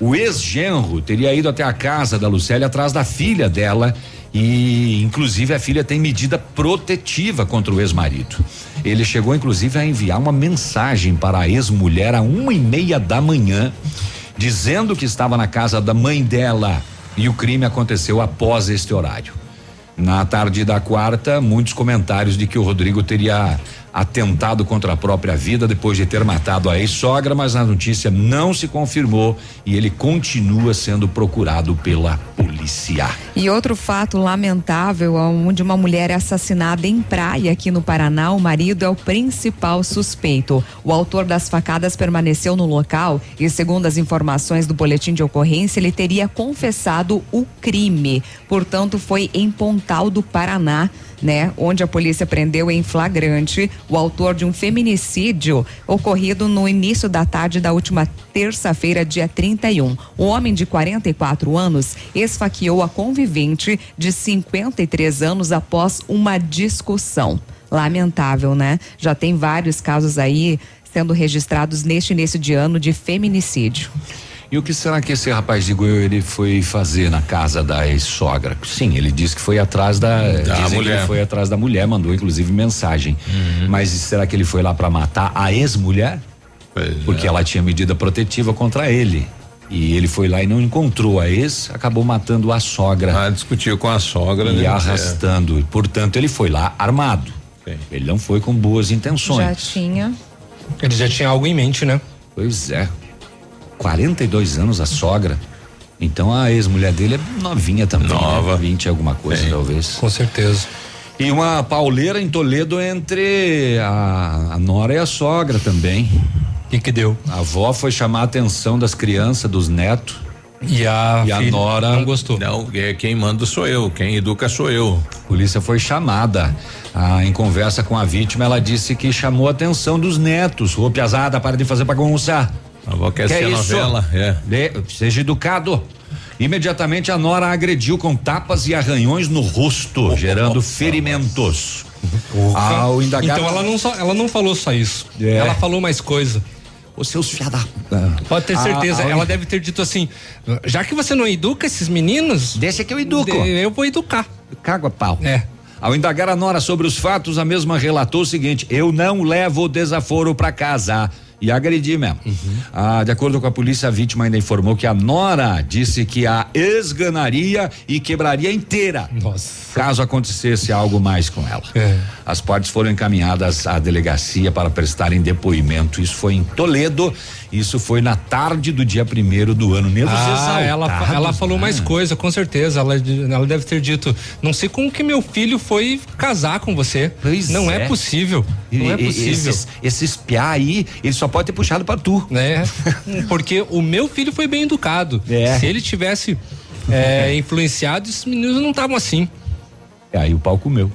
O ex-genro teria ido até a casa da Lucélia atrás da filha dela e, inclusive, a filha tem medida protetiva contra o ex-marido. Ele chegou, inclusive, a enviar uma mensagem para a ex-mulher a uma e meia da manhã, dizendo que estava na casa da mãe dela e o crime aconteceu após este horário. Na tarde da quarta, muitos comentários de que o Rodrigo teria atentado contra a própria vida depois de ter matado a ex-sogra, mas a notícia não se confirmou e ele continua sendo procurado pela polícia. E outro fato lamentável, onde uma mulher é assassinada em praia aqui no Paraná, o marido é o principal suspeito. O autor das facadas permaneceu no local e, segundo as informações do boletim de ocorrência, ele teria confessado o crime. Portanto, foi em Pontal do Paraná. Né, onde a polícia prendeu em flagrante o autor de um feminicídio ocorrido no início da tarde da última terça-feira, dia 31. O homem de 44 anos esfaqueou a convivente de 53 anos após uma discussão. Lamentável, né? Já tem vários casos aí sendo registrados neste início de ano de feminicídio. E o que será que esse rapaz de Goiânia ele foi fazer na casa da ex-sogra? Sim, ele disse que foi atrás da, que mulher. ele foi atrás da mulher, mandou inclusive mensagem. Mas será que ele foi lá para matar a ex-mulher? Porque ela tinha medida protetiva contra ele. E ele foi lá e não encontrou a ex, acabou matando a sogra. Ah, discutiu com a sogra. E né? arrastando. Portanto, ele foi lá armado. Ele não foi com boas intenções. Já tinha. Ele já tinha algo em mente, né? Pois é. 42 anos a sogra. Então a ex-mulher dele é novinha também. Nova. 20 alguma coisa, talvez. Com certeza. E uma pauleira em Toledo entre a, a nora e a sogra também. O que, que deu? A avó foi chamar a atenção das crianças, dos netos. E a, e a nora não gostou. Não, é, quem manda sou eu, quem educa sou eu. A polícia foi chamada. Ah, em conversa com a vítima, ela disse que chamou a atenção dos netos. Ô, piazada, para de fazer bagunça. A avó quer Que ser é isso? novela, é. De- seja educado. Imediatamente a Nora agrediu com tapas e arranhões no rosto, gerando ferimentos. Ao indagar. Então ela não só, ela não falou só isso. É. Ela falou mais coisa. Os seus fiada. Pode ter Ah, certeza. ao- ela deve ter dito assim: já que você não educa esses meninos. Deixa que eu educo. Eu vou educar. Cago a pau. É. Ao indagar a Nora sobre os fatos, a mesma relatou o seguinte: eu não levo desaforo para casa. E agredi mesmo. Ah, de acordo com a polícia, a vítima ainda informou que a Nora disse que a esganaria e quebraria inteira. Caso acontecesse algo mais com ela. As partes foram encaminhadas à delegacia para prestarem depoimento. Isso foi em Toledo. Isso foi na tarde do dia primeiro do ano. Nervos Ah, ela, ela falou mais coisa, com certeza. Ela, ela deve ter dito: não sei como que meu filho foi casar com você. não é, é. possível. Não é E- e- possível. Esses, esses piá aí, ele só pode ter puxado pra tu. né? Porque o meu filho foi bem educado. É. Se ele tivesse é, influenciado, esses meninos não estavam assim. É, aí o pau comeu.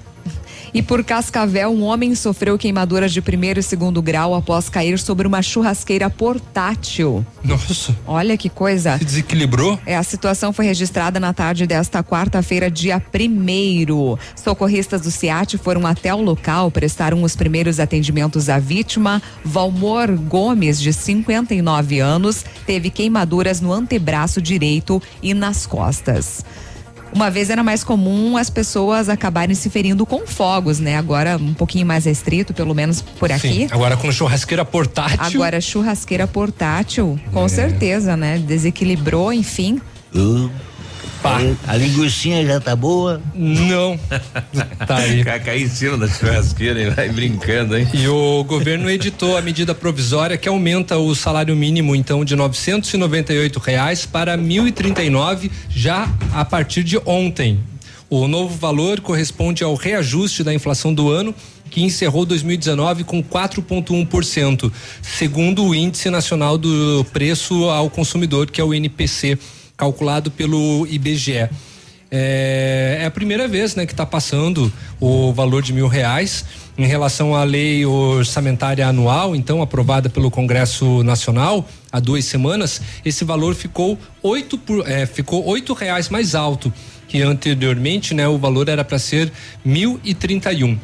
E por Cascavel, um homem sofreu queimaduras de primeiro e segundo grau após cair sobre uma churrasqueira portátil. Nossa. Olha que coisa. Se desequilibrou? É, a situação foi registrada na tarde desta quarta-feira, dia primeiro. Socorristas do CIAT foram até o local, prestaram os primeiros atendimentos à vítima. Valmor Gomes, de 59 anos, teve queimaduras no antebraço direito e nas costas. Uma vez era mais comum as pessoas acabarem se ferindo com fogos, né? Agora um pouquinho mais restrito, pelo menos por aqui. Sim, agora com churrasqueira portátil. Agora churrasqueira portátil, com É. certeza, né? Desequilibrou, enfim. A linguiçinha já tá boa? Não. Tá aí. Cair em cima da churrasqueira e vai brincando, hein? E o governo editou a medida provisória que aumenta o salário mínimo então de 998 reais para R$ 1.039 já a partir de ontem. O novo valor corresponde ao reajuste da inflação do ano que encerrou 2019 com 4,1%, segundo o Índice Nacional do Preço ao Consumidor, que é o NPC, calculado pelo IBGE. É, é a primeira vez, né, que está passando o valor de mil reais em relação à lei orçamentária anual, então aprovada pelo Congresso Nacional há duas semanas. Esse valor ficou oito por, é, ficou oito reais mais alto que anteriormente, né, o valor era para ser mil e trinta e um.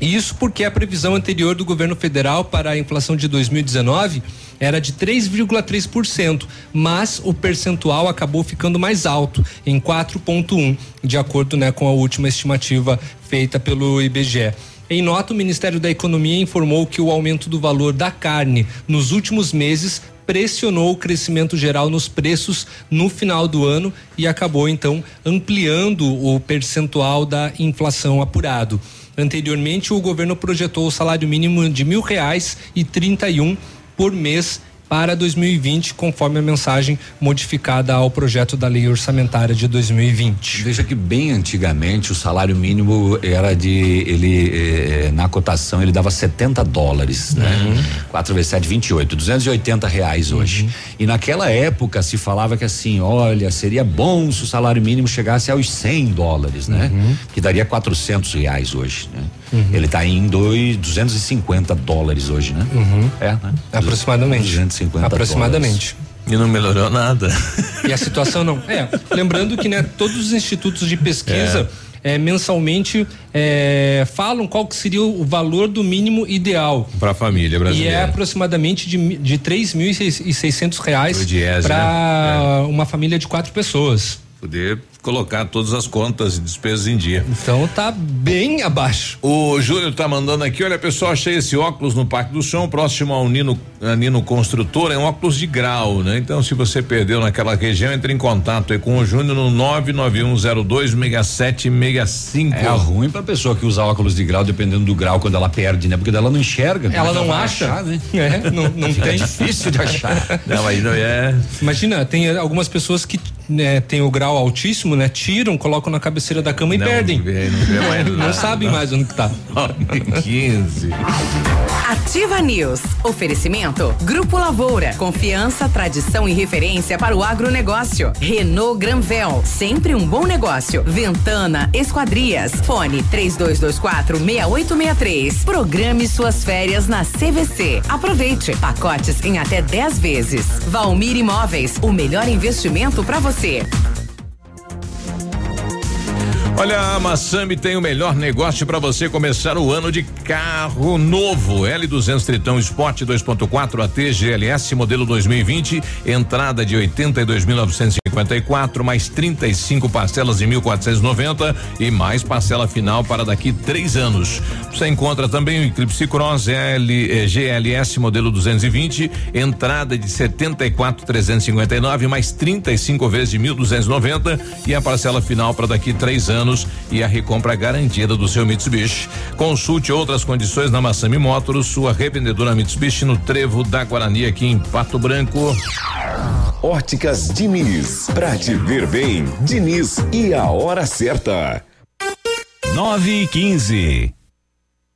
Isso porque a previsão anterior do governo federal para a inflação de 2019 era de 3,3%, mas o percentual acabou ficando mais alto, em 4,1%, de acordo né, com a última estimativa feita pelo IBGE. Em nota, o Ministério da Economia informou que o aumento do valor da carne nos últimos meses pressionou o crescimento geral nos preços no final do ano e acabou então ampliando o percentual da inflação apurado. Anteriormente, o governo projetou o salário mínimo de mil reais e trinta e um por mês para 2020, conforme a mensagem modificada ao projeto da lei orçamentária de 2020. Veja que bem antigamente o salário mínimo era de ele eh, na cotação ele dava 70 dólares, né? 4 vezes 7, 28, 280 reais hoje. E naquela época se falava que assim, olha, seria bom se o salário mínimo chegasse aos 100 dólares, né? Que daria 400 reais hoje, né? Ele está em dois, 250 dólares hoje, né? É, né? Aproximadamente. 250 Aproximadamente. E não melhorou nada. E a situação não. É, lembrando que né, todos os institutos de pesquisa é, mensalmente é, falam qual que seria o valor do mínimo ideal. Para a família E é brasileira. aproximadamente de, de três mil e seiscentos reais para né? uma família de quatro pessoas. Poder colocar todas as contas e despesas em dia. Então tá bem abaixo. O Júlio tá mandando aqui, olha pessoal, achei esse óculos no Parque do Chão, próximo ao Nino, a Nino Construtor, é um óculos de grau, né? Então se você perdeu naquela região, entre em contato aí com o Júnior no 991026765. É ruim pra pessoa que usa óculos de grau, dependendo do grau, quando ela perde, né? Porque ela não enxerga. Ela Como é que não vai acha, achar, né? É, não, não Fica tem. difícil de achar. Não, aí não é. Imagina, tem algumas pessoas que né, tem o grau altíssimo, né? Tiram, colocam na cabeceira da cama e Não perdem. vê, não vê mais não sabem mais onde que tá. 15. Ativa News. Oferecimento. Grupo Lavoura. Confiança, tradição e referência para o agronegócio. Renault Granvel. Sempre um bom negócio. Ventana Esquadrias. Fone 3224 6863. Programe suas férias na CVC. Aproveite. Pacotes em até 10 vezes. Valmir Imóveis. O melhor investimento para você. Olha, a Massami tem o melhor negócio para você começar o ano de carro novo. L200 Tritão Sport 2.4 AT GLS modelo 2020, entrada de 82.954 mais 35 parcelas de 1.490 e mais parcela final para daqui três anos. Você encontra também o Eclipse Cross L, eh, GLS modelo 220, entrada de 74.359 mais 35 vezes de 1.290 e a parcela final para daqui três anos e a recompra garantida do seu Mitsubishi. Consulte outras condições na Massami Motors, sua revendedora Mitsubishi no Trevo da Guarani aqui em Pato Branco. Óticas Diniz, pra te ver bem, Diniz e a hora certa. 9 e 15.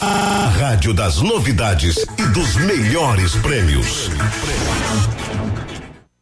A rádio das novidades e dos melhores prêmios.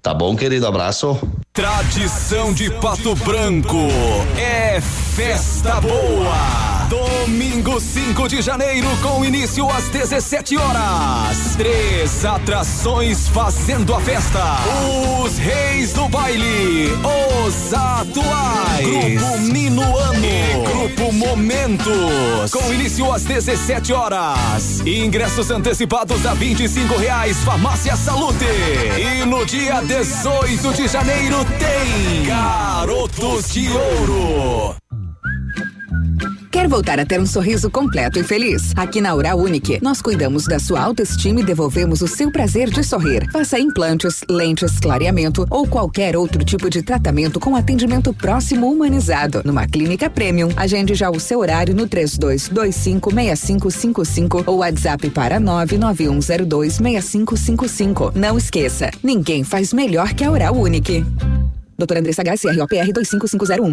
Tá bom, querido? Abraço. Tradição de Pato Branco é festa boa. Domingo 5 de janeiro, com início às 17 horas. Três atrações fazendo a festa. Os Reis do Baile, os atuais. Grupo Minuano. E Grupo Momentos. Com início às 17 horas. Ingressos antecipados a 25 reais. Farmácia Salute. E no dia 18 de janeiro tem Garotos de Ouro. Quer voltar a ter um sorriso completo e feliz? Aqui na Oral Unique, nós cuidamos da sua autoestima e devolvemos o seu prazer de sorrir. Faça implantes, lentes, clareamento ou qualquer outro tipo de tratamento com atendimento próximo humanizado. Numa clínica premium, agende já o seu horário no 32256555 ou WhatsApp para 991026555. Não esqueça, ninguém faz melhor que a Oral Unique. Doutora Andressa HCROPR 25501.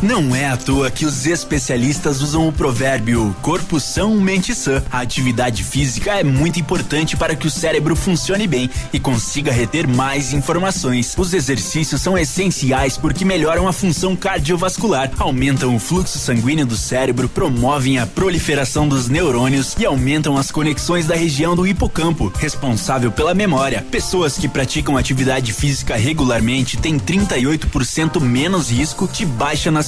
Não é à toa que os especialistas usam o provérbio corpo são, mente sã. A atividade física é muito importante para que o cérebro funcione bem e consiga reter mais informações. Os exercícios são essenciais porque melhoram a função cardiovascular, aumentam o fluxo sanguíneo do cérebro, promovem a proliferação dos neurônios e aumentam as conexões da região do hipocampo, responsável pela memória. Pessoas que praticam atividade física regularmente têm 38% menos risco de baixa nas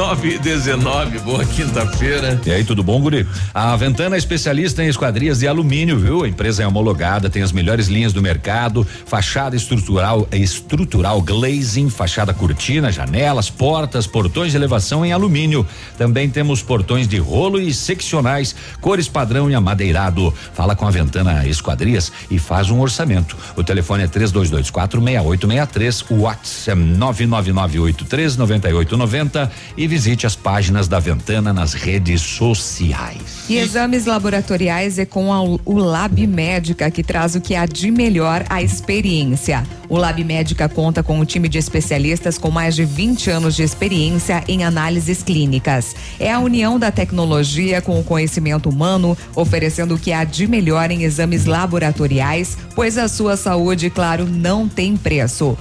9 e 19, boa quinta-feira. E aí, tudo bom, Guri? A Ventana é especialista em esquadrias de alumínio, viu? A empresa é homologada, tem as melhores linhas do mercado, fachada estrutural, estrutural glazing, fachada cortina, janelas, portas, portões de elevação em alumínio. Também temos portões de rolo e seccionais, cores padrão e amadeirado. Fala com a Ventana Esquadrias e faz um orçamento. O telefone é 3224 6863, o WhatsApp é 999839890 e visite as páginas da Ventana nas redes sociais. E exames laboratoriais é com a, o Lab Médica, que traz o que há de melhor a experiência. O Lab Médica conta com um time de especialistas com mais de 20 anos de experiência em análises clínicas. É a união da tecnologia com o conhecimento humano, oferecendo o que há de melhor em exames laboratoriais, pois a sua saúde, claro, não tem preço.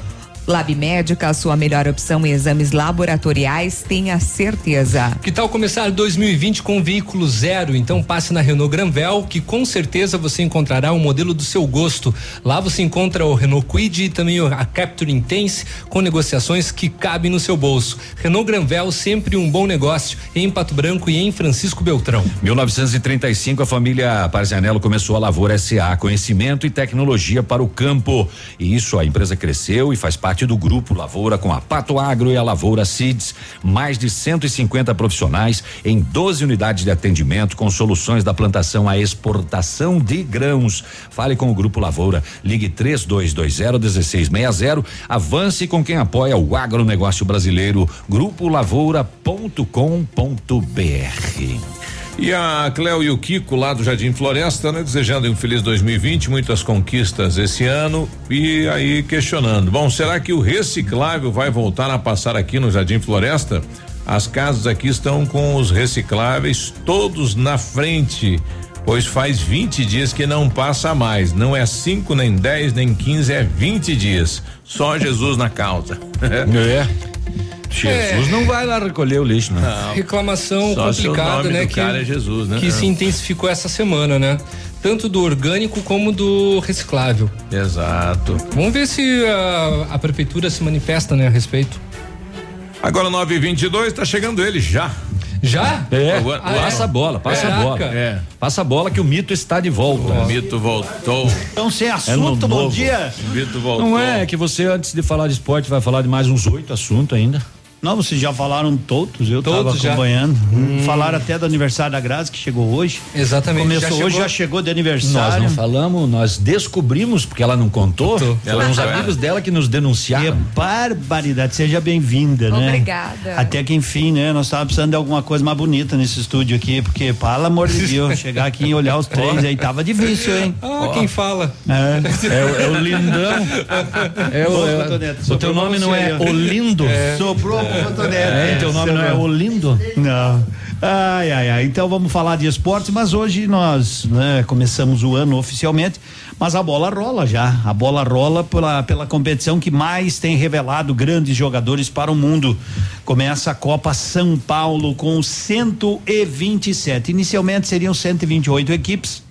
Lab Médica, a sua melhor opção em exames laboratoriais, tenha certeza. Que tal começar 2020 com um veículo zero? Então passe na Renault Granvel, que com certeza você encontrará o um modelo do seu gosto. Lá você encontra o Renault Kwid e também a Capture Intense com negociações que cabem no seu bolso. Renault Granvel, sempre um bom negócio em Pato Branco e em Francisco Beltrão. 1935 a família Parzianello começou a Lavoura SA, conhecimento e tecnologia para o campo. E isso a empresa cresceu e faz parte do grupo Lavoura com a Pato Agro e a Lavoura Seeds, mais de 150 profissionais em 12 unidades de atendimento com soluções da plantação à exportação de grãos. Fale com o grupo Lavoura, ligue 3220 1660, avance com quem apoia o agronegócio brasileiro, grupolavoura.com.br. E a Cléo e o Kiko lá do Jardim Floresta, né? Desejando um feliz 2020, muitas conquistas esse ano e aí questionando. Bom, será que o reciclável vai voltar a passar aqui no Jardim Floresta? As casas aqui estão com os recicláveis todos na frente, pois faz 20 dias que não passa mais. Não é 5, nem 10, nem 15, é 20 dias. Só Jesus na causa. é. Jesus é. não vai lá recolher o lixo, né? Não. Reclamação Só complicada, né? que, cara é Jesus, né? Que é. se intensificou essa semana, né? Tanto do orgânico como do reciclável. Exato. Vamos ver se a, a prefeitura se manifesta, né, a respeito. Agora 9 e 22 tá chegando ele já. Já? É. Ah, passa é? a bola, passa a bola. É. Passa a bola que o mito está de volta. O mito voltou. Então, sem assunto, é bom novo. dia. O mito voltou. Não é que você, antes de falar de esporte, vai falar de mais uns oito assuntos ainda. Não, vocês já falaram todos, eu estava acompanhando. Hum. Falaram até do aniversário da Grazi, que chegou hoje. Exatamente. Começou já hoje, já chegou de aniversário. Nós não falamos, nós descobrimos, porque ela não contou. Foram os amigos dela que nos denunciaram. Que barbaridade, seja bem-vinda, né? Obrigada. Até que enfim, né? Nós estávamos precisando de alguma coisa mais bonita nesse estúdio aqui, porque, pelo amor de Deus, chegar aqui e olhar os três aí tava difícil, hein? Ah, oh. quem fala? É. É, é o lindão. É o, é, o teu nome não é Olindo? É. Cotonete. É, teu nome não é Olindo? Não. Ai, ai, ai. Então vamos falar de esportes, mas hoje nós né, começamos o ano oficialmente, mas a bola rola já. A bola rola pela, pela competição que mais tem revelado grandes jogadores para o mundo. Começa a Copa São Paulo com 127. Inicialmente seriam 128 equipes.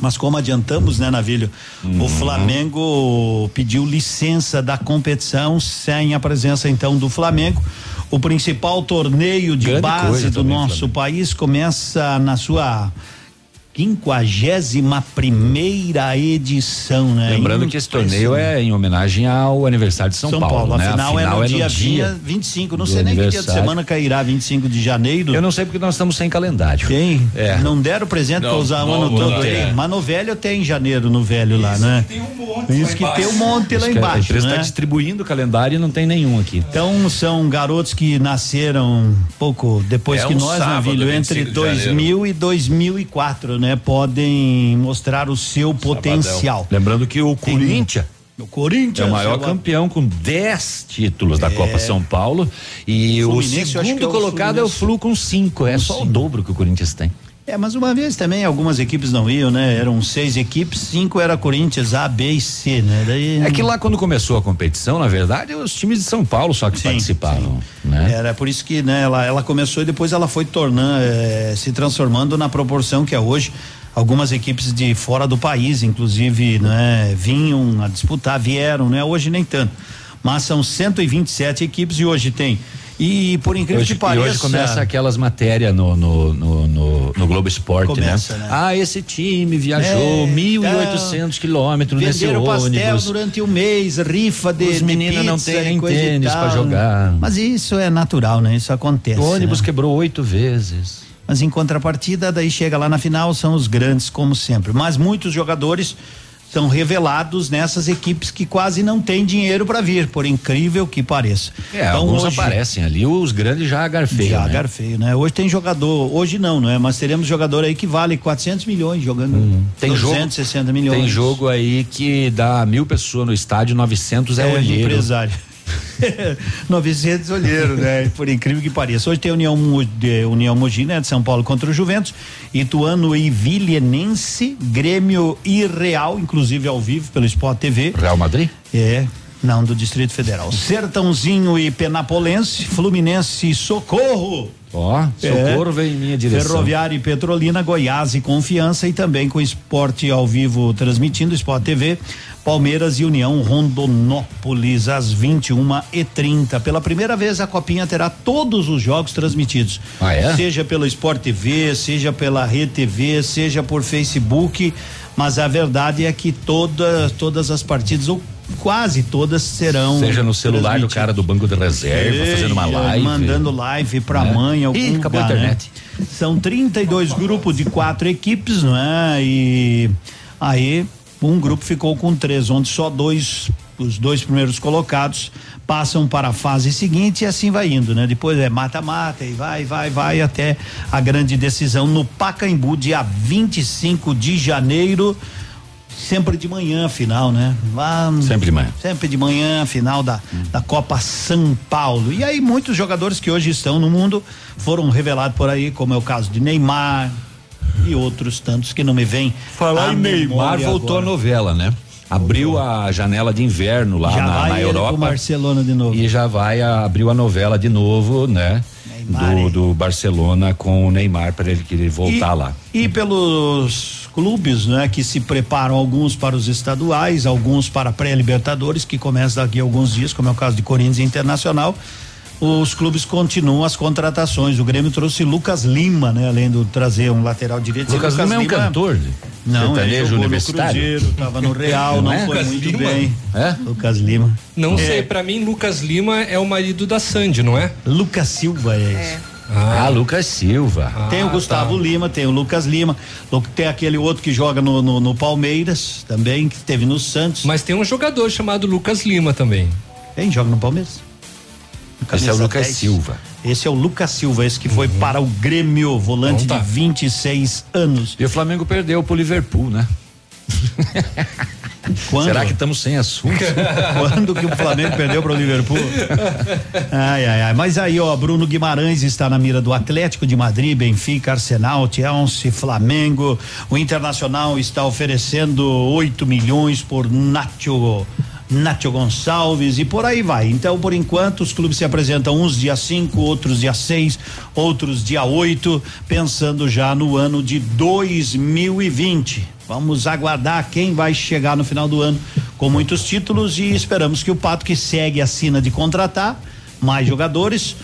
Mas como adiantamos, né, Navilho? Uhum. O Flamengo pediu licença da competição sem a presença então do Flamengo. O principal torneio de Grande base do nosso país começa na sua quinquagésima primeira edição, né? Lembrando que esse torneio é em homenagem ao aniversário de São, São Paulo, Paulo. Né? Afinal, Afinal é no é dia, no dia 25. Não sei nem que dia de semana cairá 25 de janeiro. Eu não sei porque nós estamos sem calendário. Tem? É. Não deram presente para usar o ano todo aí. Mas no velho tem em janeiro, no velho Isso lá, né? Tem um monte. Isso que tem um monte lá embaixo. A empresa está né? distribuindo o calendário e não tem nenhum aqui. Então são garotos que nasceram pouco depois é que um nós, Navilho, entre 2000 e 2004, né? Né, podem mostrar o seu potencial. Lembrando que o Corinthians o Corinthians é o maior é o- campeão com 10 títulos da Copa São Paulo. E o Fluminense, acho que segundo é o colocado é o Flu com 5, é só o dobro que o Corinthians tem. É, mas uma vez também algumas equipes não iam, né? Eram seis equipes, cinco era Corinthians A, B e C, né? Daí É que lá quando começou a competição, na verdade, os times de São Paulo só que participavam, né? Era por isso que né, ela, ela começou e depois ela foi tornando, eh, se transformando na proporção que é hoje. Algumas equipes de fora do país, inclusive, né, vinham a disputar, vieram, né? Hoje nem tanto. Mas são 127 equipes e hoje tem. E por incrível Hoje, que pareça. hoje começa aquelas matérias no, no, no, no, no Globo Esporte, Começa, né? né? Ah, esse time viajou É, 1.800 quilômetros nesse Venderam pastel ônibus. durante um mês, rifa de Os meninos não têm tênis né? jogar. Mas isso é natural, né? Isso acontece. O ônibus né? quebrou oito vezes. Mas em contrapartida, daí chega lá na final, são os grandes, como sempre. Mas muitos jogadores são revelados nessas equipes que quase não têm dinheiro para vir, por incrível que pareça. É, alguns aparecem ali, os grandes já agarfeiam. Já né? agarfeio, né? Hoje tem jogador, hoje não, não é? Mas teremos jogador aí que vale 400 milhões jogando. Uhum. Tem jogo, 260 milhões. Tem jogo aí que dá mil pessoas no estádio, 900 é, É, olheiro. empresário. 900 olheiro, né? Por incrível que pareça. Hoje tem União, União Mogi, né? De São Paulo contra o Juventus. Ituano e Vilhenense, Grêmio e Real, inclusive ao vivo pelo Sport TV. Real Madrid? É. Não, do Distrito Federal. Sertãozinho e Penapolense, Fluminense e Socorro. Ó, socorro vem em minha direção. Ferroviária e Petrolina, Goiás e Confiança e também com esporte ao vivo transmitindo, Sport TV, Palmeiras e União Rondonópolis às 21 e 30 Pela primeira vez a Copinha terá todos os jogos transmitidos. Ah, é? Seja pelo Sport TV, seja pela Rede TV, seja por Facebook, mas a verdade é que todas todas as partidas ou quase todas serão Seja no celular do cara do banco de reserva, fazendo uma live. Mandando live pra Né? mãe, algum Ih, acabou a lugar, né? internet. São 32 grupos de quatro equipes, não é? E aí um grupo ficou com três, onde só dois, os dois primeiros colocados passam para a fase seguinte e assim vai indo, né? Depois é mata-mata e vai, vai, vai até a grande decisão no Pacaembu, dia 25 de janeiro. Sempre de manhã, final, né? Vamos, Sempre de manhã. Sempre de manhã, final da, da Copa São Paulo. E aí, muitos jogadores que hoje estão no mundo foram revelados por aí, como é o caso de Neymar e outros tantos que não me vêm. Falar em Neymar, voltou agora. a novela, né? Abriu a janela de inverno lá Já na, vai na ele pro Europa. Barcelona de novo. E já vai, a- abriu a novela de novo, né? Do, do Barcelona com o Neymar para ele querer voltar E- lá. E pelos clubes, né, que se preparam alguns para os estaduais, alguns para pré-libertadores, que começa daqui a alguns dias, como é o caso de Corinthians Internacional. Os clubes continuam as contratações. O Grêmio trouxe Lucas Lima, né, além de trazer um lateral direito. Lucas Lima é um cantor? Não, ele jogou no universitário? Cruzeiro, tava no Real, Não não, é? foi Lucas muito Lima? bem. É? Lucas Lima. Não É. sei, pra mim Lucas Lima é o marido da Sandy, não é? Lucas Silva é isso. Ah, Lucas Silva. Tem o Gustavo Lima, tem o Lucas Lima, tem aquele outro que joga no, no, no Palmeiras também, que teve no Santos. Mas tem um jogador chamado Lucas Lima também. Quem joga no Palmeiras? Esse é o Lucas 10. Silva. Esse é o Lucas Silva, esse que foi Uhum. para o Grêmio, volante Então tá. de 26 anos. E o Flamengo perdeu pro Liverpool, né? Quando? Será que estamos sem assunto? Quando que o Flamengo perdeu para o Liverpool? Ai, ai, ai. Mas aí, ó, Bruno Guimarães está na mira do Atlético de Madrid, Benfica, Arsenal, Chelsea, Flamengo. O Internacional está oferecendo 8 milhões por Nacho. Nacho Gonçalves e por aí vai. Então, por enquanto, os clubes se apresentam uns dia 5, outros dia 6, outros dia 8, pensando já no ano de 2020. Vamos aguardar quem vai chegar no final do ano com muitos títulos e esperamos que o Pato que segue a sina de contratar mais jogadores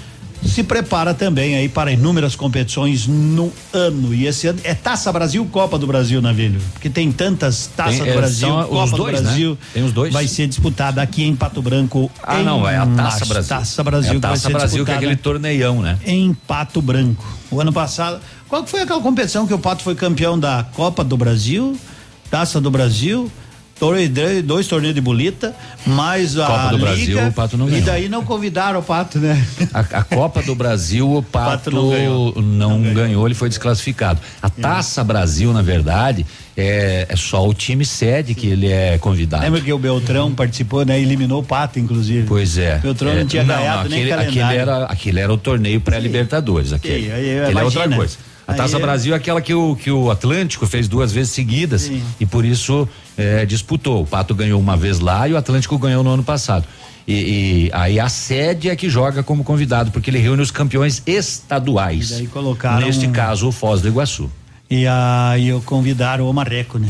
se prepara também aí para inúmeras competições no ano. E esse ano é Taça Brasil, Copa do Brasil, Navilho, porque tem tantas Taças Tem, do é, Brasil, Copa dois, do né? Brasil. Tem os dois. Vai ser disputada aqui em Pato Branco. Ah, em não, é a Taça março. Brasil. Taça Brasil É a Taça Brasil, que é aquele torneião, né? Em Pato Branco. O ano passado, qual foi aquela competição que o Pato foi campeão da Copa do Brasil, Taça do Brasil? Dois, dois torneios de bolita, mais a Copa do Liga, Brasil, o Pato não E ganhou. daí não convidaram o Pato, né? A, a Copa do Brasil, o Pato, não não, ganhou. ganhou. ele foi desclassificado. A Taça Brasil, na verdade, é, é só o time sede que ele é convidado. Lembra que o Beltrão participou, né? Eliminou o Pato, inclusive. Pois é. Beltrão É, não tinha ganhado nem aquele, calendário. aquele era, aquele era o torneio pré-Libertadores. Aquele, Sim, aí, aquele é outra coisa. A Aí Taça é- Brasil é aquela que o, que o Atlântico fez duas vezes seguidas e por isso é, disputou. O Pato ganhou uma vez lá e o Atlântico ganhou no ano passado. E, e aí a sede é que joga como convidado, porque ele reúne os campeões estaduais. E daí colocaram Neste caso, o Foz do Iguaçu. E aí eu convidaram o Marreco, né?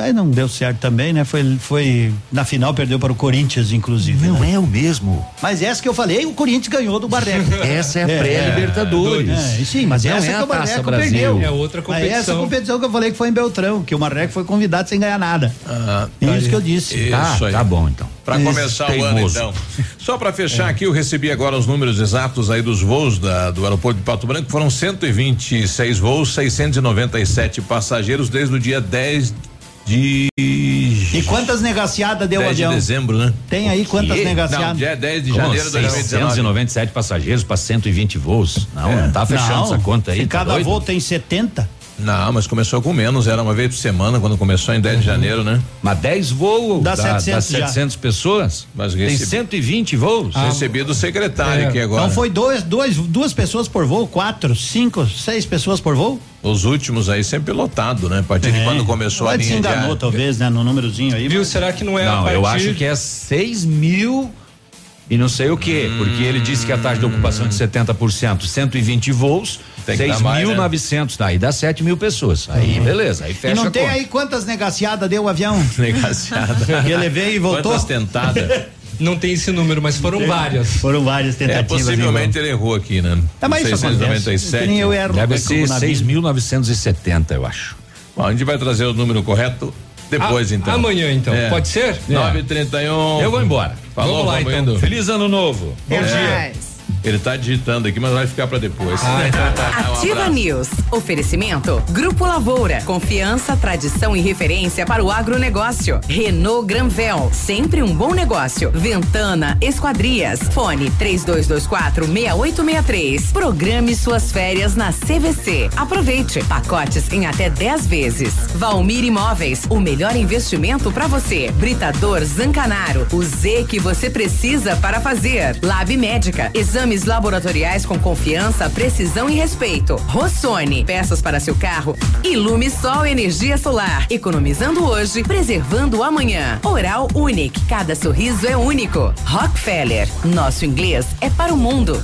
Mas não deu certo também, né? Foi, foi na final perdeu para o Corinthians, inclusive. Não né? é o mesmo. Mas essa que eu falei, o Corinthians ganhou do Barreco. Essa é a pré-Libertadores. É, sim, mas Não essa é que o Taça Barreco Brasil. perdeu. É outra Mas essa competição. competição que eu falei que foi em Beltrão, que o Marreco foi convidado sem ganhar nada. Ah, Isso que eu disse. Isso Ah, aí. tá bom então. Para Isso, começar o ano, teimoso. então. Só para fechar aqui, eu recebi agora os números exatos aí dos voos da- do aeroporto de Pato Branco. Foram 126 voos, 697 passageiros desde o dia 10 de. E quantas negaciadas deu o 10 de avião? dezembro, né? Tem aí quantas Não, negaciadas? dia 10 de Como janeiro de 2019. 697 passageiros para 120 voos. Não, não tá fechando Não, essa conta aí. Se tá cada doido? voo tem 70. Não, mas começou com menos, era uma vez por semana quando começou em 10 Uhum. de janeiro, né? Mas 10 voos Dá dá, 700 dá já. 700 pessoas? Mas Tem recebi- 120 voos? Recebi do secretário É. aqui agora. Então foi dois, dois, duas pessoas por voo, quatro, cinco, seis pessoas por voo? Os últimos aí sempre lotado, né? A partir de É. quando começou a Pode se linha enganou, diária. talvez, né? No númerozinho aí. Viu? Será que não é a Não, partir... eu acho que é 6 mil e não sei o quê, porque ele disse que a taxa de ocupação é de 70%, 120 voos, Tem que dar mais, né? 6.900, daí dá 7 mil pessoas. Aí, beleza, aí E fecha não a tem conta. aí quantas negaciadas deu o avião? Negaciada. Ele veio e voltou? Quantas tentadas? Não tem esse número, mas foram várias. Foram várias É, tentativas. possivelmente ele errou aqui, né? É, mas isso acontece. 697. Que nem eu erro. Deve É ser como na vida. 6.970, eu acho. Bom, a gente vai trazer o número correto depois, A- então. Amanhã, então. Pode ser? 9h31. Eu vou embora. Falou, Vamos lá, vamos então. indo. Feliz ano novo. Bom É. dia. Ele tá digitando aqui, mas vai ficar pra depois. Ah, então tá. Um Ativa abraço. News. Oferecimento. Grupo Lavoura. Confiança, tradição e referência para o agronegócio. Renault Granvel. Sempre um bom negócio. Ventana Esquadrias. Fone 3224 6863. Programe suas férias na CVC. Aproveite. Pacotes em até 10 vezes. Valmir Imóveis. O melhor investimento para você. Britador Zancanaro. O Z que você precisa para fazer. Lab Médica. Exames laboratoriais com confiança, precisão e respeito. Rossoni. Peças para seu carro. Ilume Sol Energia Solar. Economizando hoje, preservando amanhã. Oral Unique. Cada sorriso é único. Rockefeller. Nosso inglês é para o mundo.